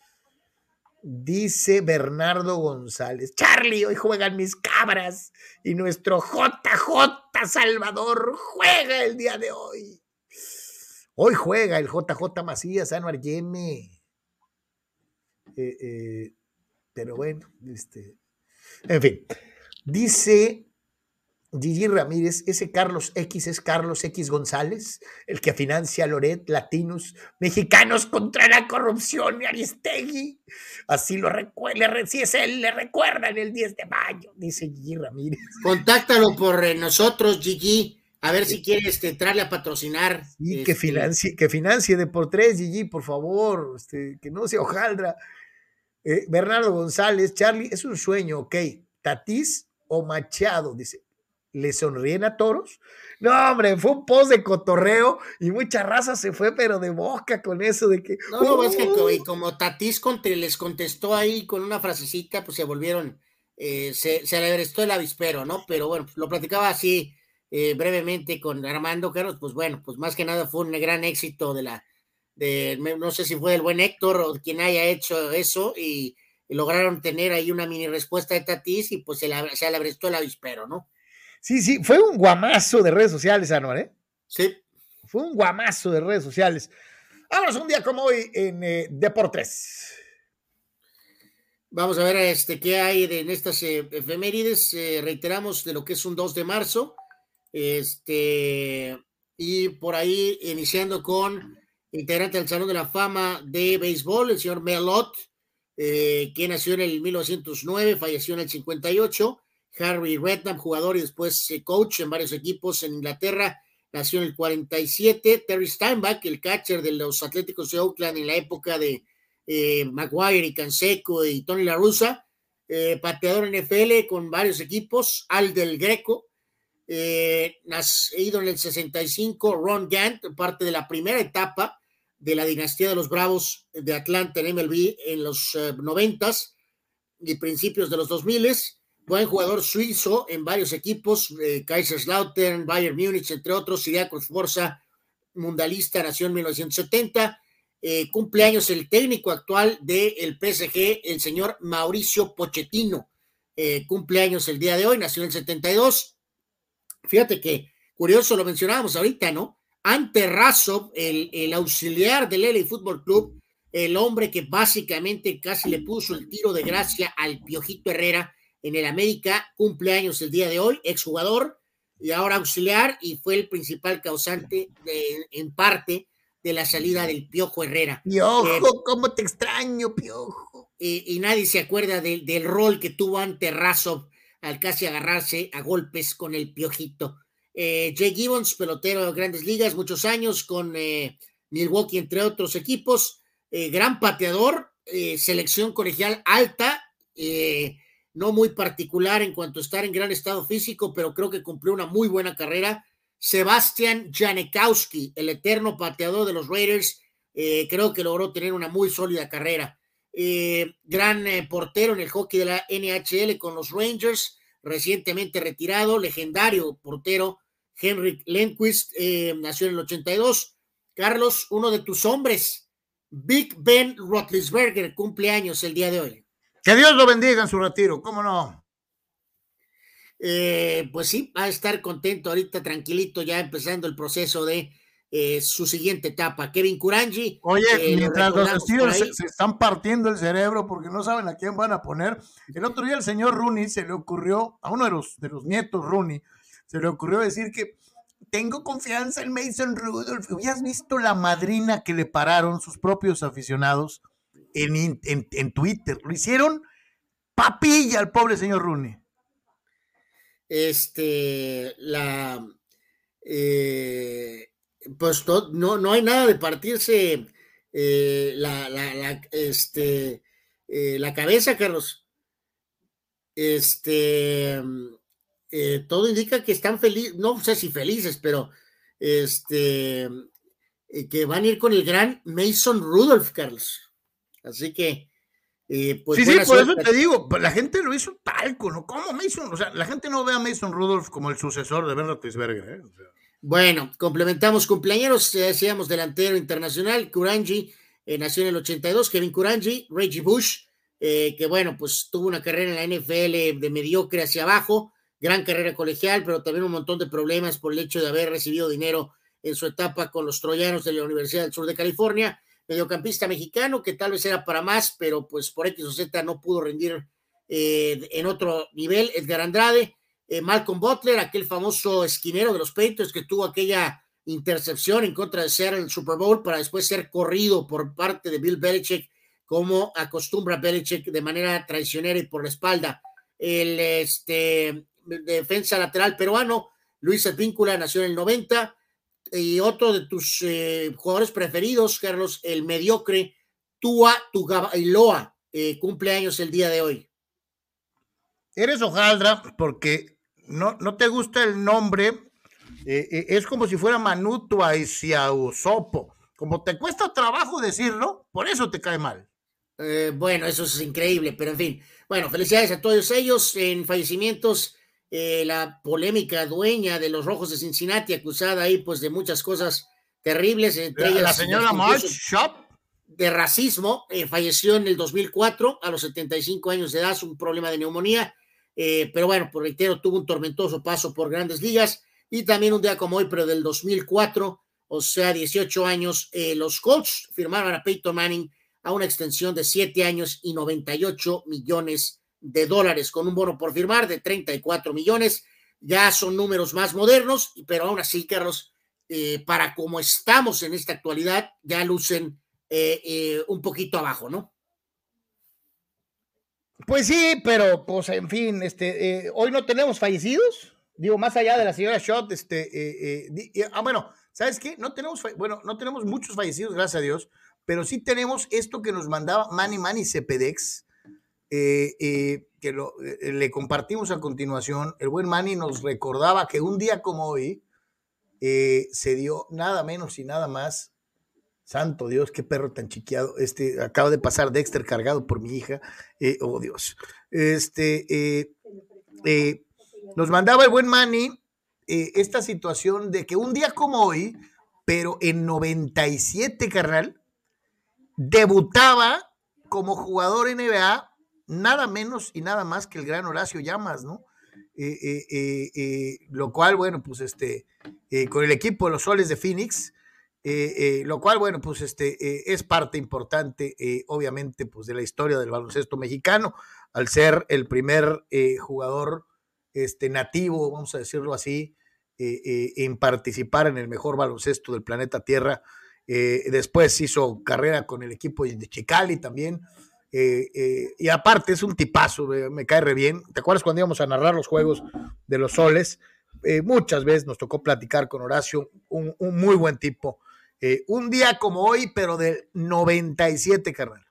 Dice Bernardo González, Charlie, hoy juegan mis cabras y nuestro JJ Salvador juega el día de hoy. Hoy juega el JJ Macías, Anuar Yeme. Eh, eh, pero bueno, este, en fin, dice Gigi Ramírez, ese Carlos X es Carlos X González, el que financia a Loret, latinos, mexicanos contra la corrupción y Aristegui. Así lo recuerda, si es él, le recuerdan el 10 de mayo, dice Gigi Ramírez. Contáctalo por eh, nosotros, Gigi. A ver si quieres entrarle a patrocinar. Y que, este, financie, que financie de por tres, Gigi, por favor, este, que no se hojaldra. Eh, Bernardo González, Charlie, es un sueño, ok. Tatís o Machado, dice. ¿Le sonríen a toros? No, hombre, fue un post de cotorreo y mucha raza se fue, pero de boca con eso de que. No, no, es que uh". como, Tatís les contestó ahí con una frasecita, pues se volvieron, eh, se, se alegrestó el avispero, ¿no? Pero bueno, lo platicaba así eh, brevemente con Armando Carlos, pues bueno, pues más que nada fue un gran éxito de la, no sé si fue el buen Héctor o quien haya hecho eso y, lograron tener ahí una mini respuesta de Tatis y pues se, la, se el avispero, ¿no? Sí, sí, fue un guamazo de redes sociales, Anuar, ¿eh? Sí. Fue un guamazo de redes sociales. Vámonos un día como hoy en eh, Deportes. Vamos a ver este, qué hay de, en estas eh, efemérides. Eh, reiteramos de lo que es un 2 de marzo. Este, y por ahí iniciando con integrante del Salón de la Fama de Béisbol, el señor Melot, eh, que nació en el 1909, falleció en el 58. Harry Redknapp, jugador y después eh, coach en varios equipos en Inglaterra, nació en el 47. Terry Steinbach, el catcher de los Atléticos de Oakland en la época de eh, Maguire y Canseco y Tony La Russa, pateador NFL con varios equipos, Al del Greco, nacido en el 65, Ron Gant, parte de la primera etapa de la dinastía de los Bravos de Atlanta en MLB en los eh, noventas y principios de los 2000 buen jugador suizo en varios equipos, eh, Kaiserslautern, Bayern Múnich, entre otros, Siriacos Forza, mundialista, nació en 1970, eh, cumpleaños el técnico actual del PSG, el señor Mauricio Pochettino, eh, cumpleaños el día de hoy, nació en el 72. Fíjate que, curioso, lo mencionábamos ahorita, ¿no? Ante Razov, el, auxiliar del LA Fútbol Club, el hombre que básicamente casi le puso el tiro de gracia al Piojito Herrera en el América, cumpleaños el día de hoy, exjugador y ahora auxiliar, y fue el principal causante en parte de la salida del Piojo Herrera. Piojo, eh, cómo te extraño, Piojo. y nadie se acuerda del rol que tuvo ante Razov al casi agarrarse a golpes con el Piojito. Eh, Jay Gibbons, pelotero de grandes ligas, muchos años con eh, Milwaukee, entre otros equipos, eh, gran pateador, selección colegial alta, no muy particular en cuanto a estar en gran estado físico, pero creo que cumplió una muy buena carrera. Sebastian Janikowski, el eterno pateador de los Raiders, creo que logró tener una muy sólida carrera. gran portero en el hockey de la NHL con los Rangers, recientemente retirado, legendario portero Henrik Lenquist, eh, nació en el 82. Carlos, uno de tus hombres, Big Ben Roethlisberger, cumpleaños el día de hoy. Que Dios lo bendiga en su retiro, ¿cómo no? Eh, pues sí, va a estar contento ahorita, tranquilito, ya empezando el proceso de eh, su siguiente etapa. Kevin Kuranji. Oye, eh, mientras los Steelers se, están partiendo el cerebro porque no saben a quién van a poner, el otro día el señor Rooney se le ocurrió, a uno de los, de los nietos Rooney, se le ocurrió decir que tengo confianza en Mason Rudolph. ¿Habías visto la madrina que le pararon sus propios aficionados en, en, Twitter? Lo hicieron papilla al pobre señor Rooney. Este, la, eh, pues no, no hay nada de partirse eh, la, este, eh, la cabeza, Carlos. Este, todo indica que están felices, no sé si felices, pero este, que van a ir con el gran Mason Rudolph, Carlos. Así que, pues. Sí, sí, por eso te digo, pues, la gente lo hizo talco, ¿no? ¿Cómo Mason? O sea, la gente no ve a Mason Rudolph como el sucesor de Bernard Tisberger, ¿eh? O sea. Bueno, complementamos cumpleaños, decíamos delantero internacional, Kuranji, eh, nació en el 82, Kevin Kuranji, Reggie Bush, eh, que bueno, pues tuvo una carrera en la NFL de mediocre hacia abajo, gran carrera colegial, pero también un montón de problemas por el hecho de haber recibido dinero en su etapa con los troyanos de la Universidad del Sur de California, mediocampista mexicano que tal vez era para más, pero pues por X o Z no pudo rendir eh, en otro nivel, Edgar Andrade, eh, Malcolm Butler, aquel famoso esquinero de los Patriots que tuvo aquella intercepción en contra de ser el Super Bowl para después ser corrido por parte de Bill Belichick, como acostumbra Belichick de manera traicionera y por la espalda. El este, defensa lateral peruano, Luis Advíncula, nació en el 90. Y otro de tus eh, jugadores preferidos, Carlos, el mediocre Tua Tugabailoa, eh, cumple años el día de hoy. Eres hojaldra porque no, no te gusta el nombre, eh, eh, es como si fuera Manutua y Sopo. Como te cuesta trabajo decirlo, por eso te cae mal. Bueno, eso es increíble, pero en fin. Bueno, felicidades a todos ellos en fallecimientos. La polémica dueña de los Rojos de Cincinnati, acusada ahí pues de muchas cosas terribles, entre ellas la señora March Shop de racismo, falleció en el 2004 a los 75 años de edad, un problema de neumonía. Eh, pero bueno, por reitero, tuvo un tormentoso paso por grandes ligas y también un día como hoy, pero del 2004, o sea, 18 años, eh, los Colts firmaron a Peyton Manning a una extensión de 7 años y 98 millones de dólares, con un bono por firmar de 34 millones. Ya son números más modernos, pero aún así, Carlos, eh, para como estamos en esta actualidad, ya lucen un poquito abajo, ¿no? Pues sí, pero pues en fin, este, eh, hoy no tenemos fallecidos, digo, más allá de la señora Shot, este, eh, eh, ah, bueno, ¿sabes qué? No tenemos, bueno, no tenemos muchos fallecidos, gracias a Dios, pero sí tenemos esto que nos mandaba Manny Manny Cepedex, que lo, le compartimos a continuación. El buen Manny nos recordaba que un día como hoy se dio nada menos y nada más Santo Dios, qué perro tan chiqueado. Este, acaba de pasar Dexter cargado por mi hija. Eh, oh Dios. Este, eh, eh, nos mandaba el buen Manny esta situación de que un día como hoy, pero en 97, carnal, debutaba como jugador NBA, nada menos y nada más que el gran Horacio Llamas, ¿no? lo cual, bueno, pues este, con el equipo de los Soles de Phoenix, eh, eh, lo cual, bueno, pues este eh, es parte importante, obviamente, pues de la historia del baloncesto mexicano, al ser el primer jugador este, nativo, vamos a decirlo así, en participar en el mejor baloncesto del planeta Tierra. después hizo carrera con el equipo de Chicali también. Y aparte es un tipazo, me cae re bien. ¿Te acuerdas cuando íbamos a narrar los juegos de los soles? muchas veces nos tocó platicar con Horacio, un muy buen tipo. Eh, un día como hoy, pero del 97, carnal.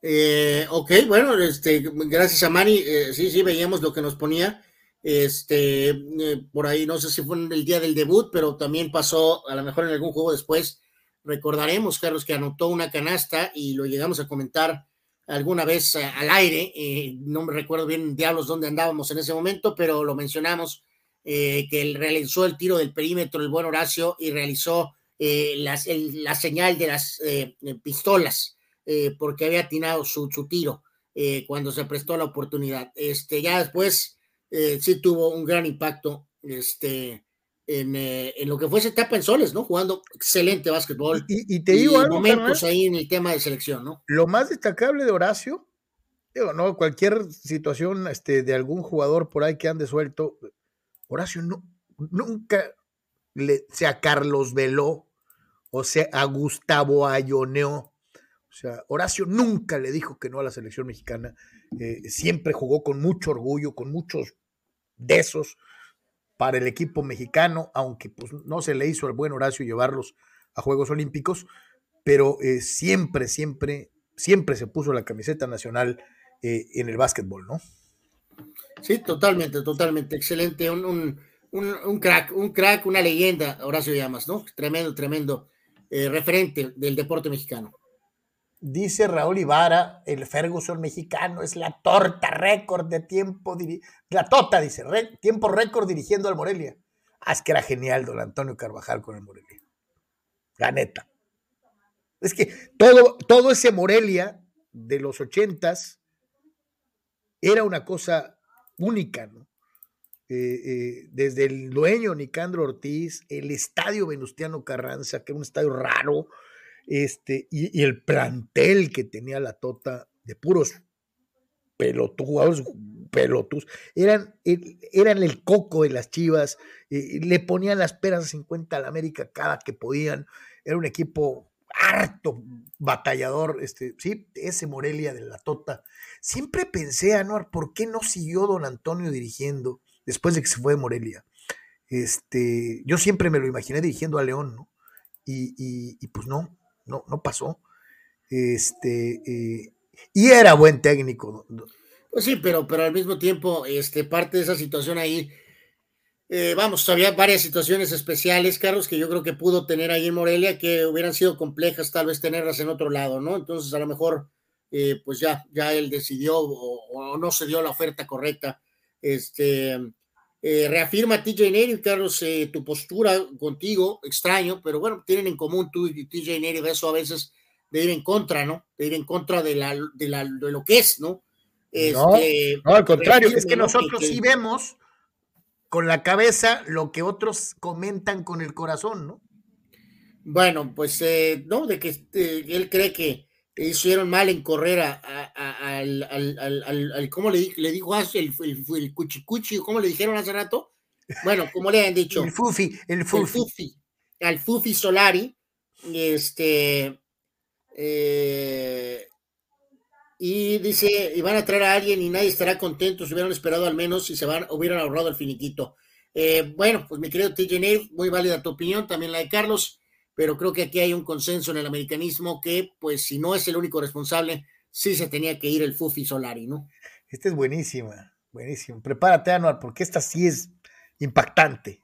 Eh, ok, bueno, este, gracias a Mari, eh, sí, sí, veíamos lo que nos ponía. Este, por ahí, no sé si fue en el día del debut, pero también pasó, a lo mejor en algún juego después. Recordaremos, Carlos, que anotó una canasta y lo llegamos a comentar alguna vez al aire. no me recuerdo bien, diablos, dónde andábamos en ese momento, pero lo mencionamos, que él realizó el tiro del perímetro, el buen Horacio, y realizó eh, la señal de las eh, pistolas, eh, porque había atinado su, su tiro cuando se prestó la oportunidad. Este, ya después sí tuvo un gran impacto este, en, eh, en, lo que fue esa etapa en Soles, ¿no? Jugando excelente básquetbol. Y, y te digo algo, momentos ahí en el tema de selección, ¿no? Lo más destacable de Horacio, digo, no, cualquier situación este, de algún jugador por ahí que ande suelto, Horacio no, nunca le, sea Carlos Veló o sea a Gustavo Ayoneó. O sea, Horacio nunca le dijo que no a la selección mexicana. Eh, siempre jugó con mucho orgullo, con muchos de esos para el equipo mexicano, aunque pues, no se le hizo al buen Horacio llevarlos a Juegos Olímpicos, pero eh, siempre, siempre, siempre se puso la camiseta nacional eh, en el básquetbol, ¿no? Sí, totalmente, totalmente. Excelente. Un, un, un, crack, un crack, una leyenda, Horacio Llamas, ¿no? Tremendo, tremendo eh, referente del deporte mexicano. Dice Raúl Ibarra, el Ferguson mexicano es la torta récord de tiempo, la tota, dice, tiempo récord dirigiendo al Morelia. Ah, es que era genial don Antonio Carvajal con el Morelia. La neta. Es que todo, todo ese Morelia de los ochentas era una cosa única, ¿no? Eh, eh, desde el dueño Nicandro Ortiz, el estadio Venustiano Carranza, que era un estadio raro, este, y, el plantel que tenía la Tota de puros pelotudos, pelotus, eran, eran el coco de las chivas, eh, le ponían las peras a 50 al América cada que podían, era un equipo harto batallador, este, sí, ese Morelia de la Tota. Siempre pensé, Anuar, ¿por qué no siguió don Antonio dirigiendo? después de que se fue de Morelia. Este, yo siempre me lo imaginé dirigiendo a León, ¿no? Y, pues no, no, no pasó. Este, eh, y era buen técnico. Pues sí, pero, pero al mismo tiempo, este, parte de esa situación ahí, eh, vamos, había varias situaciones especiales, Carlos, que yo creo que pudo tener ahí en Morelia, que hubieran sido complejas tal vez tenerlas en otro lado, ¿no? Entonces, a lo mejor, eh, pues ya, ya él decidió o, o, no se dio la oferta correcta. Este, eh, reafirma TJ Neri, Carlos, eh, tu postura contigo, extraño, pero bueno, tienen en común tú y TJ Neri eso a veces de ir en contra, ¿no? De ir en contra de, la, de, la, de lo que es, ¿no? Este, no, al contrario, es que nosotros sí vemos con la cabeza lo que otros comentan con el corazón, ¿no? Bueno, pues eh, no, de que él cree que hicieron mal en correr a, al, al, al, ¿cómo le, le dijo hace el, el, el, cuchicuchi, ¿cómo le dijeron hace rato? Bueno, como le han dicho. El Fufi, el Fufi. al Fufi Solari, este, eh, y dice, y van a traer a alguien y nadie estará contento si hubieran esperado al menos si se van, hubieran ahorrado el finiquito. Eh, bueno, pues mi querido TJ muy válida tu opinión, también la de Carlos pero creo que aquí hay un consenso en el americanismo que, pues, si no es el único responsable, sí se tenía que ir el Fufi Solari, ¿no? Esta es buenísima, buenísima. Prepárate, Anuar, porque esta sí es impactante.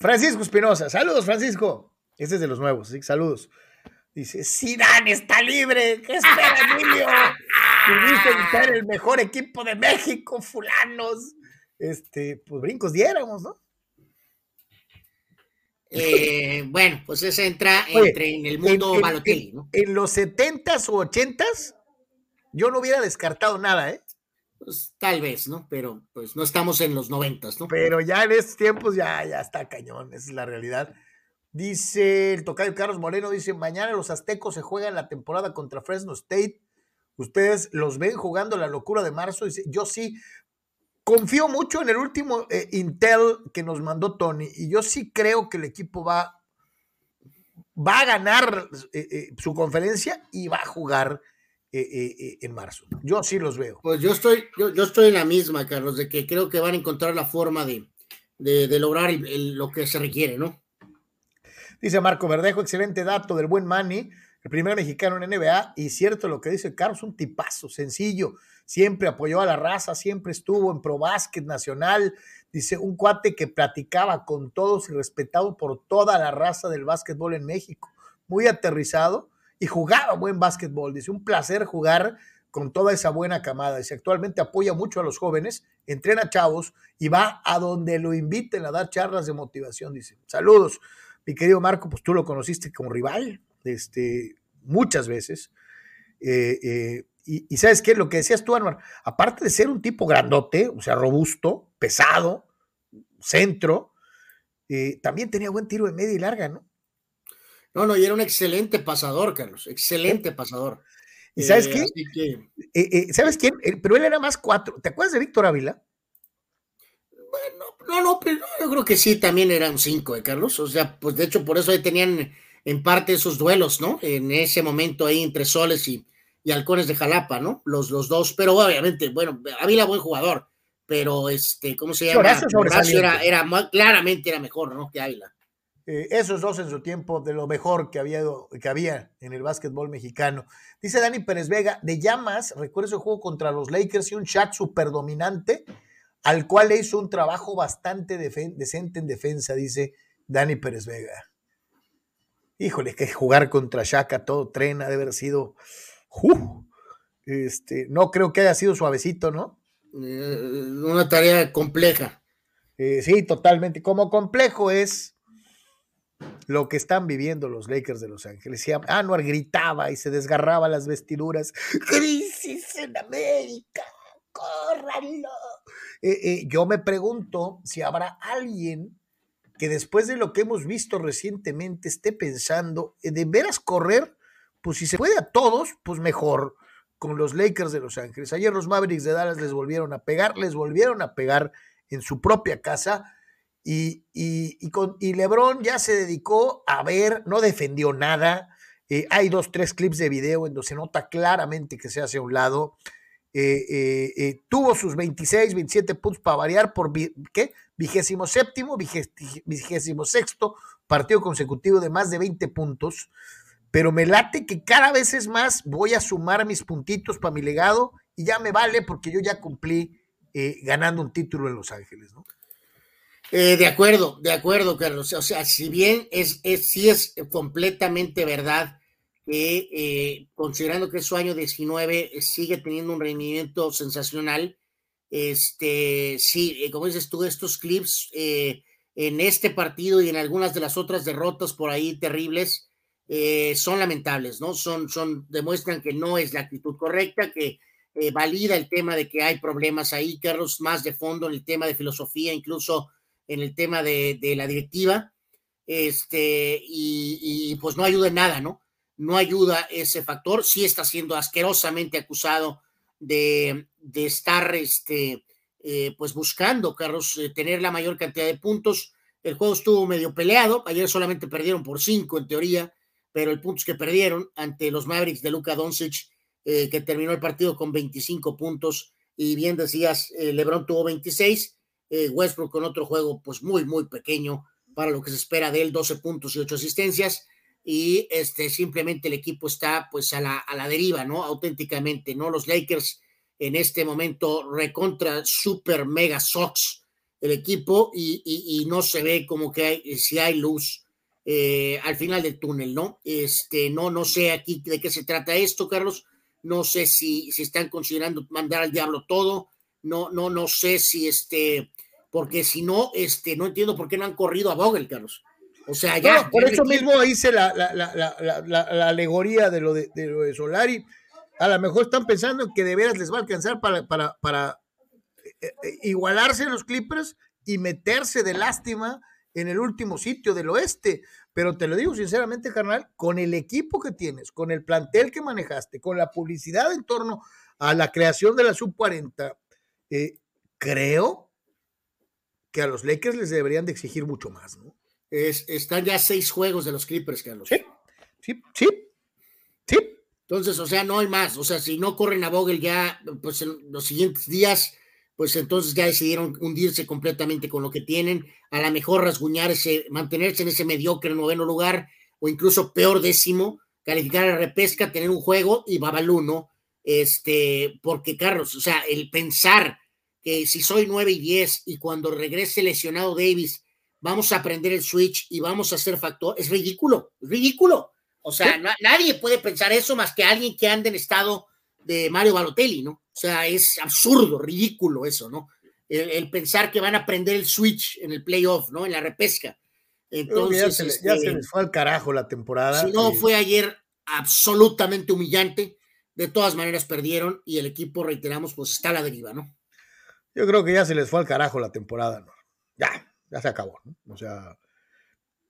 Francisco Espinosa, saludos, Francisco. Este es de los nuevos, ¿sí? saludos. Dice, Zidane está libre, ¿qué espera, Emilio? Pudiste ser el mejor equipo de México, fulanos. Este, pues brincos diéramos, ¿no? Eh, bueno, pues eso entra entre en el mundo Balotelli, ¿no? En los 70s o 80s, yo no hubiera descartado nada, ¿eh? Pues tal vez, ¿no? Pero pues no estamos en los 90, ¿no? Pero ya en estos tiempos ya, ya está cañón, esa es la realidad. Dice el tocayo Carlos Moreno, dice, mañana los aztecos se juegan la temporada contra Fresno State. Ustedes los ven jugando la locura de marzo. Dice, yo sí, confío mucho en el último eh, Intel que nos mandó Tony y yo sí creo que el equipo va, va a ganar eh, eh, su conferencia y va a jugar en marzo. Yo sí los veo. Pues yo estoy, yo, estoy en la misma, Carlos, de que creo que van a encontrar la forma de, de, lograr lo que se requiere, ¿no? Dice Marco Verdejo, excelente dato del buen Manny, el primer mexicano en NBA, y cierto lo que dice Carlos, un tipazo, sencillo, siempre apoyó a la raza, siempre estuvo en Pro Básquet Nacional, dice un cuate que platicaba con todos y respetado por toda la raza del básquetbol en México, muy aterrizado y jugaba buen básquetbol, dice un placer jugar con toda esa buena camada, dice actualmente apoya mucho a los jóvenes, entrena chavos y va a donde lo inviten a dar charlas de motivación, dice, saludos, mi querido Marco, pues tú lo conociste como rival, este, muchas veces, eh, eh, y, sabes qué, lo que decías tú, Anuar, aparte de ser un tipo grandote, o sea, robusto, pesado, centro, eh, también tenía buen tiro de media y larga, ¿no? No, no, y era un excelente pasador, Carlos, excelente pasador. ¿Y sabes qué? ¿Sabes quién? Pero él era más cuatro. ¿Te acuerdas de Víctor Ávila? Bueno, no, no, pero yo creo que sí, también eran cinco, ¿eh, Carlos? O sea, pues de hecho por eso ahí tenían en parte esos duelos, ¿no? En ese momento ahí entre Soles y, y Halcones de Jalapa, ¿no? Los, los dos, pero obviamente, bueno, Ávila buen jugador, pero este, ¿cómo se llama? Horacio era, era, claramente era mejor, ¿no? Que Ávila. Eh, esos dos en su tiempo de lo mejor que había, que había en el básquetbol mexicano. Dice Dani Pérez Vega, de llamas, recuerdo ese juego contra los Lakers y un Shaq super dominante, al cual le hizo un trabajo bastante decente en defensa, dice Dani Pérez Vega. Híjole, que jugar contra Shaq todo tren ha de haber sido. este, no creo que haya sido suavecito, ¿no? Eh, una tarea compleja. Eh, sí, totalmente. Como complejo es lo que están viviendo los Lakers de Los Ángeles. Y Anuar gritaba y se desgarraba las vestiduras. ¡Crisis en América! ¡Córranlo! Eh, yo me pregunto si habrá alguien que después de lo que hemos visto recientemente esté pensando de veras correr, pues si se puede a todos, pues mejor con los Lakers de Los Ángeles. Ayer los Mavericks de Dallas les volvieron a pegar, les volvieron a pegar en su propia casa y, y, con, y Lebron ya se dedicó a ver, no defendió nada. Eh, hay dos, tres clips de video en donde se nota claramente que se hace a un lado. Eh, eh, tuvo sus 26, 27 puntos para variar por, ¿qué? vigésimo séptimo, vigésimo sexto partido consecutivo de más de 20 puntos, pero me late que cada vez es más, voy a sumar mis puntitos para mi legado y ya me vale porque yo ya cumplí eh, ganando un título en Los Ángeles, ¿no? Eh, de acuerdo, de acuerdo, Carlos. O sea, si bien es, es sí es completamente verdad que eh, considerando que es su año 19 sigue teniendo un rendimiento sensacional, este, sí, eh, como dices tú, estos clips eh, en este partido y en algunas de las otras derrotas por ahí terribles eh, son lamentables, ¿no? Son, son, demuestran que no es la actitud correcta, que valida el tema de que hay problemas ahí, Carlos, más de fondo en el tema de filosofía, incluso en el tema de, la directiva, este, y, pues no ayuda en nada, ¿no? No ayuda ese factor, sí está siendo asquerosamente acusado de, estar este, eh, pues buscando, Carlos, eh, tener la mayor cantidad de puntos. El juego estuvo medio peleado, ayer solamente perdieron por cinco en teoría, pero el punto es que perdieron ante los Mavericks de Luka Doncic, eh, que terminó el partido con 25 puntos, y bien decías, LeBron tuvo 26, Westbrook con otro juego pues muy, muy pequeño para lo que se espera de él, 12 puntos y 8 asistencias, y este, simplemente el equipo está pues a la, a la deriva, ¿no? Auténticamente, ¿no? Los Lakers en este momento recontra super mega Sox el equipo y, y, no se ve como que hay, si hay luz eh, al final del túnel, ¿no? Este, no, no sé aquí de qué se trata esto, Carlos. No sé si, si están considerando mandar al diablo todo. No, no, no sé si este, porque si no, este, no entiendo por qué no han corrido a Vogel, Carlos. O sea, ya. por eso mismo hice la, la, la, la, alegoría de lo de, de, lo de Solari. A lo mejor están pensando que de veras les va a alcanzar para, para, para eh, eh, igualarse los Clippers y meterse de lástima en el último sitio del oeste. Pero te lo digo sinceramente, carnal, con el equipo que tienes, con el plantel que manejaste, con la publicidad en torno a la creación de la sub-40, eh, creo que a los Lakers les deberían de exigir mucho más, ¿no? Están ya seis juegos de los Clippers, Carlos. Sí, sí, sí. sí. Entonces, o sea, no hay más. O sea, si no corren a Vogel ya, pues en los siguientes días, pues entonces ya decidieron hundirse completamente con lo que tienen. A lo mejor rasguñarse, mantenerse en ese mediocre noveno lugar o incluso peor décimo, calificar a repesca, tener un juego y Babalú, ¿no? Este, porque Carlos, o sea, el pensar que si soy nueve y diez y cuando regrese lesionado Davis vamos a aprender el switch y vamos a hacer factor, es ridículo, es ridículo. O sea, nadie puede pensar eso más que alguien que ande en estado de Mario Balotelli, ¿no? O sea, es absurdo, ridículo eso, ¿no? El, pensar que van a aprender el switch en el playoff, ¿no? En la repesca. Entonces, ya se, ya se, este, les fue al carajo la temporada. Si no, fue ayer absolutamente humillante. De todas maneras perdieron y el equipo, reiteramos, pues está a la deriva, ¿no? Yo creo que ya se les fue al carajo la temporada, ¿no? Ya, ya se acabó, ¿no? O sea.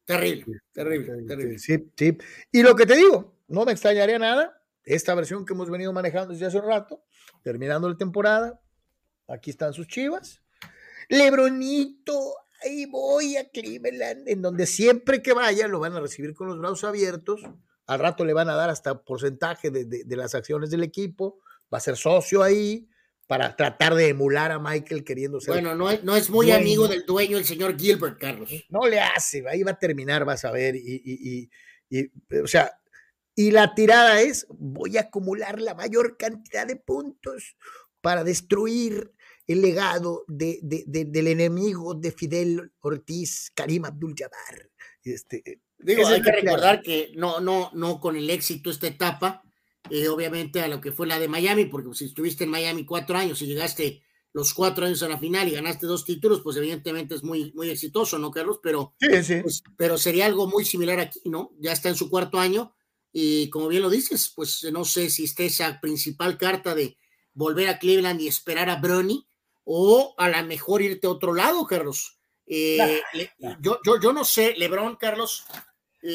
Terrible, terrible, terrible. Sí, sí. Y lo que te digo, no me extrañaría nada, esta versión que hemos venido manejando desde hace un rato, terminando la temporada, aquí están sus chivas. Lebronito, ahí voy a Cleveland, en donde siempre que vaya lo van a recibir con los brazos abiertos. Al rato le van a dar hasta porcentaje de, de, de las acciones del equipo, va a ser socio ahí para tratar de emular a Michael queriendo ser. Bueno, no es, no es muy dueño. amigo del dueño, el señor Gilbert, Carlos. No le hace, ahí va a terminar, vas a ver. Y, y, y, y, o sea, y la tirada es: voy a acumular la mayor cantidad de puntos para destruir el legado de, de, de, del enemigo de Fidel Ortiz, Karim Abdul-Jabbar. Este, Digo, hay que recordar que no, no, no con el éxito esta etapa, eh, obviamente a lo que fue la de Miami, porque si estuviste en Miami cuatro años y llegaste los cuatro años a la final y ganaste dos títulos, pues evidentemente es muy, muy exitoso, ¿no, Carlos? Pero, sí, sí. Pues, pero sería algo muy similar aquí, ¿no? Ya está en su cuarto año y como bien lo dices, pues no sé si esté esa principal carta de volver a Cleveland y esperar a Bronny o a lo mejor irte a otro lado, Carlos. Eh, nah, le, nah. Yo, yo, yo no sé, Lebron, Carlos,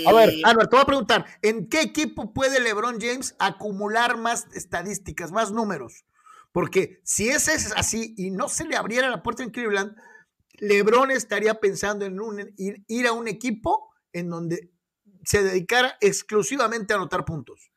a ver, Albert, te voy a preguntar, ¿en qué equipo puede LeBron James acumular más estadísticas, más números? Porque si ese es así y no se le abriera la puerta en Cleveland, LeBron estaría pensando en un, ir, ir, a un equipo en donde se dedicara exclusivamente a anotar puntos.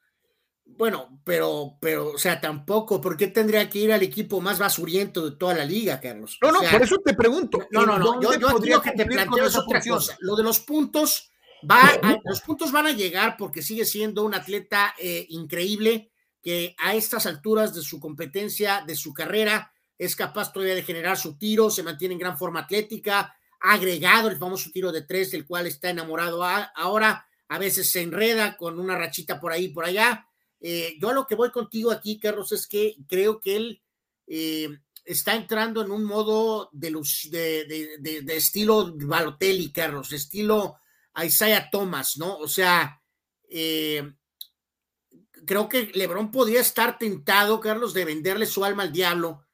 Bueno, pero, pero, o sea, tampoco, ¿por qué tendría que ir al equipo más basuriento de toda la liga, Carlos? No, o no, sea, por eso te pregunto. No, no, no, yo, yo que te planteo es otra cosa. Lo de los puntos, Va a, los puntos van a llegar porque sigue siendo un atleta eh, increíble que a estas alturas de su competencia, de su carrera, es capaz todavía de generar su tiro, se mantiene en gran forma atlética, ha agregado el famoso tiro de tres, del cual está enamorado a, ahora, a veces se enreda con una rachita por ahí por allá. Eh, yo a lo que voy contigo aquí, Carlos, es que creo que él eh, está entrando en un modo de, luz, de, de, de, de estilo Balotelli, Carlos, estilo a Isaiah Thomas, ¿no? O sea, eh, creo que Lebron podría estar tentado, Carlos, de venderle su alma al diablo,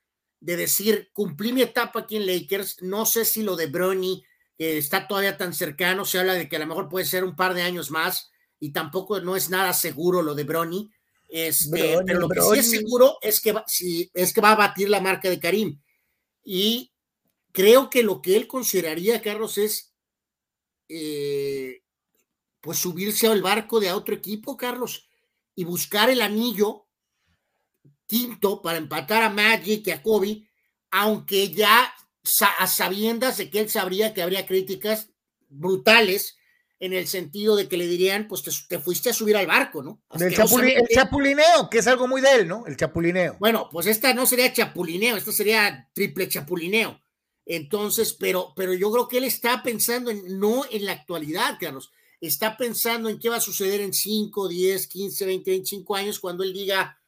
de decir, cumplí mi etapa aquí en Lakers, no sé si lo de Bronny eh, está todavía tan cercano, se habla de que a lo mejor puede ser un par de años más, y tampoco no es nada seguro lo de Bronny, este, Bronny, pero lo que Bronny. sí es seguro es que, va, sí, es que va a batir la marca de Karim. Y creo que lo que él consideraría, Carlos, es eh, pues subirse al barco de otro equipo, Carlos, y buscar el anillo quinto para empatar a Magic y a Kobe, aunque ya a sabiendas de que él sabría que habría críticas brutales en el sentido de que le dirían, pues te, te fuiste a subir al barco, ¿no? El, chapuli, el, chapulineo, que es algo muy de él, ¿no? El chapulineo. Bueno, pues esta no sería chapulineo, esto sería triple chapulineo. Entonces, pero, pero yo creo que él está pensando en, no en la actualidad, Carlos, está pensando en qué va a suceder en 5, 10, 15, 20, 25 años cuando él diga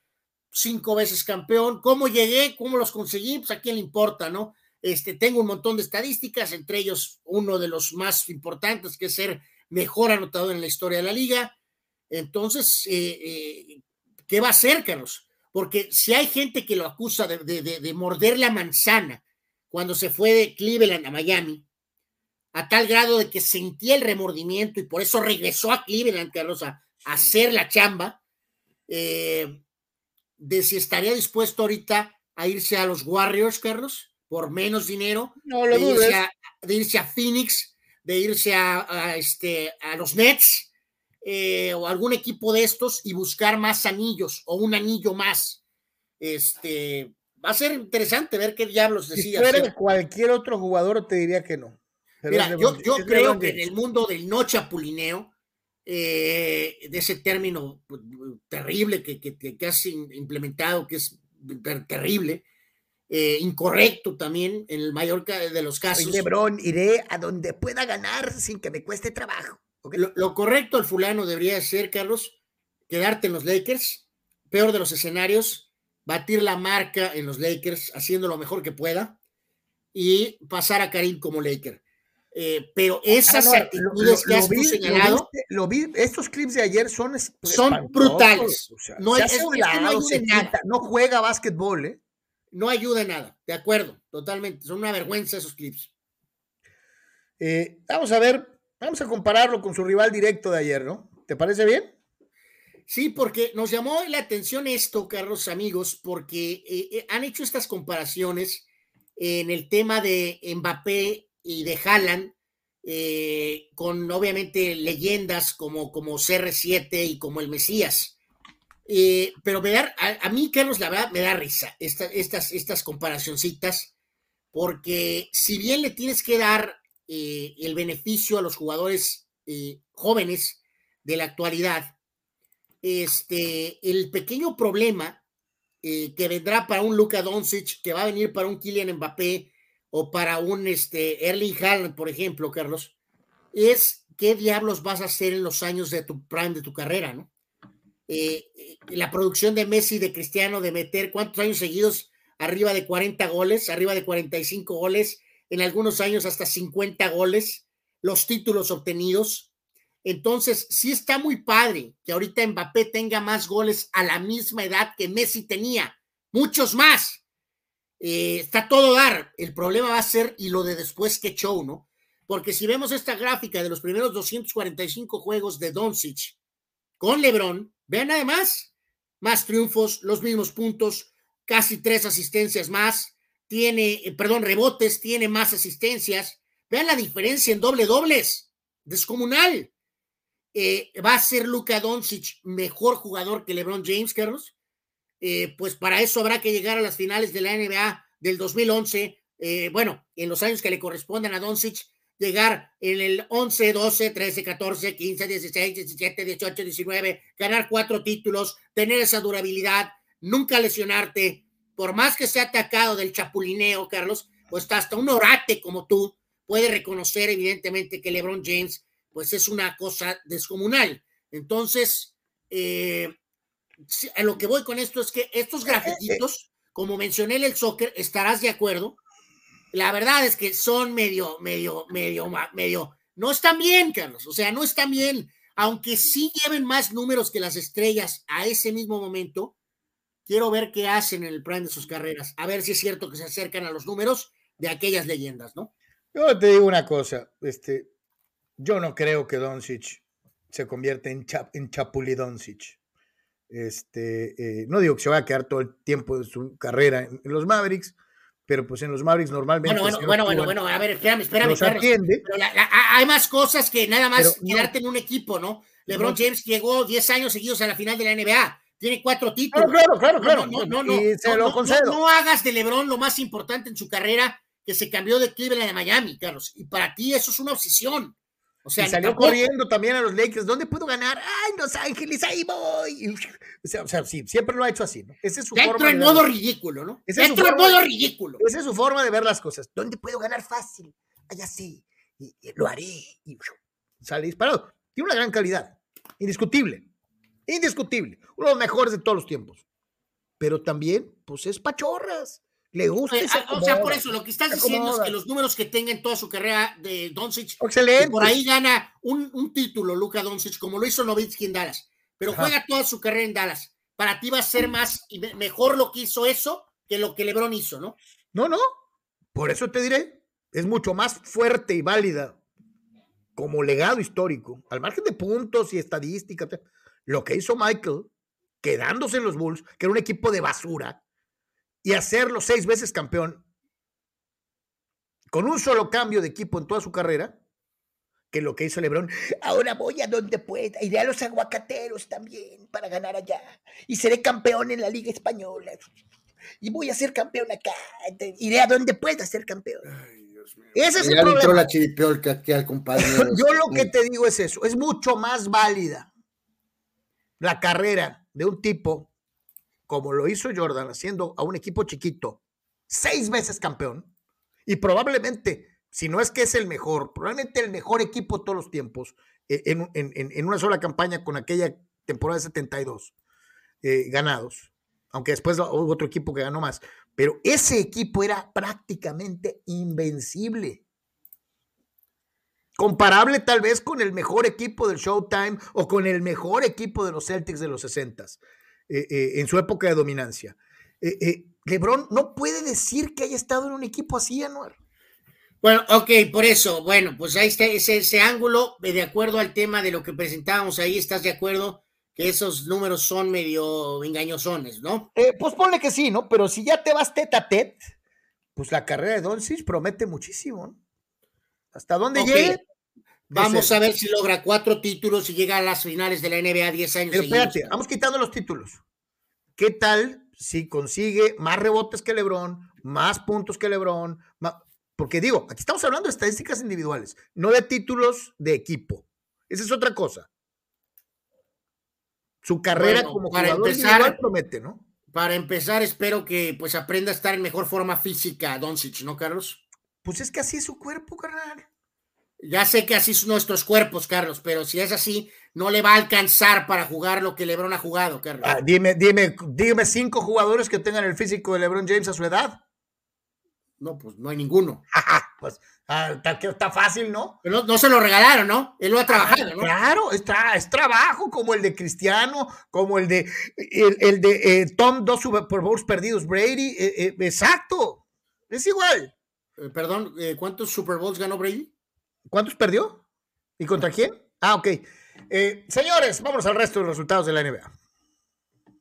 cinco veces campeón, cómo llegué, cómo los conseguí, pues a quién le importa, ¿no? Este, tengo un montón de estadísticas, entre ellos uno de los más importantes, que es ser mejor anotador en la historia de la liga. Entonces, eh, eh, ¿qué va a hacer, Carlos? Porque si hay gente que lo acusa de, de, de, de morder la manzana, cuando se fue de Cleveland a Miami, a tal grado de que sentía el remordimiento y por eso regresó a Cleveland, Carlos, a, a hacer la chamba, eh, de si estaría dispuesto ahorita a irse a los Warriors, Carlos, por menos dinero, no lo de, irse a, de, irse a, Phoenix, de irse a, a este, a los Nets eh, o algún equipo de estos y buscar más anillos o un anillo más. Este, va a ser interesante ver qué diablos decía. Si fuera cualquier otro jugador, te diría que no. Pero Mira, yo, yo creo que en el mundo del no chapulineo, eh, de ese término pues, terrible que, que, que, has implementado, que es terrible, eh, incorrecto también en el mayor de los casos. Oye, Lebron, iré a donde pueda ganar sin que me cueste trabajo. Okay. Lo, lo, correcto al fulano debería ser, Carlos, quedarte en los Lakers, peor de los escenarios, batir la marca en los Lakers, haciendo lo mejor que pueda y pasar a Karim como Laker. Eh, pero esas ah, no, actitudes lo, que has señalado, lo, vi, estos clips de ayer son son brutales. O sea, no, es, no, ayuda nada. no juega básquetbol, ¿eh? No ayuda en nada, de acuerdo, totalmente. Son una vergüenza esos clips. Eh, vamos a ver, vamos a compararlo con su rival directo de ayer, ¿no? ¿Te parece bien? Sí, porque nos llamó la atención esto, Carlos, amigos, porque eh, eh, han hecho estas comparaciones en el tema de Mbappé y de Haaland, con obviamente leyendas como, como CR7 y como el Mesías. pero me da, a, mí, Carlos, la verdad, me da risa estas, estas comparacioncitas, porque si bien le tienes que dar eh, el beneficio a los jugadores eh, jóvenes de la actualidad, este, el pequeño problema eh, que vendrá para un Luka Doncic, que va a venir para un Kylian Mbappé o para un este, Erling Haaland, por ejemplo, Carlos, es qué diablos vas a hacer en los años de tu prime de tu carrera, ¿no? la producción de Messi, de Cristiano, de meter cuántos años seguidos arriba de 40 goles, arriba de 45 goles, en algunos años hasta 50 goles, los títulos obtenidos. Entonces, sí está muy padre que ahorita Mbappé tenga más goles a la misma edad que Messi tenía, muchos más. Eh, está todo dar. El problema va a ser y lo de después que show, ¿no? Porque si vemos esta gráfica de los primeros 245 juegos de Doncic con LeBron, vean además, más triunfos, los mismos puntos, casi tres asistencias más, tiene, eh, perdón, rebotes, tiene más asistencias. Vean la diferencia en doble dobles, descomunal. Eh, ¿Va a ser Luka Doncic mejor jugador que LeBron James, Carlos? Eh, pues para eso habrá que llegar a las finales de la NBA del 2011. bueno, en los años que le corresponden a Doncic, llegar en el 11, 12, 13, 14, 15, 16, 17, 18, 19, ganar cuatro títulos, tener esa durabilidad, nunca lesionarte, por más que sea atacado del chapulineo, Carlos, pues hasta un orate como tú puede reconocer evidentemente que LeBron James pues es una cosa descomunal. Entonces, eh, a lo que voy con esto es que estos grafititos, como mencioné en el soccer, estarás de acuerdo. La verdad es que son medio, medio, medio, medio, no están bien, Carlos. O sea, no están bien. Aunque sí lleven más números que las estrellas a ese mismo momento, Quiero ver qué hacen en el prime de sus carreras, a ver si es cierto que se acercan a los números de aquellas leyendas, ¿no? Yo te digo una cosa, este, yo no creo que Doncic se convierta en, Chap, en Chapuli Doncic. Este, eh, no digo que se va a quedar todo el tiempo de su carrera en, los Mavericks, pero pues en los Mavericks normalmente. Bueno, bueno, bueno, bueno, a ver, espérame, espérame. hay más cosas que nada más quedarte en un equipo, ¿no? LeBron James llegó 10 años seguidos a la final de la NBA tiene cuatro títulos. Claro, claro, claro. No, no, no, y se lo concedo. no, hagas de LeBron lo más importante en su carrera que se cambió de Cleveland a Miami, Carlos. Y para ti eso es una obsesión. O sea, y salió corriendo también a los Lakers. ¿Dónde puedo ganar? ¡Ay, Los Ángeles! ¡Ahí voy! O sea, o sea sí, siempre lo ha hecho así, ¿no? Esa es su Dentro forma. en modo ridículo, ¿no? Esa Dentro en modo ridículo. Esa es su forma de ver las cosas. ¿Dónde puedo ganar fácil? Allá sí. Y, lo haré. Y sale disparado. Tiene una gran calidad. Indiscutible. Indiscutible. Uno de los mejores de todos los tiempos. Pero también, pues es pachorras. Le gusta. Eh, ah, o sea, por eso lo que estás diciendo es que los números que tenga en toda su carrera de Doncic, Excelente. por ahí gana un, título, Luca Doncic, como lo hizo Novitsky en Dallas. Pero juega toda su carrera en Dallas. Para ti va a ser más y mejor lo que hizo eso que lo que LeBron hizo, ¿no? No, no. Por eso te diré, es mucho más fuerte y válida como legado histórico, al margen de puntos y estadísticas lo que hizo Michael, quedándose en los Bulls, que era un equipo de basura, y hacerlo seis veces campeón, con un solo cambio de equipo en toda su carrera, que lo que hizo Lebron, ahora voy a donde pueda, iré a los aguacateros también para ganar allá, y seré campeón en la Liga Española, y voy a ser campeón acá, iré a donde pueda ser campeón. Ese es el problema. Yo lo que te digo es eso, es mucho más válida la carrera de un tipo como lo hizo Jordan, haciendo a un equipo chiquito seis veces campeón, y probablemente, si no es que es el mejor, probablemente el mejor equipo de todos los tiempos, eh, en, una sola campaña con aquella temporada de 72 eh, ganados, aunque después hubo otro equipo que ganó más, pero ese equipo era prácticamente invencible. Comparable tal vez con el mejor equipo del Showtime o con el mejor equipo de los Celtics de los 60 eh, eh, en su época de dominancia. Eh, LeBron no puede decir que haya estado en un equipo así, Anuar. Bueno, ok, por eso, bueno, pues ahí está ese, ese ángulo, de acuerdo al tema de lo que presentábamos ahí, ¿estás de acuerdo? Que esos números son medio engañosones, ¿no? Eh, pues ponle que sí, ¿no? Pero si ya te vas tete a tete, pues la carrera de Doncic promete muchísimo, ¿no? ¿Hasta dónde Ok. llegue? Vamos a ver si logra cuatro títulos y llega a las finales de la NBA 10 años Pero seguidos. espérate, vamos quitando los títulos. ¿Qué tal si consigue más rebotes que LeBron, más puntos que LeBron? Porque digo, aquí estamos hablando de estadísticas individuales, no de títulos de equipo. Esa es otra cosa. Su carrera Bueno, como para jugador empezar- promete, ¿no? Para empezar, espero que pues aprenda a estar en mejor forma física Doncic, ¿no, Carlos? Pues es que así es su cuerpo, carnal. Ya sé que así son nuestros cuerpos, Carlos, pero si es así, no le va a alcanzar para jugar lo que LeBron ha jugado, Carlos. Ah, dime, dime, dime cinco jugadores que tengan el físico de LeBron James a su edad. No, pues no hay ninguno. Pues ah, está, está fácil, ¿no? Pero no, no se lo regalaron, ¿no? Él lo ha trabajado, ¿no? Claro, es, tra- es trabajo como el de Cristiano, como el de el, el de eh, Tom, dos Super Bowls perdidos, Brady, eh, eh, exacto, es igual. Perdón, ¿cuántos Super Bowls ganó Brady? ¿Cuántos perdió? ¿Y contra quién? Ah, ok. Eh, señores, vamos al resto de los resultados de la NBA.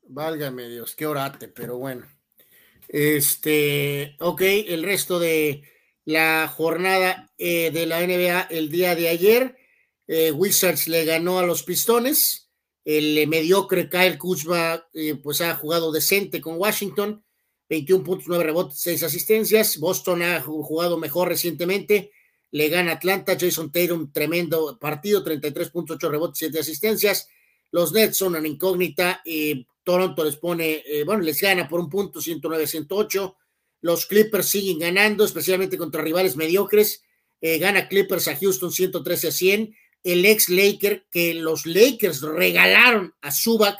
Válgame Dios, qué orate, pero bueno. Este, ok, el resto de la jornada eh, de la NBA el día de ayer, eh, Wizards le ganó a los Pistones, el mediocre Kyle Kuzma pues ha jugado decente con Washington, 21 puntos, 9 rebotes, 6 asistencias, Boston ha ju- jugado mejor recientemente, le gana Atlanta, Jason Tatum, tremendo partido, 33 puntos, 8 rebotes, 7 asistencias, los Nets son una incógnita. eh, Toronto les pone, eh, bueno, les gana por un punto, 109-108. Los Clippers siguen ganando, especialmente contra rivales mediocres. Eh, gana Clippers a Houston 113 a 100. El ex Laker, que los Lakers regalaron a Zubac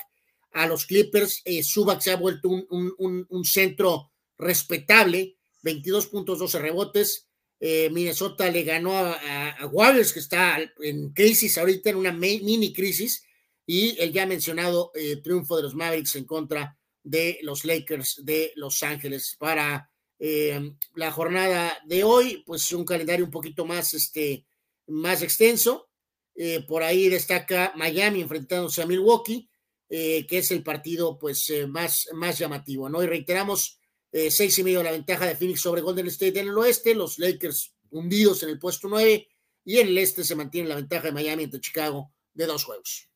a los Clippers. Eh, Zubac se ha vuelto un, un- un- un centro respetable, 22 puntos, 12 rebotes. Eh, Minnesota le ganó a, a- Warriors, que está en crisis ahorita, en una mini crisis y el ya mencionado eh, triunfo de los Mavericks en contra de los Lakers de Los Ángeles para eh, la jornada de hoy, pues un calendario un poquito más, este, más extenso. Por ahí destaca Miami enfrentándose a Milwaukee, que es el partido pues más, más llamativo, ¿no? Y reiteramos, eh, seis y medio la ventaja de Phoenix sobre Golden State en el oeste, los Lakers hundidos en el puesto nueve, y en el este se mantiene la ventaja de Miami entre Chicago de dos juegos.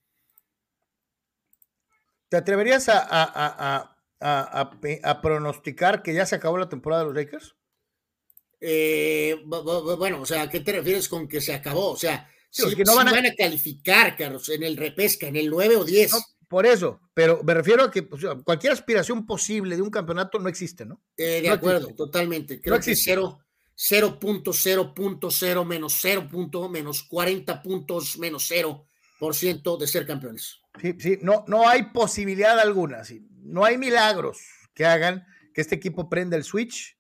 ¿Te atreverías a, a- a- a- pronosticar que ya se acabó la temporada de los Lakers? Eh, bu- bu- bu- bueno, o sea, ¿a qué te refieres con que se acabó? O sea, Sí, si, no van a- van a calificar, Carlos, en el repesca, en el 9 o 10. No, por eso, pero me refiero a que cualquier aspiración posible de un campeonato no existe, ¿no? Eh, de no acuerdo, existe. totalmente. Creo No que existe. 0, 0.0.0 menos 0. punto, menos 40 puntos menos 0% de ser campeones. Sí, sí, no, no hay posibilidad alguna, sí. no hay milagros que hagan que este equipo prenda el switch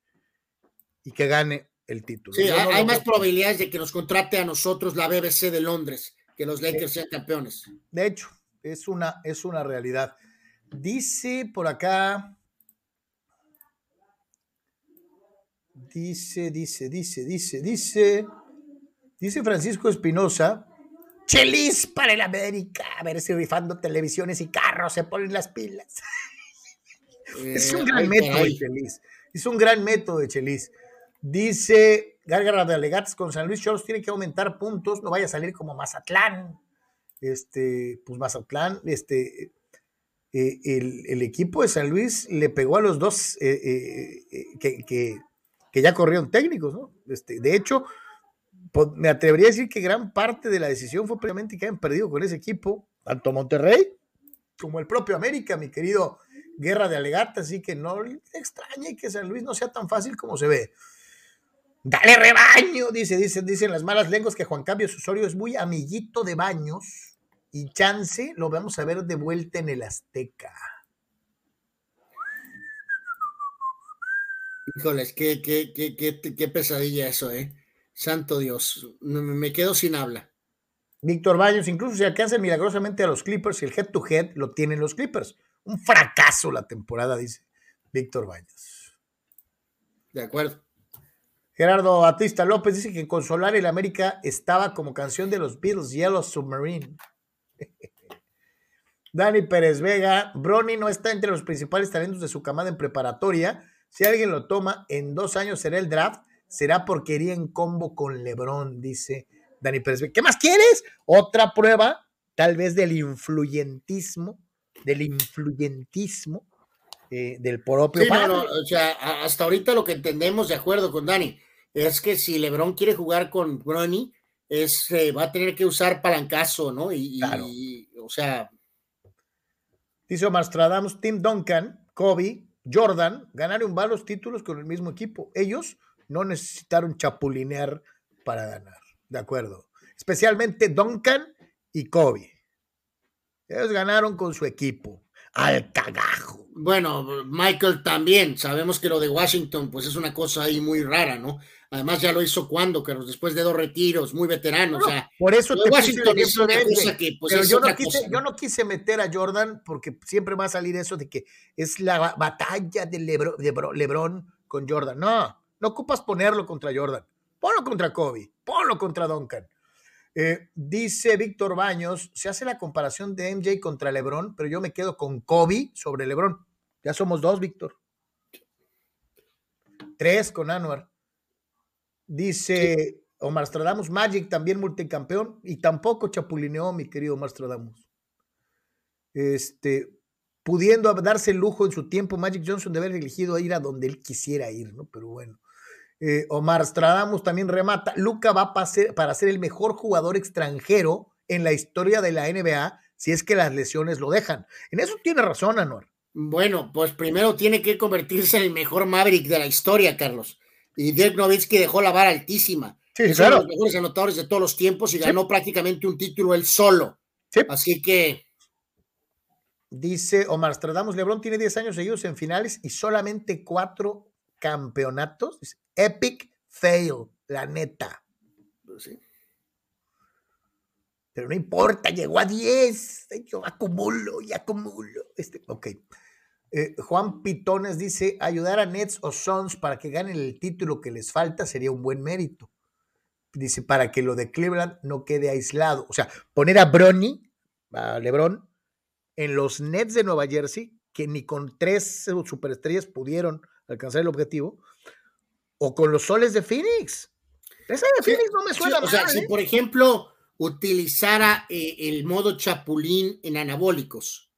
y que gane el título. Sí, hay, no hay lo más probabilidades de que nos contrate a nosotros la BBC de Londres, que los Lakers sean campeones. De hecho, es una, es una realidad. Dice por acá. Dice, dice, dice, dice, dice. Dice Francisco Espinosa. Chelis para el América. A ver si rifando televisiones y carros se ponen las pilas. es Eh, un gran ay, método de Chelis. Es un gran método de Chelis. Dice Gárgara de Alegates con San Luis Cholos tiene que aumentar puntos, no vaya a salir como Mazatlán. Este, pues Mazatlán, este, eh, el, el equipo de San Luis le pegó a los dos eh, eh, que, que- que ya corrieron técnicos, ¿no? Este, de hecho, po- me atrevería a decir que gran parte de la decisión fue previamente que hayan perdido con ese equipo, tanto Monterrey como el propio América, mi querido Guerra de Alegata, así que no extrañe que San Luis no sea tan fácil como se ve. Dale rebaño, dice, dicen, dicen las malas lenguas que Juan Cambio Osorio es muy amiguito de baños y chance lo vamos a ver de vuelta en el Azteca. Híjoles, qué, qué, qué, qué, qué pesadilla eso, ¿eh? Santo Dios, me, quedo sin habla. Víctor Baños, incluso si alcanzan milagrosamente a los Clippers y el head to head lo tienen los Clippers. Un fracaso la temporada, dice Víctor Baños. De acuerdo. Gerardo Batista López dice que con Solar el América estaba como canción de los Beatles, Yellow Submarine. Dani Pérez Vega, Brony no está entre los principales talentos de su camada en preparatoria. Si alguien lo toma, en dos años será el draft. Será porque iría en combo con LeBron, dice Dani Pérez Vega. ¿Qué más quieres? Otra prueba, tal vez del influyentismo, del influyentismo eh, del propio sí, o sea, hasta ahorita lo que entendemos, de acuerdo con Dani, es que si LeBron quiere jugar con Brony, es, eh, va a tener que usar palancazo, ¿no? Y, y o sea, Dice Omar Stradamus, Tim Duncan, Kobe, Jordan ganaron varios títulos con el mismo equipo. Ellos no necesitaron chapulinear para ganar. De acuerdo. Especialmente Duncan y Kobe. Ellos ganaron con su equipo. Al cagajo. Bueno, Michael también. Sabemos que lo de Washington, pues es una cosa ahí muy rara, ¿no? Además, ya lo hizo cuando, Carlos, después de dos retiros, muy veterano. o sea, por eso te Washington es una cosa que, pues, Pero yo, no quise, yo no quise meter a Jordan porque siempre va a salir eso de que es la batalla de, Lebron, con Jordan. No, no ocupas ponerlo contra Jordan. Ponlo contra Kobe, ponlo contra Duncan. Eh, dice Víctor Baños, se hace la comparación de MJ contra LeBron, pero yo me quedo con Kobe sobre LeBron. Ya somos dos, Víctor. Tres con Anuar. Dice Omar Stradamus, Magic también multicampeón y tampoco chapulineó, mi querido Omar Stradamus. Este, pudiendo darse el lujo en su tiempo, Magic Johnson de haber elegido ir a donde él quisiera ir, ¿no? Pero bueno. Eh, Omar Stradamus también remata. Luca va para ser, para ser el mejor jugador extranjero en la historia de la NBA si es que las lesiones lo dejan. En eso tiene razón, Anuar. Bueno, pues primero tiene que convertirse en el mejor Maverick de la historia, Carlos y Dirk Nowitzki dejó la vara altísima. Sí, es uno de los mejores anotadores de todos los tiempos y ganó prácticamente un título él solo. Así que. Dice Omar Stradamus, Lebron tiene 10 años seguidos en finales y solamente cuatro campeonatos. epic fail, la neta. Pues Pero no importa, llegó a 10. Yo acumulo y acumulo. Este, ok. Eh, Juan Pitones dice, ayudar a Nets o Suns para que ganen el título que les falta sería un buen mérito. Dice, para que lo de Cleveland no quede aislado. O sea, poner a Bronny, a LeBron, en los Nets de Nueva Jersey, que ni con tres superestrellas pudieron alcanzar el objetivo, o con los soles de Phoenix. Esa de Phoenix no me suena O sea, si ¿eh? por ejemplo utilizara eh, el modo chapulín en anabólicos,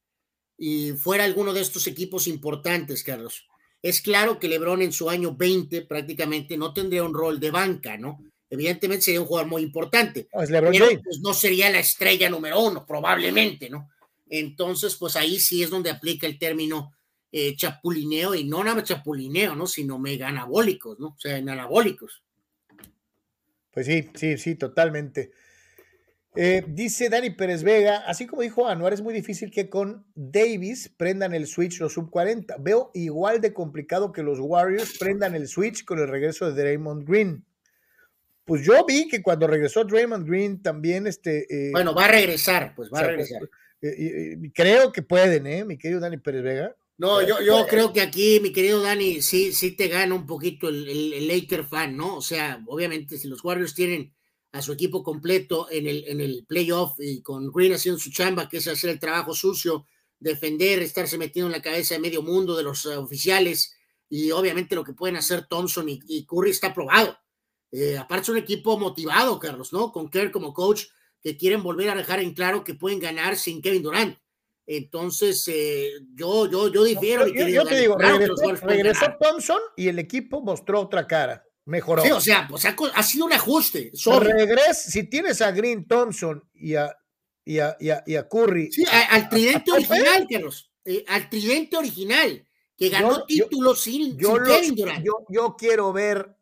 y fuera alguno de estos equipos importantes, Carlos. Es claro que Lebron en su año 20 prácticamente no tendría un rol de banca, ¿no? Evidentemente sería un jugador muy importante. No, pero pues, no sería la estrella número uno, probablemente, ¿no? Entonces, pues ahí sí es donde aplica el término eh, chapulineo y no nada chapulineo, ¿no? Sino mega anabólicos, ¿no? O sea, en anabólicos. Pues sí, sí, sí, totalmente. Eh, dice Dani Pérez Vega, así como dijo Anuar, es muy difícil que con Davis prendan el switch los sub 40. Veo igual de complicado que los Warriors prendan el switch con el regreso de Draymond Green. Pues yo vi que cuando regresó Draymond Green también este... Eh, bueno, va a regresar, pues va a regresar. Eh, creo que pueden, ¿eh? Mi querido Dani Pérez Vega. No, yo, yo creo que aquí, mi querido Dani, sí, sí te gana un poquito el, el, el Laker fan, ¿no? O sea, obviamente si los Warriors tienen a su equipo completo en el, en el playoff y con Green haciendo su chamba, que es hacer el trabajo sucio, defender, estarse metiendo en la cabeza de medio mundo de los eh, oficiales y obviamente lo que pueden hacer Thompson y, Curry está probado. Eh, aparte es un equipo motivado, Carlos, ¿no? Con Kerr como coach, que quieren volver a dejar en claro que pueden ganar sin Kevin Durant. Entonces, eh, yo, yo, yo difiero. Yo, te digo, regresó Thompson y el equipo mostró otra cara mejoró. Sí, o sea, pues ha, sido un ajuste. Regres, si tienes a Green Thompson y a, y a, y a, Curry. Sí, al tridente original, Carlos. Eh, al tridente original, que ganó títulos sin, yo, yo, quiero ver,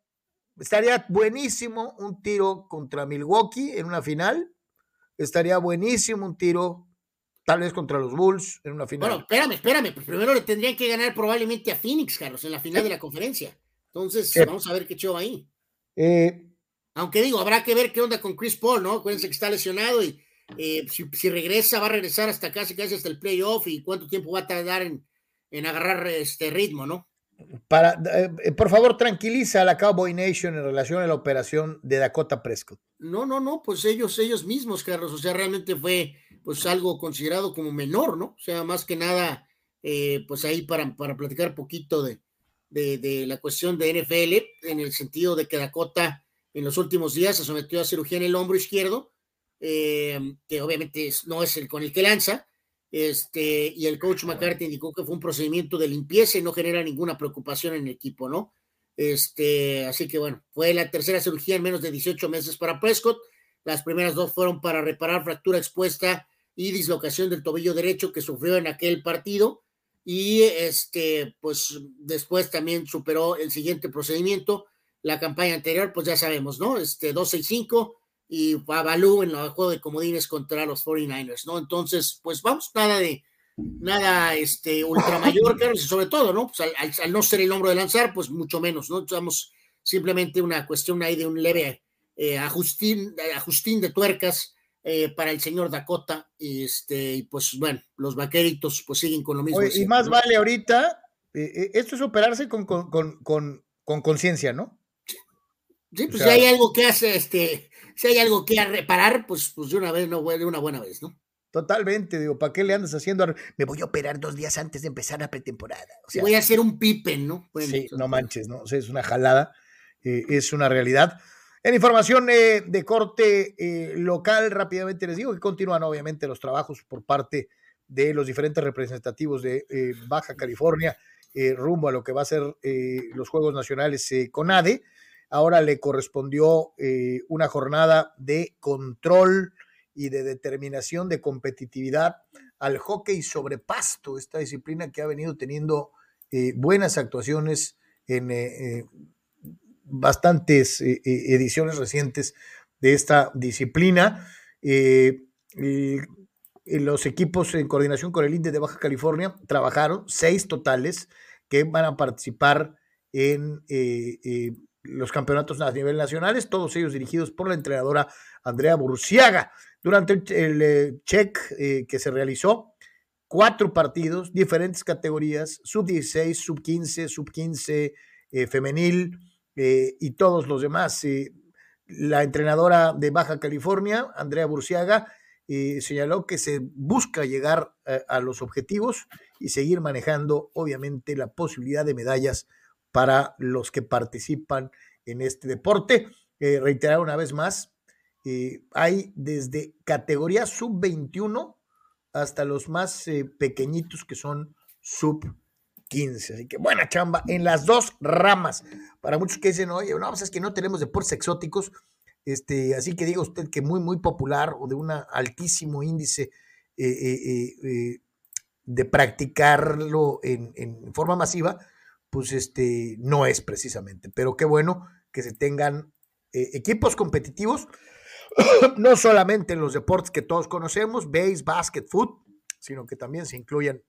estaría buenísimo un tiro contra Milwaukee en una final. Estaría buenísimo un tiro tal vez contra los Bulls en una final. Bueno, espérame, espérame. Pues primero le tendrían que ganar probablemente a Phoenix, Carlos, en la final de la conferencia. Entonces, vamos a ver qué show ahí. Eh, Aunque digo, habrá que ver qué onda con Chris Paul, ¿no? Acuérdense que está lesionado y eh, si, regresa, va a regresar hasta casi casi hasta el playoff y cuánto tiempo va a tardar en, agarrar este ritmo, ¿no? Para, eh, por favor, tranquiliza a la Cowboy Nation en relación a la operación de Dakota Prescott. No, no, no, pues ellos, ellos mismos, Carlos, o sea, realmente fue pues algo considerado como menor, ¿no? O sea, más que nada, eh, pues ahí para, para platicar poquito de, de, la cuestión de NFL, en el sentido de que Dakota en los últimos días se sometió a cirugía en el hombro izquierdo, eh, que obviamente no es el con el que lanza, este, y el coach McCarthy indicó que fue un procedimiento de limpieza y no genera ninguna preocupación en el equipo, ¿no? Este, así que bueno, fue la tercera cirugía en menos de 18 meses para Prescott. Las primeras dos fueron para reparar fractura expuesta y dislocación del tobillo derecho que sufrió en aquel partido. Y este, pues después también superó el siguiente procedimiento. La campaña anterior, pues ya sabemos, ¿no? Este 2-6-5 y Babalú en el juego de comodines contra los 49ers, ¿no? Entonces, pues vamos, nada de, nada este ultramayor, claro, sobre todo, ¿no? Pues al, no ser el hombro de lanzar, pues mucho menos, ¿no? Estamos simplemente una cuestión ahí de un leve eh, ajustín, ajustín de tuercas eh, para el señor Dakota, y este, y pues bueno, los vaqueritos pues siguen con lo mismo. y más vale ahorita, eh, esto es operarse con conciencia, con, ¿no? Sí, pues si hay algo que hace, este, si hay algo que reparar, pues, pues de una vez, no, de una buena vez, ¿no? Totalmente, digo, ¿para qué le andas haciendo? Me voy a operar dos días antes de empezar la pretemporada. O voy a hacer un pipen, ¿no? sí, no manches, ¿no? O sea, es una jalada, eh, es una realidad. En información eh, de corte eh, local, rápidamente les digo que continúan obviamente los trabajos por parte de los diferentes representativos de Baja California rumbo a lo que va a ser los Juegos Nacionales con ADE. Ahora le correspondió una jornada de control y de determinación, de competitividad al hockey sobre pasto, esta disciplina que ha venido teniendo eh, buenas actuaciones en eh, eh, bastantes ediciones recientes de esta disciplina. los equipos en coordinación con el INDE de Baja California trabajaron seis totales que van a participar en los campeonatos a nivel nacionales, todos ellos dirigidos por la entrenadora Andrea Burciaga. Durante el, eh, check eh, que se realizó, cuatro partidos, diferentes categorías, sub-16, sub-15, sub-15 femenil eh, y todos los demás. la entrenadora de Baja California, Andrea Burciaga, señaló que se busca llegar a los objetivos y seguir manejando, obviamente, la posibilidad de medallas para los que participan en este deporte. reiterar una vez más, eh, hay desde categoría sub-21 hasta los más eh, pequeñitos que son sub-15. Así que buena chamba en las dos ramas. Para muchos que dicen, oye, no, pues es que no tenemos deportes exóticos. Este, así que diga usted que muy, muy popular o de un altísimo índice eh, de practicarlo en, forma masiva, pues este, no es precisamente. Pero qué bueno que se tengan equipos competitivos no solamente en los deportes que todos conocemos, base, basket, foot, sino que también se incluyen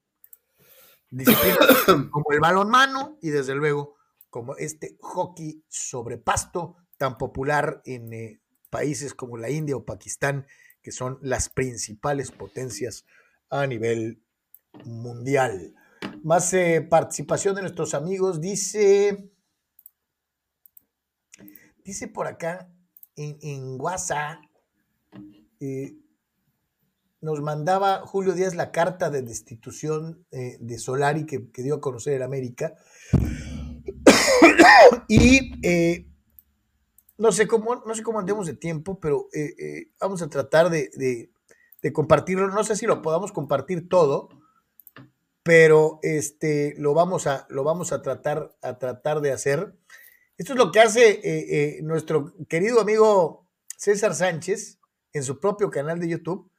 disciplinas como el balonmano y desde luego como este hockey sobre pasto tan popular en eh, países como la India o Pakistán, que son las principales potencias a nivel mundial. Más eh, participación de nuestros amigos, dice, dice por acá en, WhatsApp, eh, nos mandaba Julio Díaz la carta de destitución eh, de Solari que, dio a conocer en América. y eh, no, sé cómo, no sé cómo andemos de tiempo, pero vamos a tratar de, compartirlo. No sé si lo podamos compartir todo, pero este, lo, vamos a, lo vamos a tratar, a tratar de hacer. Esto es lo que hace eh, eh, nuestro querido amigo César Sánchez en su propio canal de YouTube.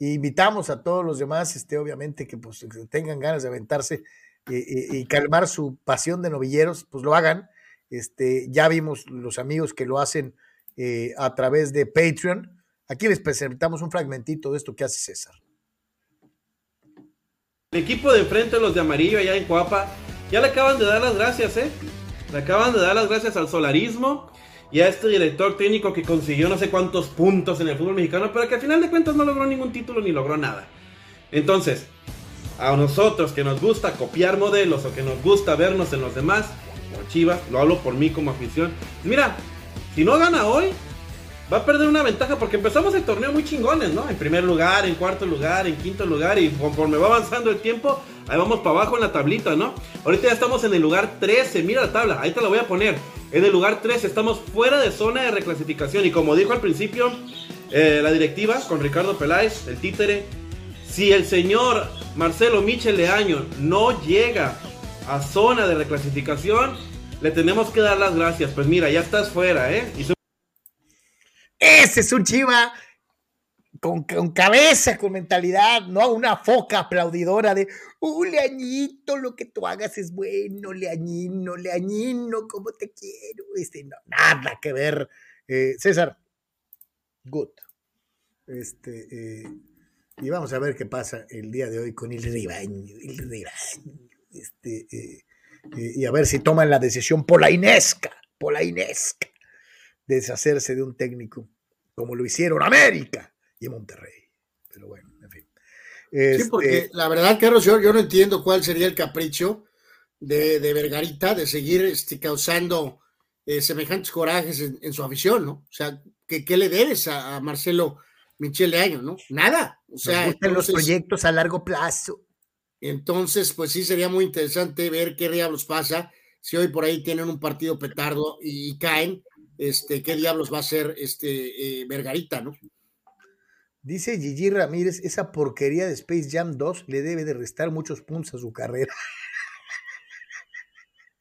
E invitamos a todos los demás, este, obviamente, que pues, tengan ganas de aventarse eh, y calmar su pasión de novilleros, pues lo hagan. Este, ya vimos los amigos que lo hacen a través de Patreon. Aquí les presentamos un fragmentito de esto que hace César. El equipo de enfrente, los de amarillo allá en Cuapa, ya le acaban de dar las gracias, ¿eh? Le acaban de dar las gracias al solarismo y a este director técnico que consiguió no sé cuántos puntos en el fútbol mexicano, pero que al final de cuentas no logró ningún título ni logró nada. Entonces, a nosotros que nos gusta copiar modelos o que nos gusta vernos en los demás, por Chivas, lo hablo por mí como afición. Mira, si no gana hoy, va a perder una ventaja porque empezamos el torneo muy chingones, ¿no? En primer lugar, en cuarto lugar, en quinto lugar y conforme va avanzando el tiempo, ahí vamos para abajo en la tablita, ¿no? Ahorita ya estamos en el lugar 13, mira la tabla, ahí te la voy a poner. En el lugar 13 estamos fuera de zona de reclasificación y como dijo al principio eh, la directiva con Ricardo Peláez, el títere, si el señor Marcelo Michel Leaño no llega a zona de reclasificación, le tenemos que dar las gracias. Pues mira, ya estás fuera, ¿eh? Ese es un chiva con, cabeza, con mentalidad, no una foca aplaudidora de, uh, Leañito, lo que tú hagas es bueno, Leañino, Leañino, cómo te quiero. Este, no, nada que ver. Eh, César, good. Este, eh, y vamos a ver qué pasa el día de hoy con el rebaño, el rebaño. Este, eh, y a ver si toman la decisión polainesca, polainesca, de deshacerse de un técnico, como lo hicieron América y Monterrey. Pero bueno, en fin. sí, porque este la verdad, Carlos, yo, yo, no entiendo cuál sería el capricho de, de Vergarita de seguir este, causando semejantes corajes en, su afición, ¿no? O sea, ¿qué, qué le debes a Marcelo? Michelle Año, ¿no? Nada. O sea, los proyectos a largo plazo. Entonces, pues sí sería muy interesante ver qué diablos pasa. Si hoy por ahí tienen un partido petardo y, caen, este, qué diablos va a ser este eh, Vergarita, ¿no? Dice Gigi Ramírez, esa porquería de Space Jam 2 le debe de restar muchos puntos a su carrera.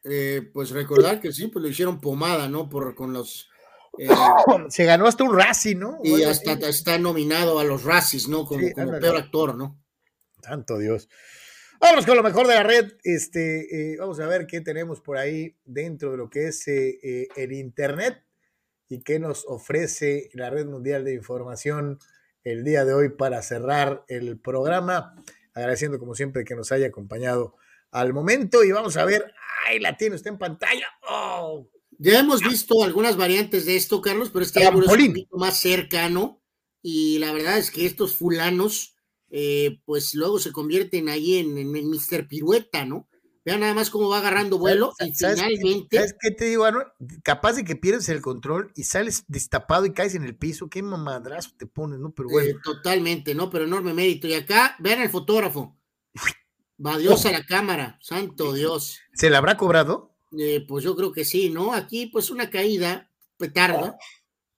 Eh, pues recordar que sí, pues lo hicieron pomada, ¿no? Por, con los eh, se ganó hasta un Razzie, ¿no? Y hasta está nominado a los Razzies, ¿no? Como, peor actor, ¿no? Santo Dios. Vamos con lo mejor de la red. Este, eh, vamos a ver qué tenemos por ahí dentro de lo que es eh, el Internet y qué nos ofrece la Red Mundial de Información el día de hoy para cerrar el programa. Agradeciendo como siempre que nos haya acompañado al momento y vamos a ver, ¡ay, la tiene usted en pantalla! ¡Oh! Ya hemos visto algunas variantes de esto, Carlos, pero este árbol es un poquito más cercano y la verdad es que estos fulanos, eh, pues luego se convierten ahí en, en, Mr. Pirueta, ¿no? Vean nada más cómo va agarrando vuelo y finalmente. ¿Sabes qué te digo, Anuel? Capaz de que pierdes el control y sales destapado y caes en el piso. Qué mamadrazo te pones, ¿no? Pero bueno. Eh, totalmente, ¿no? Pero enorme mérito. Y acá, vean el fotógrafo. Va Dios a la cámara, santo Dios. ¿Se la habrá cobrado? Eh, pues yo creo que sí, ¿no? Aquí, pues una caída, petardo,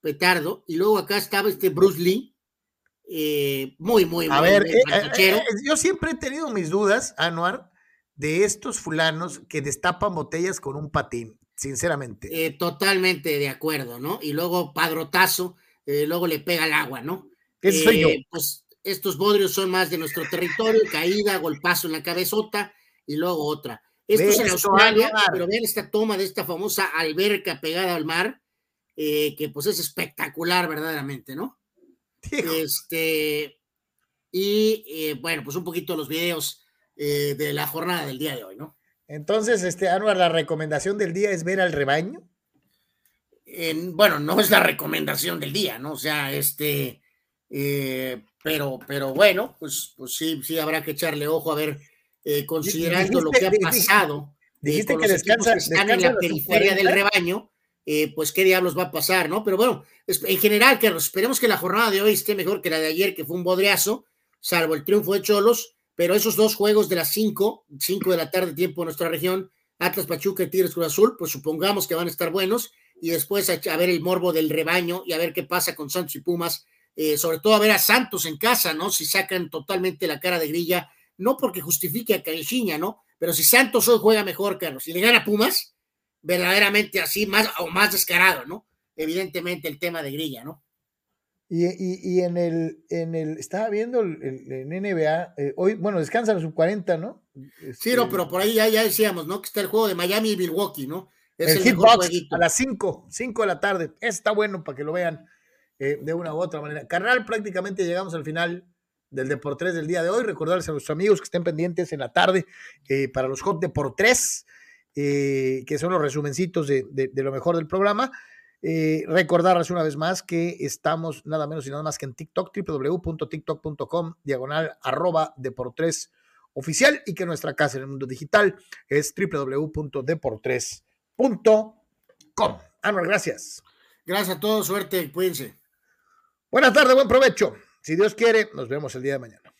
petardo, y luego acá estaba este Bruce Lee, eh, muy, muy, A ver, eh, yo siempre he tenido mis dudas, Anuar, de estos fulanos que destapan botellas con un patín, sinceramente. totalmente de acuerdo, ¿no? Y luego padrotazo, luego le pega el agua, ¿no? Ese soy yo. Pues estos bodrios son más de nuestro territorio, caída, golpazo en la cabezota y luego otra. Esto es en Australia, pero vean esta toma de esta famosa alberca pegada al mar, eh, que pues es espectacular verdaderamente, ¿no? Este, y eh, bueno, pues un poquito los videos eh, de la jornada del día de hoy, ¿no? Entonces, este, Anuar, la recomendación del día es ver al rebaño. bueno, no es la recomendación del día, ¿no? O sea, este, pero, pero bueno, pues, pues sí, sí habrá que echarle ojo a ver eh, considerando lo que ha pasado. Dijiste, que, descansa, están en la periferia del rebaño, eh, pues qué diablos va a pasar, ¿no? Pero bueno, en general, Carlos, esperemos que la jornada de hoy esté mejor que la de ayer, que fue un bodreazo, salvo el triunfo de Cholos, pero esos dos juegos de las 5, 5 de la tarde, tiempo en nuestra región, Atlas Pachuca y Tigres Cruz Azul, pues supongamos que van a estar buenos, y después a, ver el morbo del rebaño y a ver qué pasa con Santos y Pumas, eh, sobre todo a ver a Santos en casa, ¿no? Si sacan totalmente la cara de grilla no porque justifique a Caixinha, ¿no? Pero si Santos hoy juega mejor, Carlos, si le gana Pumas, verdaderamente así, más o más descarado, ¿no? Evidentemente el tema de Grilla, ¿no? Y, en el, en el, estaba viendo el, NBA, eh, hoy, bueno, descansa la sub 40, ¿no? sí, no, este pero por ahí ya, ya decíamos, ¿no? Que está el juego de Miami y Milwaukee, ¿no? Es el, hitbox a las 5, 5 de la tarde. Está bueno para que lo vean eh, de una u otra manera. Carnal, prácticamente llegamos al final del Deportes del día de hoy. Recordarles a nuestros amigos que estén pendientes en la tarde eh, para los Hot Deportes, eh, que son los resumencitos de, lo mejor del programa. Eh, recordarles una vez más que estamos nada menos y nada más que en TikTok, www.tiktok.com, diagonal arroba Deportes oficial y que nuestra casa en el mundo digital es www.deportres.com. Anuel, gracias. Gracias a todos, suerte, cuídense. Buenas tardes, buen provecho. Si Dios quiere, nos vemos el día de mañana.